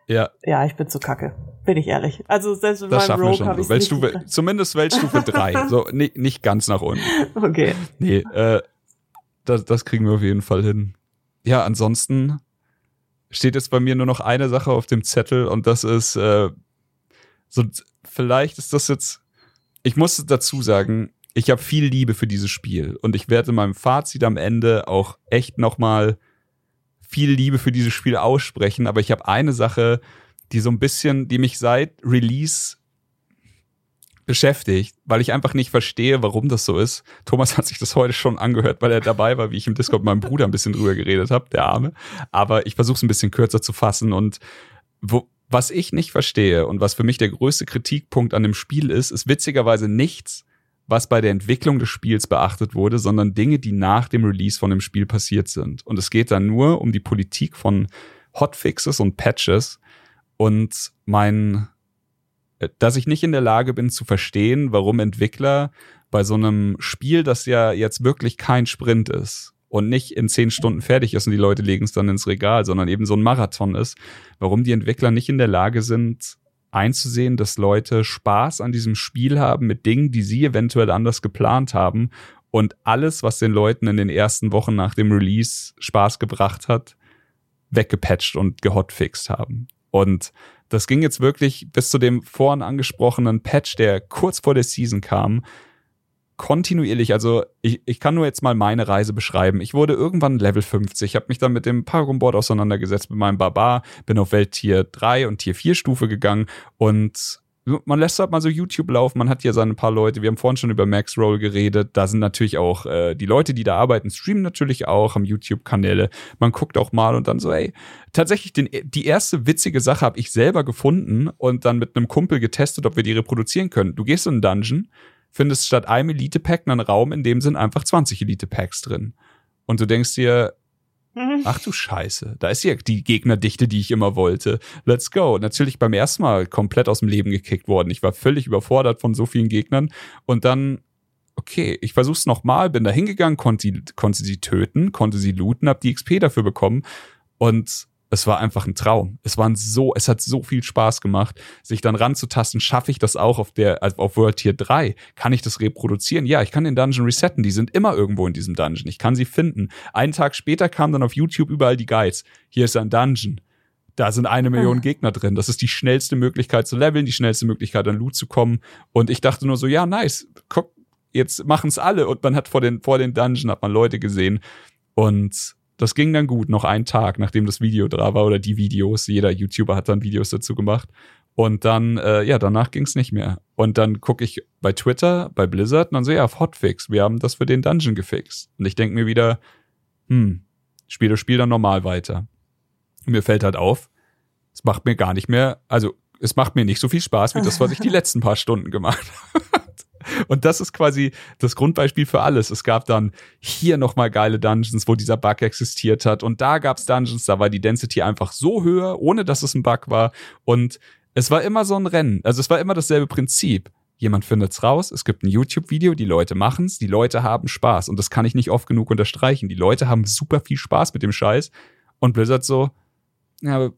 ja. Ja, ich bin zu kacke. Bin ich ehrlich. Also selbst mit das meinem Rogue habe ich Weltstufe, nicht Zumindest Weltstufe [laughs] 3. so, nicht, nicht ganz nach unten. Okay. Nee, äh, das, das kriegen wir auf jeden Fall hin. Ja, ansonsten steht jetzt bei mir nur noch eine Sache auf dem Zettel und das ist, äh, so, vielleicht ist das jetzt, ich muss dazu sagen, ich habe viel Liebe für dieses Spiel und ich werde in meinem Fazit am Ende auch echt nochmal viel Liebe für dieses Spiel aussprechen, aber ich habe eine Sache, die so ein bisschen, die mich seit Release beschäftigt, weil ich einfach nicht verstehe, warum das so ist. Thomas hat sich das heute schon angehört, weil er dabei war, wie ich im Discord mit meinem Bruder ein bisschen drüber geredet habe, der Arme. Aber ich versuche es ein bisschen kürzer zu fassen und wo, was ich nicht verstehe und was für mich der größte Kritikpunkt an dem Spiel ist, ist witzigerweise nichts, was bei der Entwicklung des Spiels beachtet wurde, sondern Dinge, die nach dem Release von dem Spiel passiert sind. Und es geht dann nur um die Politik von Hotfixes und Patches und mein, äh, dass ich nicht in der Lage bin zu verstehen, warum Entwickler bei so einem Spiel, das ja jetzt wirklich kein Sprint ist, und nicht in zehn Stunden fertig ist und die Leute legen es dann ins Regal, sondern eben so ein Marathon ist, warum die Entwickler nicht in der Lage sind, einzusehen, dass Leute Spaß an diesem Spiel haben mit Dingen, die sie eventuell anders geplant haben und alles, was den Leuten in den ersten Wochen nach dem Release Spaß gebracht hat, weggepatcht und gehotfixt haben. Und das ging jetzt wirklich bis zu dem vorhin angesprochenen Patch, der kurz vor der Season kam, kontinuierlich, also ich, ich kann nur jetzt mal meine Reise beschreiben. Ich wurde irgendwann Level 50, habe mich dann mit dem Paragon Board auseinandergesetzt, mit meinem Barbar, bin auf Welt Tier 3 und Tier 4 Stufe gegangen und man lässt halt mal so YouTube laufen, man hat hier seine paar Leute, wir haben vorhin schon über Max Roll geredet, da sind natürlich auch äh, die Leute, die da arbeiten, streamen natürlich auch, haben YouTube-Kanäle, man guckt auch mal und dann so, ey, tatsächlich den, die erste witzige Sache habe ich selber gefunden und dann mit einem Kumpel getestet, ob wir die reproduzieren können. Du gehst in einen Dungeon, findest statt einem Elite-Pack einen Raum, in dem sind einfach 20 Elite-Packs drin. Und du denkst dir. [laughs] Ach du Scheiße, da ist ja die Gegnerdichte, die ich immer wollte. Let's go. Natürlich beim ersten Mal komplett aus dem Leben gekickt worden. Ich war völlig überfordert von so vielen Gegnern. Und dann, okay, ich versuch's nochmal, bin da hingegangen, konnte, konnte sie töten, konnte sie looten, hab die XP dafür bekommen. Und es war einfach ein Traum. Es waren so, es hat so viel Spaß gemacht, sich dann ranzutasten. Schaffe ich das auch auf der, also auf World Tier 3? Kann ich das reproduzieren? Ja, ich kann den Dungeon resetten. Die sind immer irgendwo in diesem Dungeon. Ich kann sie finden. Einen Tag später kamen dann auf YouTube überall die Guides. Hier ist ein Dungeon. Da sind eine Million hm. Gegner drin. Das ist die schnellste Möglichkeit zu leveln, die schnellste Möglichkeit an Loot zu kommen. Und ich dachte nur so, ja, nice. Guck, jetzt machen es alle. Und man hat vor den, vor den Dungeon hat man Leute gesehen. Und das ging dann gut, noch einen Tag, nachdem das Video da war oder die Videos. Jeder YouTuber hat dann Videos dazu gemacht. Und dann, äh, ja, danach ging's nicht mehr. Und dann gucke ich bei Twitter, bei Blizzard und dann so, ja, Hotfix, wir haben das für den Dungeon gefixt. Und ich denke mir wieder, hm, spiel das Spiel dann normal weiter. Und mir fällt halt auf, es macht mir gar nicht mehr, also es macht mir nicht so viel Spaß wie das, was ich die [laughs] letzten paar Stunden gemacht [laughs] habe. Und das ist quasi das Grundbeispiel für alles. Es gab dann hier nochmal geile Dungeons, wo dieser Bug existiert hat. Und da gab's Dungeons, da war die Density einfach so höher, ohne dass es ein Bug war. Und es war immer so ein Rennen. Also es war immer dasselbe Prinzip. Jemand findet's raus, es gibt ein YouTube-Video, die Leute machen's, die Leute haben Spaß. Und das kann ich nicht oft genug unterstreichen. Die Leute haben super viel Spaß mit dem Scheiß. Und Blizzard so, ja,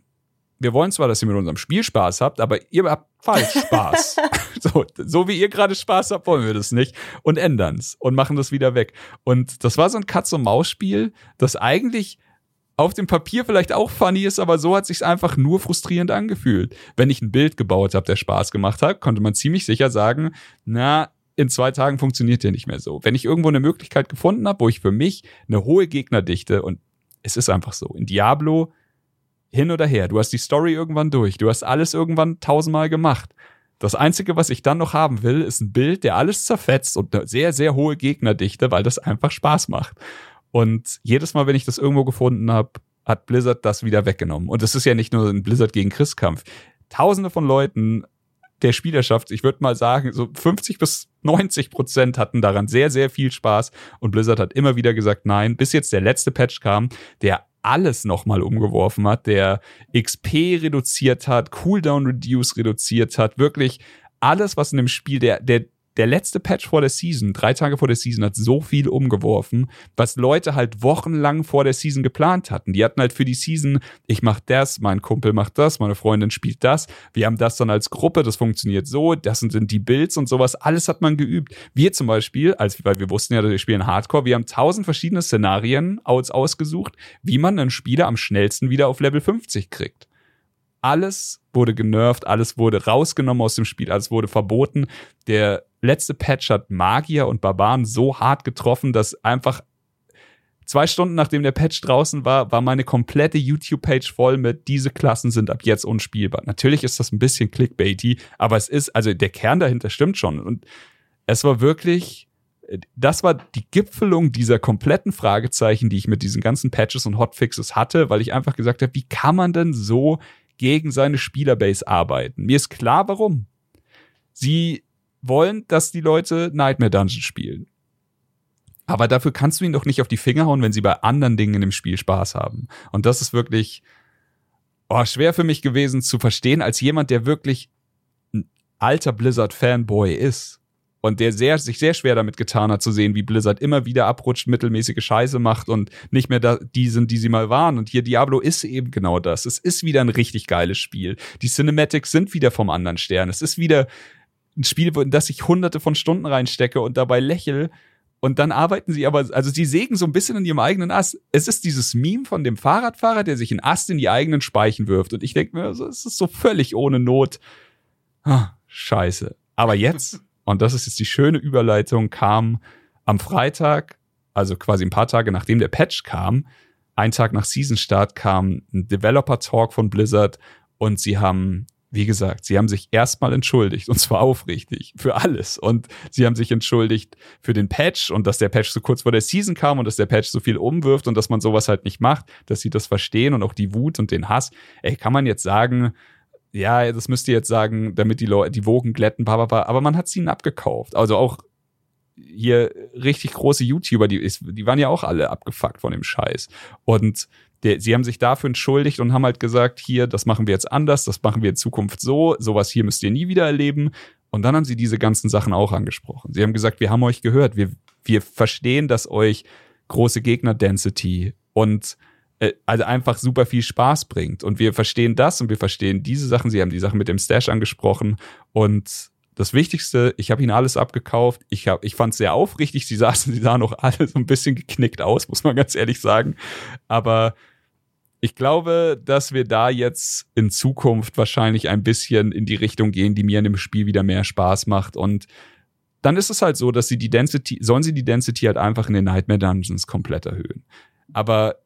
wir wollen zwar, dass ihr mit unserem Spiel Spaß habt, aber ihr habt falsch Spaß. [laughs] so, so wie ihr gerade Spaß habt, wollen wir das nicht und ändern's und machen das wieder weg. Und das war so ein Katz-und-Maus-Spiel, das eigentlich auf dem Papier vielleicht auch funny ist, aber so hat sich's einfach nur frustrierend angefühlt. Wenn ich ein Bild gebaut habe, der Spaß gemacht hat, konnte man ziemlich sicher sagen, na, in zwei Tagen funktioniert der nicht mehr so. Wenn ich irgendwo eine Möglichkeit gefunden habe, wo ich für mich eine hohe Gegnerdichte und es ist einfach so, in Diablo hin oder her. Du hast die Story irgendwann durch. Du hast alles irgendwann tausendmal gemacht. Das Einzige, was ich dann noch haben will, ist ein Bild, der alles zerfetzt und eine sehr, sehr hohe Gegnerdichte, weil das einfach Spaß macht. Und jedes Mal, wenn ich das irgendwo gefunden habe, hat Blizzard das wieder weggenommen. Und es ist ja nicht nur ein Blizzard gegen Chris-Kampf. Tausende von Leuten der Spielerschaft, ich würde mal sagen, so 50 bis 90 Prozent hatten daran sehr, sehr viel Spaß. Und Blizzard hat immer wieder gesagt, nein, bis jetzt der letzte Patch kam, der alles nochmal umgeworfen hat, der XP reduziert hat, Cooldown Reduce reduziert hat, wirklich alles, was in dem Spiel, der, der, der letzte Patch vor der Season, drei Tage vor der Season, hat so viel umgeworfen, was Leute halt wochenlang vor der Season geplant hatten. Die hatten halt für die Season, ich mach das, mein Kumpel macht das, meine Freundin spielt das, wir haben das dann als Gruppe, das funktioniert so, das sind die Builds und sowas, alles hat man geübt. Wir zum Beispiel, als, weil wir wussten ja, dass wir spielen Hardcore, wir haben tausend verschiedene Szenarien aus, ausgesucht, wie man einen Spieler am schnellsten wieder auf Level 50 kriegt alles wurde genervt, alles wurde rausgenommen aus dem Spiel, alles wurde verboten. Der letzte Patch hat Magier und Barbaren so hart getroffen, dass einfach zwei Stunden nachdem der Patch draußen war, war meine komplette YouTube-Page voll mit, diese Klassen sind ab jetzt unspielbar. Natürlich ist das ein bisschen clickbaity, aber es ist, also der Kern dahinter stimmt schon. Und es war wirklich, das war die Gipfelung dieser kompletten Fragezeichen, die ich mit diesen ganzen Patches und Hotfixes hatte, weil ich einfach gesagt habe, wie kann man denn so gegen seine Spielerbase arbeiten. Mir ist klar, warum. Sie wollen, dass die Leute Nightmare Dungeon spielen. Aber dafür kannst du ihnen doch nicht auf die Finger hauen, wenn sie bei anderen Dingen in dem Spiel Spaß haben. Und das ist wirklich oh, schwer für mich gewesen zu verstehen, als jemand, der wirklich ein alter Blizzard-Fanboy ist und der sehr, sich sehr schwer damit getan hat zu sehen, wie Blizzard immer wieder abrutscht, mittelmäßige Scheiße macht und nicht mehr da, die sind, die sie mal waren. Und hier Diablo ist eben genau das. Es ist wieder ein richtig geiles Spiel. Die Cinematics sind wieder vom anderen Stern. Es ist wieder ein Spiel, in das ich hunderte von Stunden reinstecke und dabei lächel. Und dann arbeiten sie aber, also sie sägen so ein bisschen in ihrem eigenen Ast. Es ist dieses Meme von dem Fahrradfahrer, der sich einen Ast in die eigenen Speichen wirft. Und ich denke mir, es ist so völlig ohne Not. Ah, scheiße. Aber jetzt [laughs] und das ist jetzt die schöne Überleitung, kam am Freitag, also quasi ein paar Tage nachdem der Patch kam, ein Tag nach Season Start kam ein Developer Talk von Blizzard und sie haben, wie gesagt, sie haben sich erstmal entschuldigt und zwar aufrichtig für alles und sie haben sich entschuldigt für den Patch und dass der Patch so kurz vor der Season kam und dass der Patch so viel umwirft und dass man sowas halt nicht macht, dass sie das verstehen und auch die Wut und den Hass. Ey, kann man jetzt sagen, ja, das müsst ihr jetzt sagen, damit die Leute, die Wogen glätten, bla, bla, bla. aber man hat sie ihnen abgekauft. Also auch, hier richtig große YouTuber, die, ist, die waren ja auch alle abgefuckt von dem Scheiß. Und der, sie haben sich dafür entschuldigt und haben halt gesagt, hier, das machen wir jetzt anders, das machen wir in Zukunft so, sowas hier müsst ihr nie wieder erleben. Und dann haben sie diese ganzen Sachen auch angesprochen. Sie haben gesagt, wir haben euch gehört, wir, wir verstehen, dass euch große Gegner-Density und äh, also einfach super viel Spaß bringt. Und wir verstehen das und wir verstehen diese Sachen. Sie haben die Sachen mit dem Stash angesprochen und das Wichtigste, ich habe ihnen alles abgekauft. Ich, hab, ich fand es sehr aufrichtig. Sie saßen, sie sahen auch alle so ein bisschen geknickt aus, muss man ganz ehrlich sagen. Aber ich glaube, dass wir da jetzt in Zukunft wahrscheinlich ein bisschen in die Richtung gehen, die mir in dem Spiel wieder mehr Spaß macht. Und dann ist es halt so, dass sie die Density, sollen sie die Density halt einfach in den Nightmare Dungeons komplett erhöhen. Aber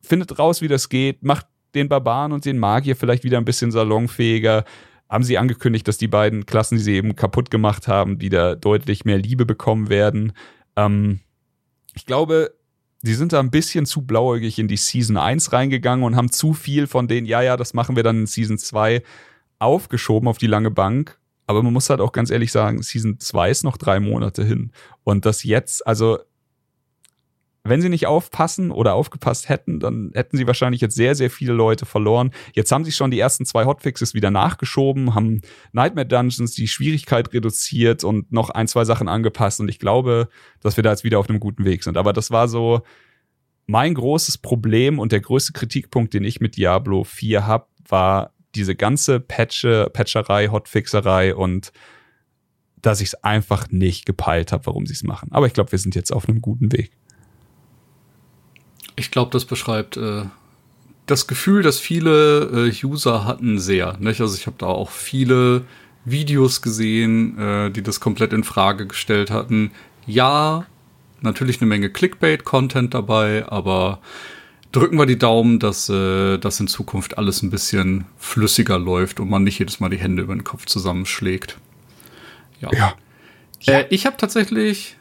findet raus, wie das geht, macht den Barbaren und den Magier vielleicht wieder ein bisschen salonfähiger, haben sie angekündigt, dass die beiden Klassen, die sie eben kaputt gemacht haben, wieder deutlich mehr Liebe bekommen werden. Ähm, ich glaube, sie sind da ein bisschen zu blauäugig in die Season 1 reingegangen und haben zu viel von denen, ja, ja, das machen wir dann in Season 2 aufgeschoben auf die lange Bank. Aber man muss halt auch ganz ehrlich sagen, Season 2 ist noch drei Monate hin. Und das jetzt, also wenn sie nicht aufpassen oder aufgepasst hätten, dann hätten sie wahrscheinlich jetzt sehr, sehr viele Leute verloren. Jetzt haben sie schon die ersten zwei Hotfixes wieder nachgeschoben, haben Nightmare Dungeons die Schwierigkeit reduziert und noch ein, zwei Sachen angepasst. Und ich glaube, dass wir da jetzt wieder auf einem guten Weg sind. Aber das war so mein großes Problem und der größte Kritikpunkt, den ich mit Diablo 4 habe, war diese ganze Patche, Patcherei, Hotfixerei und dass ich es einfach nicht gepeilt habe, warum sie es machen. Aber ich glaube, wir sind jetzt auf einem guten Weg. Ich glaube, das beschreibt äh, das Gefühl, das viele äh, User hatten, sehr. Nicht? Also ich habe da auch viele Videos gesehen, äh, die das komplett in Frage gestellt hatten. Ja, natürlich eine Menge Clickbait-Content dabei, aber drücken wir die Daumen, dass äh, das in Zukunft alles ein bisschen flüssiger läuft und man nicht jedes Mal die Hände über den Kopf zusammenschlägt. Ja. ja. Äh, ich habe tatsächlich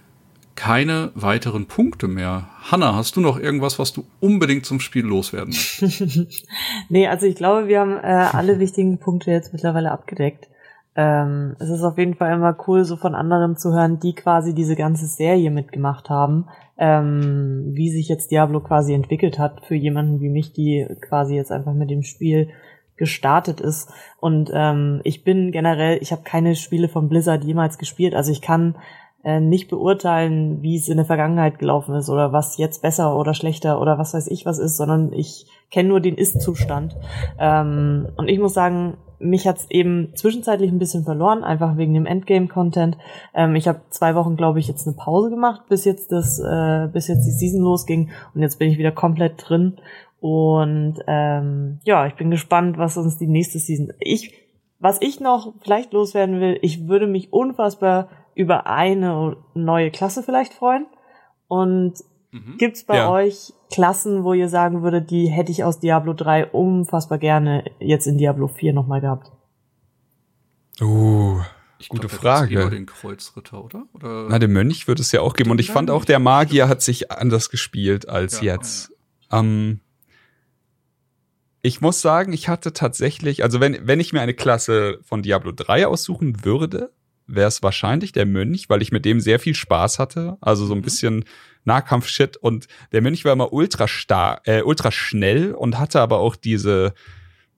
keine weiteren Punkte mehr. Hanna, hast du noch irgendwas, was du unbedingt zum Spiel loswerden möchtest? [laughs] nee, also ich glaube, wir haben äh, alle wichtigen Punkte jetzt mittlerweile abgedeckt. Ähm, es ist auf jeden Fall immer cool, so von anderen zu hören, die quasi diese ganze Serie mitgemacht haben, ähm, wie sich jetzt Diablo quasi entwickelt hat für jemanden wie mich, die quasi jetzt einfach mit dem Spiel gestartet ist. Und ähm, ich bin generell, ich habe keine Spiele von Blizzard jemals gespielt, also ich kann nicht beurteilen, wie es in der Vergangenheit gelaufen ist oder was jetzt besser oder schlechter oder was weiß ich was ist, sondern ich kenne nur den Ist-Zustand. Ähm, und ich muss sagen, mich hat's eben zwischenzeitlich ein bisschen verloren, einfach wegen dem Endgame-Content. Ähm, ich habe zwei Wochen, glaube ich, jetzt eine Pause gemacht, bis jetzt das, äh, bis jetzt die Season losging und jetzt bin ich wieder komplett drin. Und ähm, ja, ich bin gespannt, was uns die nächste Season. Ich, was ich noch vielleicht loswerden will, ich würde mich unfassbar über eine neue Klasse vielleicht freuen? Und mhm. gibt's bei ja. euch Klassen, wo ihr sagen würdet, die hätte ich aus Diablo 3 unfassbar gerne jetzt in Diablo 4 nochmal gehabt? Uh, ich gute glaub, Frage. den Kreuzritter, oder? oder? Na, den Mönch wird es ja auch geben. Und ich fand auch, der Magier hat sich anders gespielt als ja, jetzt. Ja. Ähm, ich muss sagen, ich hatte tatsächlich, also wenn, wenn ich mir eine Klasse von Diablo 3 aussuchen würde, wäre es wahrscheinlich der Mönch, weil ich mit dem sehr viel Spaß hatte. Also so ein mhm. bisschen Nahkampf-Shit. Und der Mönch war immer ultra star, äh, ultra schnell und hatte aber auch diese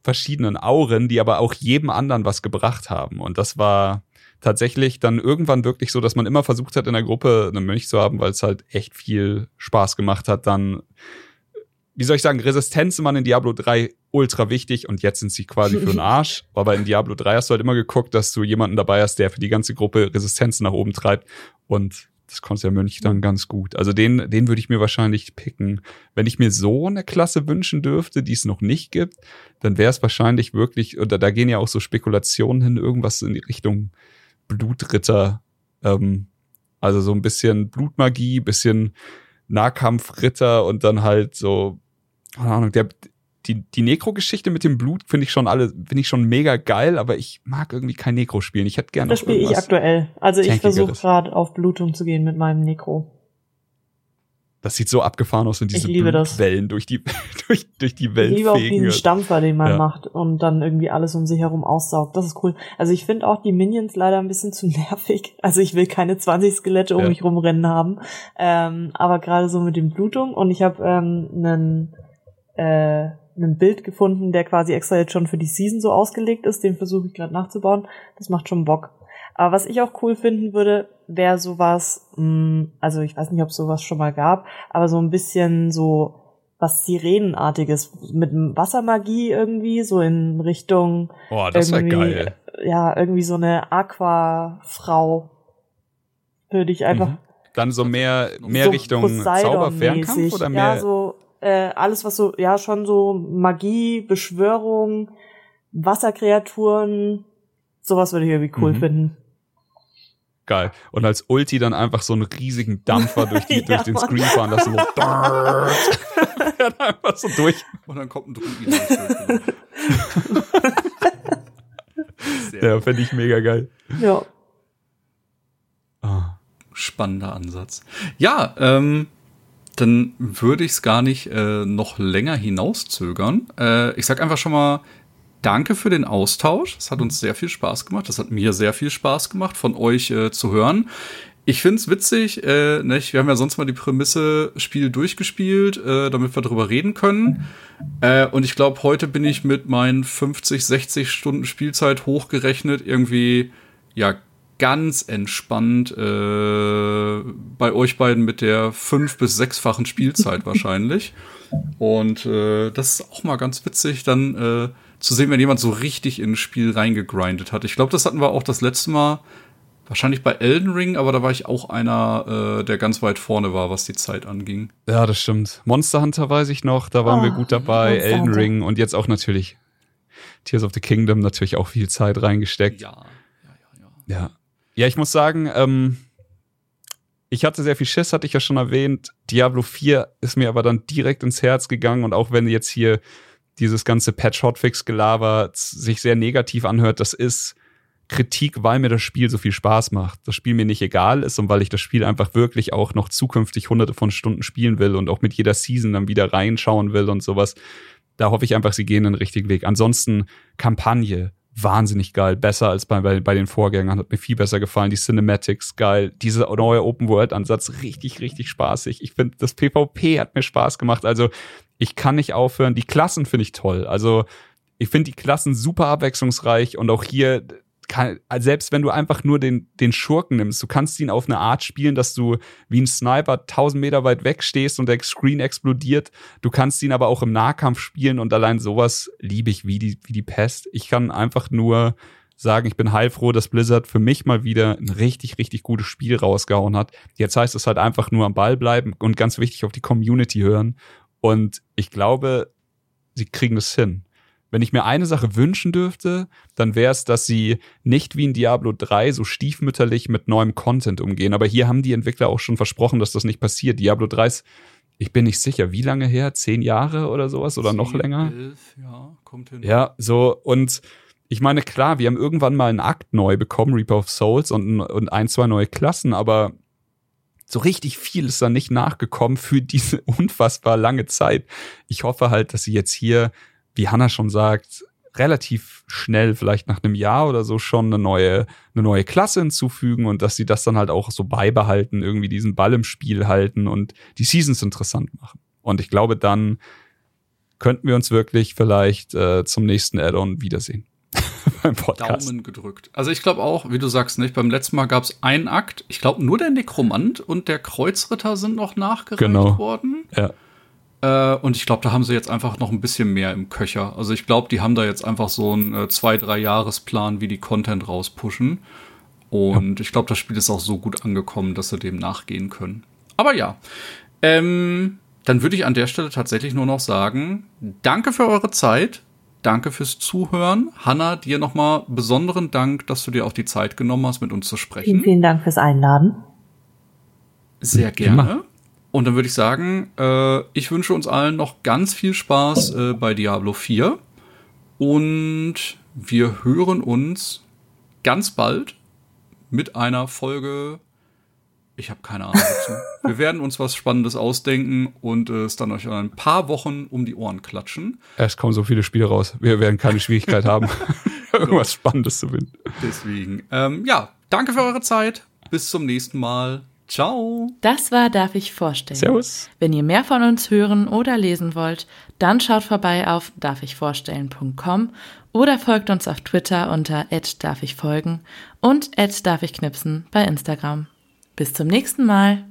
verschiedenen Auren, die aber auch jedem anderen was gebracht haben. Und das war tatsächlich dann irgendwann wirklich so, dass man immer versucht hat, in der Gruppe einen Mönch zu haben, weil es halt echt viel Spaß gemacht hat, dann wie soll ich sagen, Resistenzen waren in Diablo 3 ultra wichtig und jetzt sind sie quasi für den [laughs] Arsch. Aber in Diablo 3 hast du halt immer geguckt, dass du jemanden dabei hast, der für die ganze Gruppe Resistenzen nach oben treibt. Und das konnte der Mönch dann ganz gut. Also den, den würde ich mir wahrscheinlich picken. Wenn ich mir so eine Klasse wünschen dürfte, die es noch nicht gibt, dann wäre es wahrscheinlich wirklich, oder da gehen ja auch so Spekulationen hin, irgendwas in die Richtung Blutritter. Ähm, also so ein bisschen Blutmagie, bisschen Nahkampfritter und dann halt so keine Ahnung, der, die, die Nekro-Geschichte mit dem Blut finde ich schon alle, finde ich schon mega geil, aber ich mag irgendwie kein Nekro spielen. Ich hätte gerne Das spiele ich aktuell. Also ich versuche gerade auf Blutung zu gehen mit meinem Nekro. Das sieht so abgefahren aus, wenn diese Wellen durch die, [laughs] durch, durch die Welt Ich liebe auch diesen Stampfer, den man ja. macht und dann irgendwie alles um sich herum aussaugt. Das ist cool. Also ich finde auch die Minions leider ein bisschen zu [laughs] nervig. Also ich will keine 20 Skelette um ja. mich rumrennen haben. Ähm, aber gerade so mit den Blutungen und ich habe ähm, einen äh, ein Bild gefunden, der quasi extra jetzt schon für die Season so ausgelegt ist. Den versuche ich gerade nachzubauen. Das macht schon Bock. Aber was ich auch cool finden würde, wäre sowas, mh, hm, also ich weiß nicht, ob sowas schon mal gab, aber so ein bisschen so was Sirenenartiges mit Wassermagie irgendwie, so in Richtung. Boah, das wäre geil. Ja, irgendwie so eine Aquafrau. Würde ich einfach. Mhm. Dann so mehr, mehr so Richtung Zauberfernkampf oder mehr? Ja, so äh, alles, was so, ja, schon so Magie, Beschwörung, Wasserkreaturen, sowas würde ich irgendwie cool mhm. finden. Geil. Und als Ulti dann einfach so einen riesigen Dampfer durch, die, [laughs] ja, durch den Screen fahren lassen. So, [laughs] [laughs] dann einfach so durch. Und dann kommt ein Druiden. ja, fände ich mega geil. Ja. Ah. Spannender Ansatz. Ja, ähm, dann würde ich es gar nicht äh, noch länger hinauszögern. Äh, ich sag einfach schon mal danke für den Austausch. Es hat uns sehr viel Spaß gemacht. Das hat mir sehr viel Spaß gemacht, von euch äh, zu hören. Ich find's witzig, äh, nicht? wir haben ja sonst mal die Prämisse Spiel durchgespielt, äh, damit wir drüber reden können. Äh, und ich glaube, heute bin ich mit meinen 50, 60 Stunden Spielzeit hochgerechnet irgendwie, ja, ganz entspannt äh, bei euch beiden mit der fünf- bis sechsfachen Spielzeit [laughs] wahrscheinlich. Und äh, das ist auch mal ganz witzig, dann äh, zu sehen, wenn jemand so richtig in ein Spiel reingegrindet hat. Ich glaube, das hatten wir auch das letzte Mal wahrscheinlich bei Elden Ring, aber da war ich auch einer, äh, der ganz weit vorne war, was die Zeit anging. Ja, das stimmt. Monster Hunter weiß ich noch, da waren oh, wir gut dabei. Elden Ring und jetzt auch natürlich Tears of the Kingdom natürlich auch viel Zeit reingesteckt. Ja, ja, ja. Ja, ja. Ja ich muss sagen, ähm, ich hatte sehr viel Schiss, hatte ich ja schon erwähnt. Diablo 4 ist mir aber dann direkt ins Herz gegangen und auch wenn jetzt hier dieses ganze Patch-Hotfix-Gelaber sich sehr negativ anhört, das ist Kritik, weil mir das Spiel so viel Spaß macht. Das Spiel mir nicht egal ist und weil ich das Spiel einfach wirklich auch noch zukünftig hunderte von Stunden spielen will und auch mit jeder Season dann wieder reinschauen will und sowas. Da hoffe ich einfach, sie gehen den richtigen Weg. Ansonsten Kampagne, wahnsinnig geil. Besser als bei, bei, bei den Vorgängern. Hat mir viel besser gefallen. Die Cinematics geil. Dieser neue Open-World-Ansatz richtig, richtig spaßig. Ich finde, das PvP hat mir Spaß gemacht. Also ich kann nicht aufhören. Die Klassen finde ich toll. Also ich finde die Klassen super abwechslungsreich und auch hier kann, selbst wenn du einfach nur den, den Schurken nimmst, du kannst ihn auf eine Art spielen, dass du wie ein Sniper 1000 Meter weit weg stehst und der Screen explodiert. Du kannst ihn aber auch im Nahkampf spielen und allein sowas liebe ich wie die, wie die Pest. Ich kann einfach nur sagen, ich bin heilfroh, dass Blizzard für mich mal wieder ein richtig, richtig gutes Spiel rausgehauen hat. Jetzt heißt es halt einfach nur am Ball bleiben und ganz wichtig auf die Community hören und ich glaube, sie kriegen das hin. Wenn ich mir eine Sache wünschen dürfte, dann wäre es, dass sie nicht wie in Diablo 3 so stiefmütterlich mit neuem Content umgehen. Aber hier haben die Entwickler auch schon versprochen, dass das nicht passiert. Diablo 3 ist, ich bin nicht sicher, wie lange her? Zehn Jahre oder sowas oder 10, noch länger? Elf, ja, kommt hin. Ja, so und ich meine, klar, wir haben irgendwann mal einen Akt neu bekommen, Reaper of Souls und, und ein, zwei neue Klassen, aber so richtig viel ist da nicht nachgekommen für diese [laughs] unfassbar lange Zeit. Ich hoffe halt, dass sie jetzt hier, wie Hannah schon sagt, relativ schnell, vielleicht nach einem Jahr oder so schon eine neue, eine neue Klasse hinzufügen und dass sie das dann halt auch so beibehalten, irgendwie diesen Ball im Spiel halten und die Seasons interessant machen. Und ich glaube, dann könnten wir uns wirklich vielleicht äh, zum nächsten Add-on wiedersehen. [laughs] beim Podcast. Daumen gedrückt. Also ich glaube auch, wie du sagst, nicht, beim letzten Mal gab es einen Akt. Ich glaube, nur der Nekromant und der Kreuzritter sind noch nachgereicht genau. worden. Ja. Äh, und ich glaube, da haben sie jetzt einfach noch ein bisschen mehr im Köcher. Also ich glaube, die haben da jetzt einfach so einen äh, zwei, drei Jahresplan, wie die Content rauspushen. Und ja. ich glaube, das Spiel ist auch so gut angekommen, dass sie dem nachgehen können. Aber ja, ähm, dann würde ich an der Stelle tatsächlich nur noch sagen, danke für eure Zeit. Danke fürs Zuhören. Hanna, dir nochmal besonderen Dank, dass du dir auch die Zeit genommen hast, mit uns zu sprechen. Vielen, vielen Dank fürs Einladen. Sehr gerne. Und dann würde ich sagen, äh, ich wünsche uns allen noch ganz viel Spaß äh, bei Diablo 4. Und wir hören uns ganz bald mit einer Folge Ich habe keine Ahnung dazu. [laughs] Wir werden uns was Spannendes ausdenken und äh, es dann euch in ein paar Wochen um die Ohren klatschen. Es kommen so viele Spiele raus. Wir werden keine Schwierigkeit haben, [laughs] [laughs] irgendwas Spannendes zu finden. Deswegen, ähm, ja, danke für eure Zeit. Bis zum nächsten Mal. Ciao. Das war Darf ich vorstellen. Servus. Wenn ihr mehr von uns hören oder lesen wollt, dann schaut vorbei auf darfichvorstellen.com oder folgt uns auf Twitter unter darf ich folgen und darf ich knipsen bei Instagram. Bis zum nächsten Mal.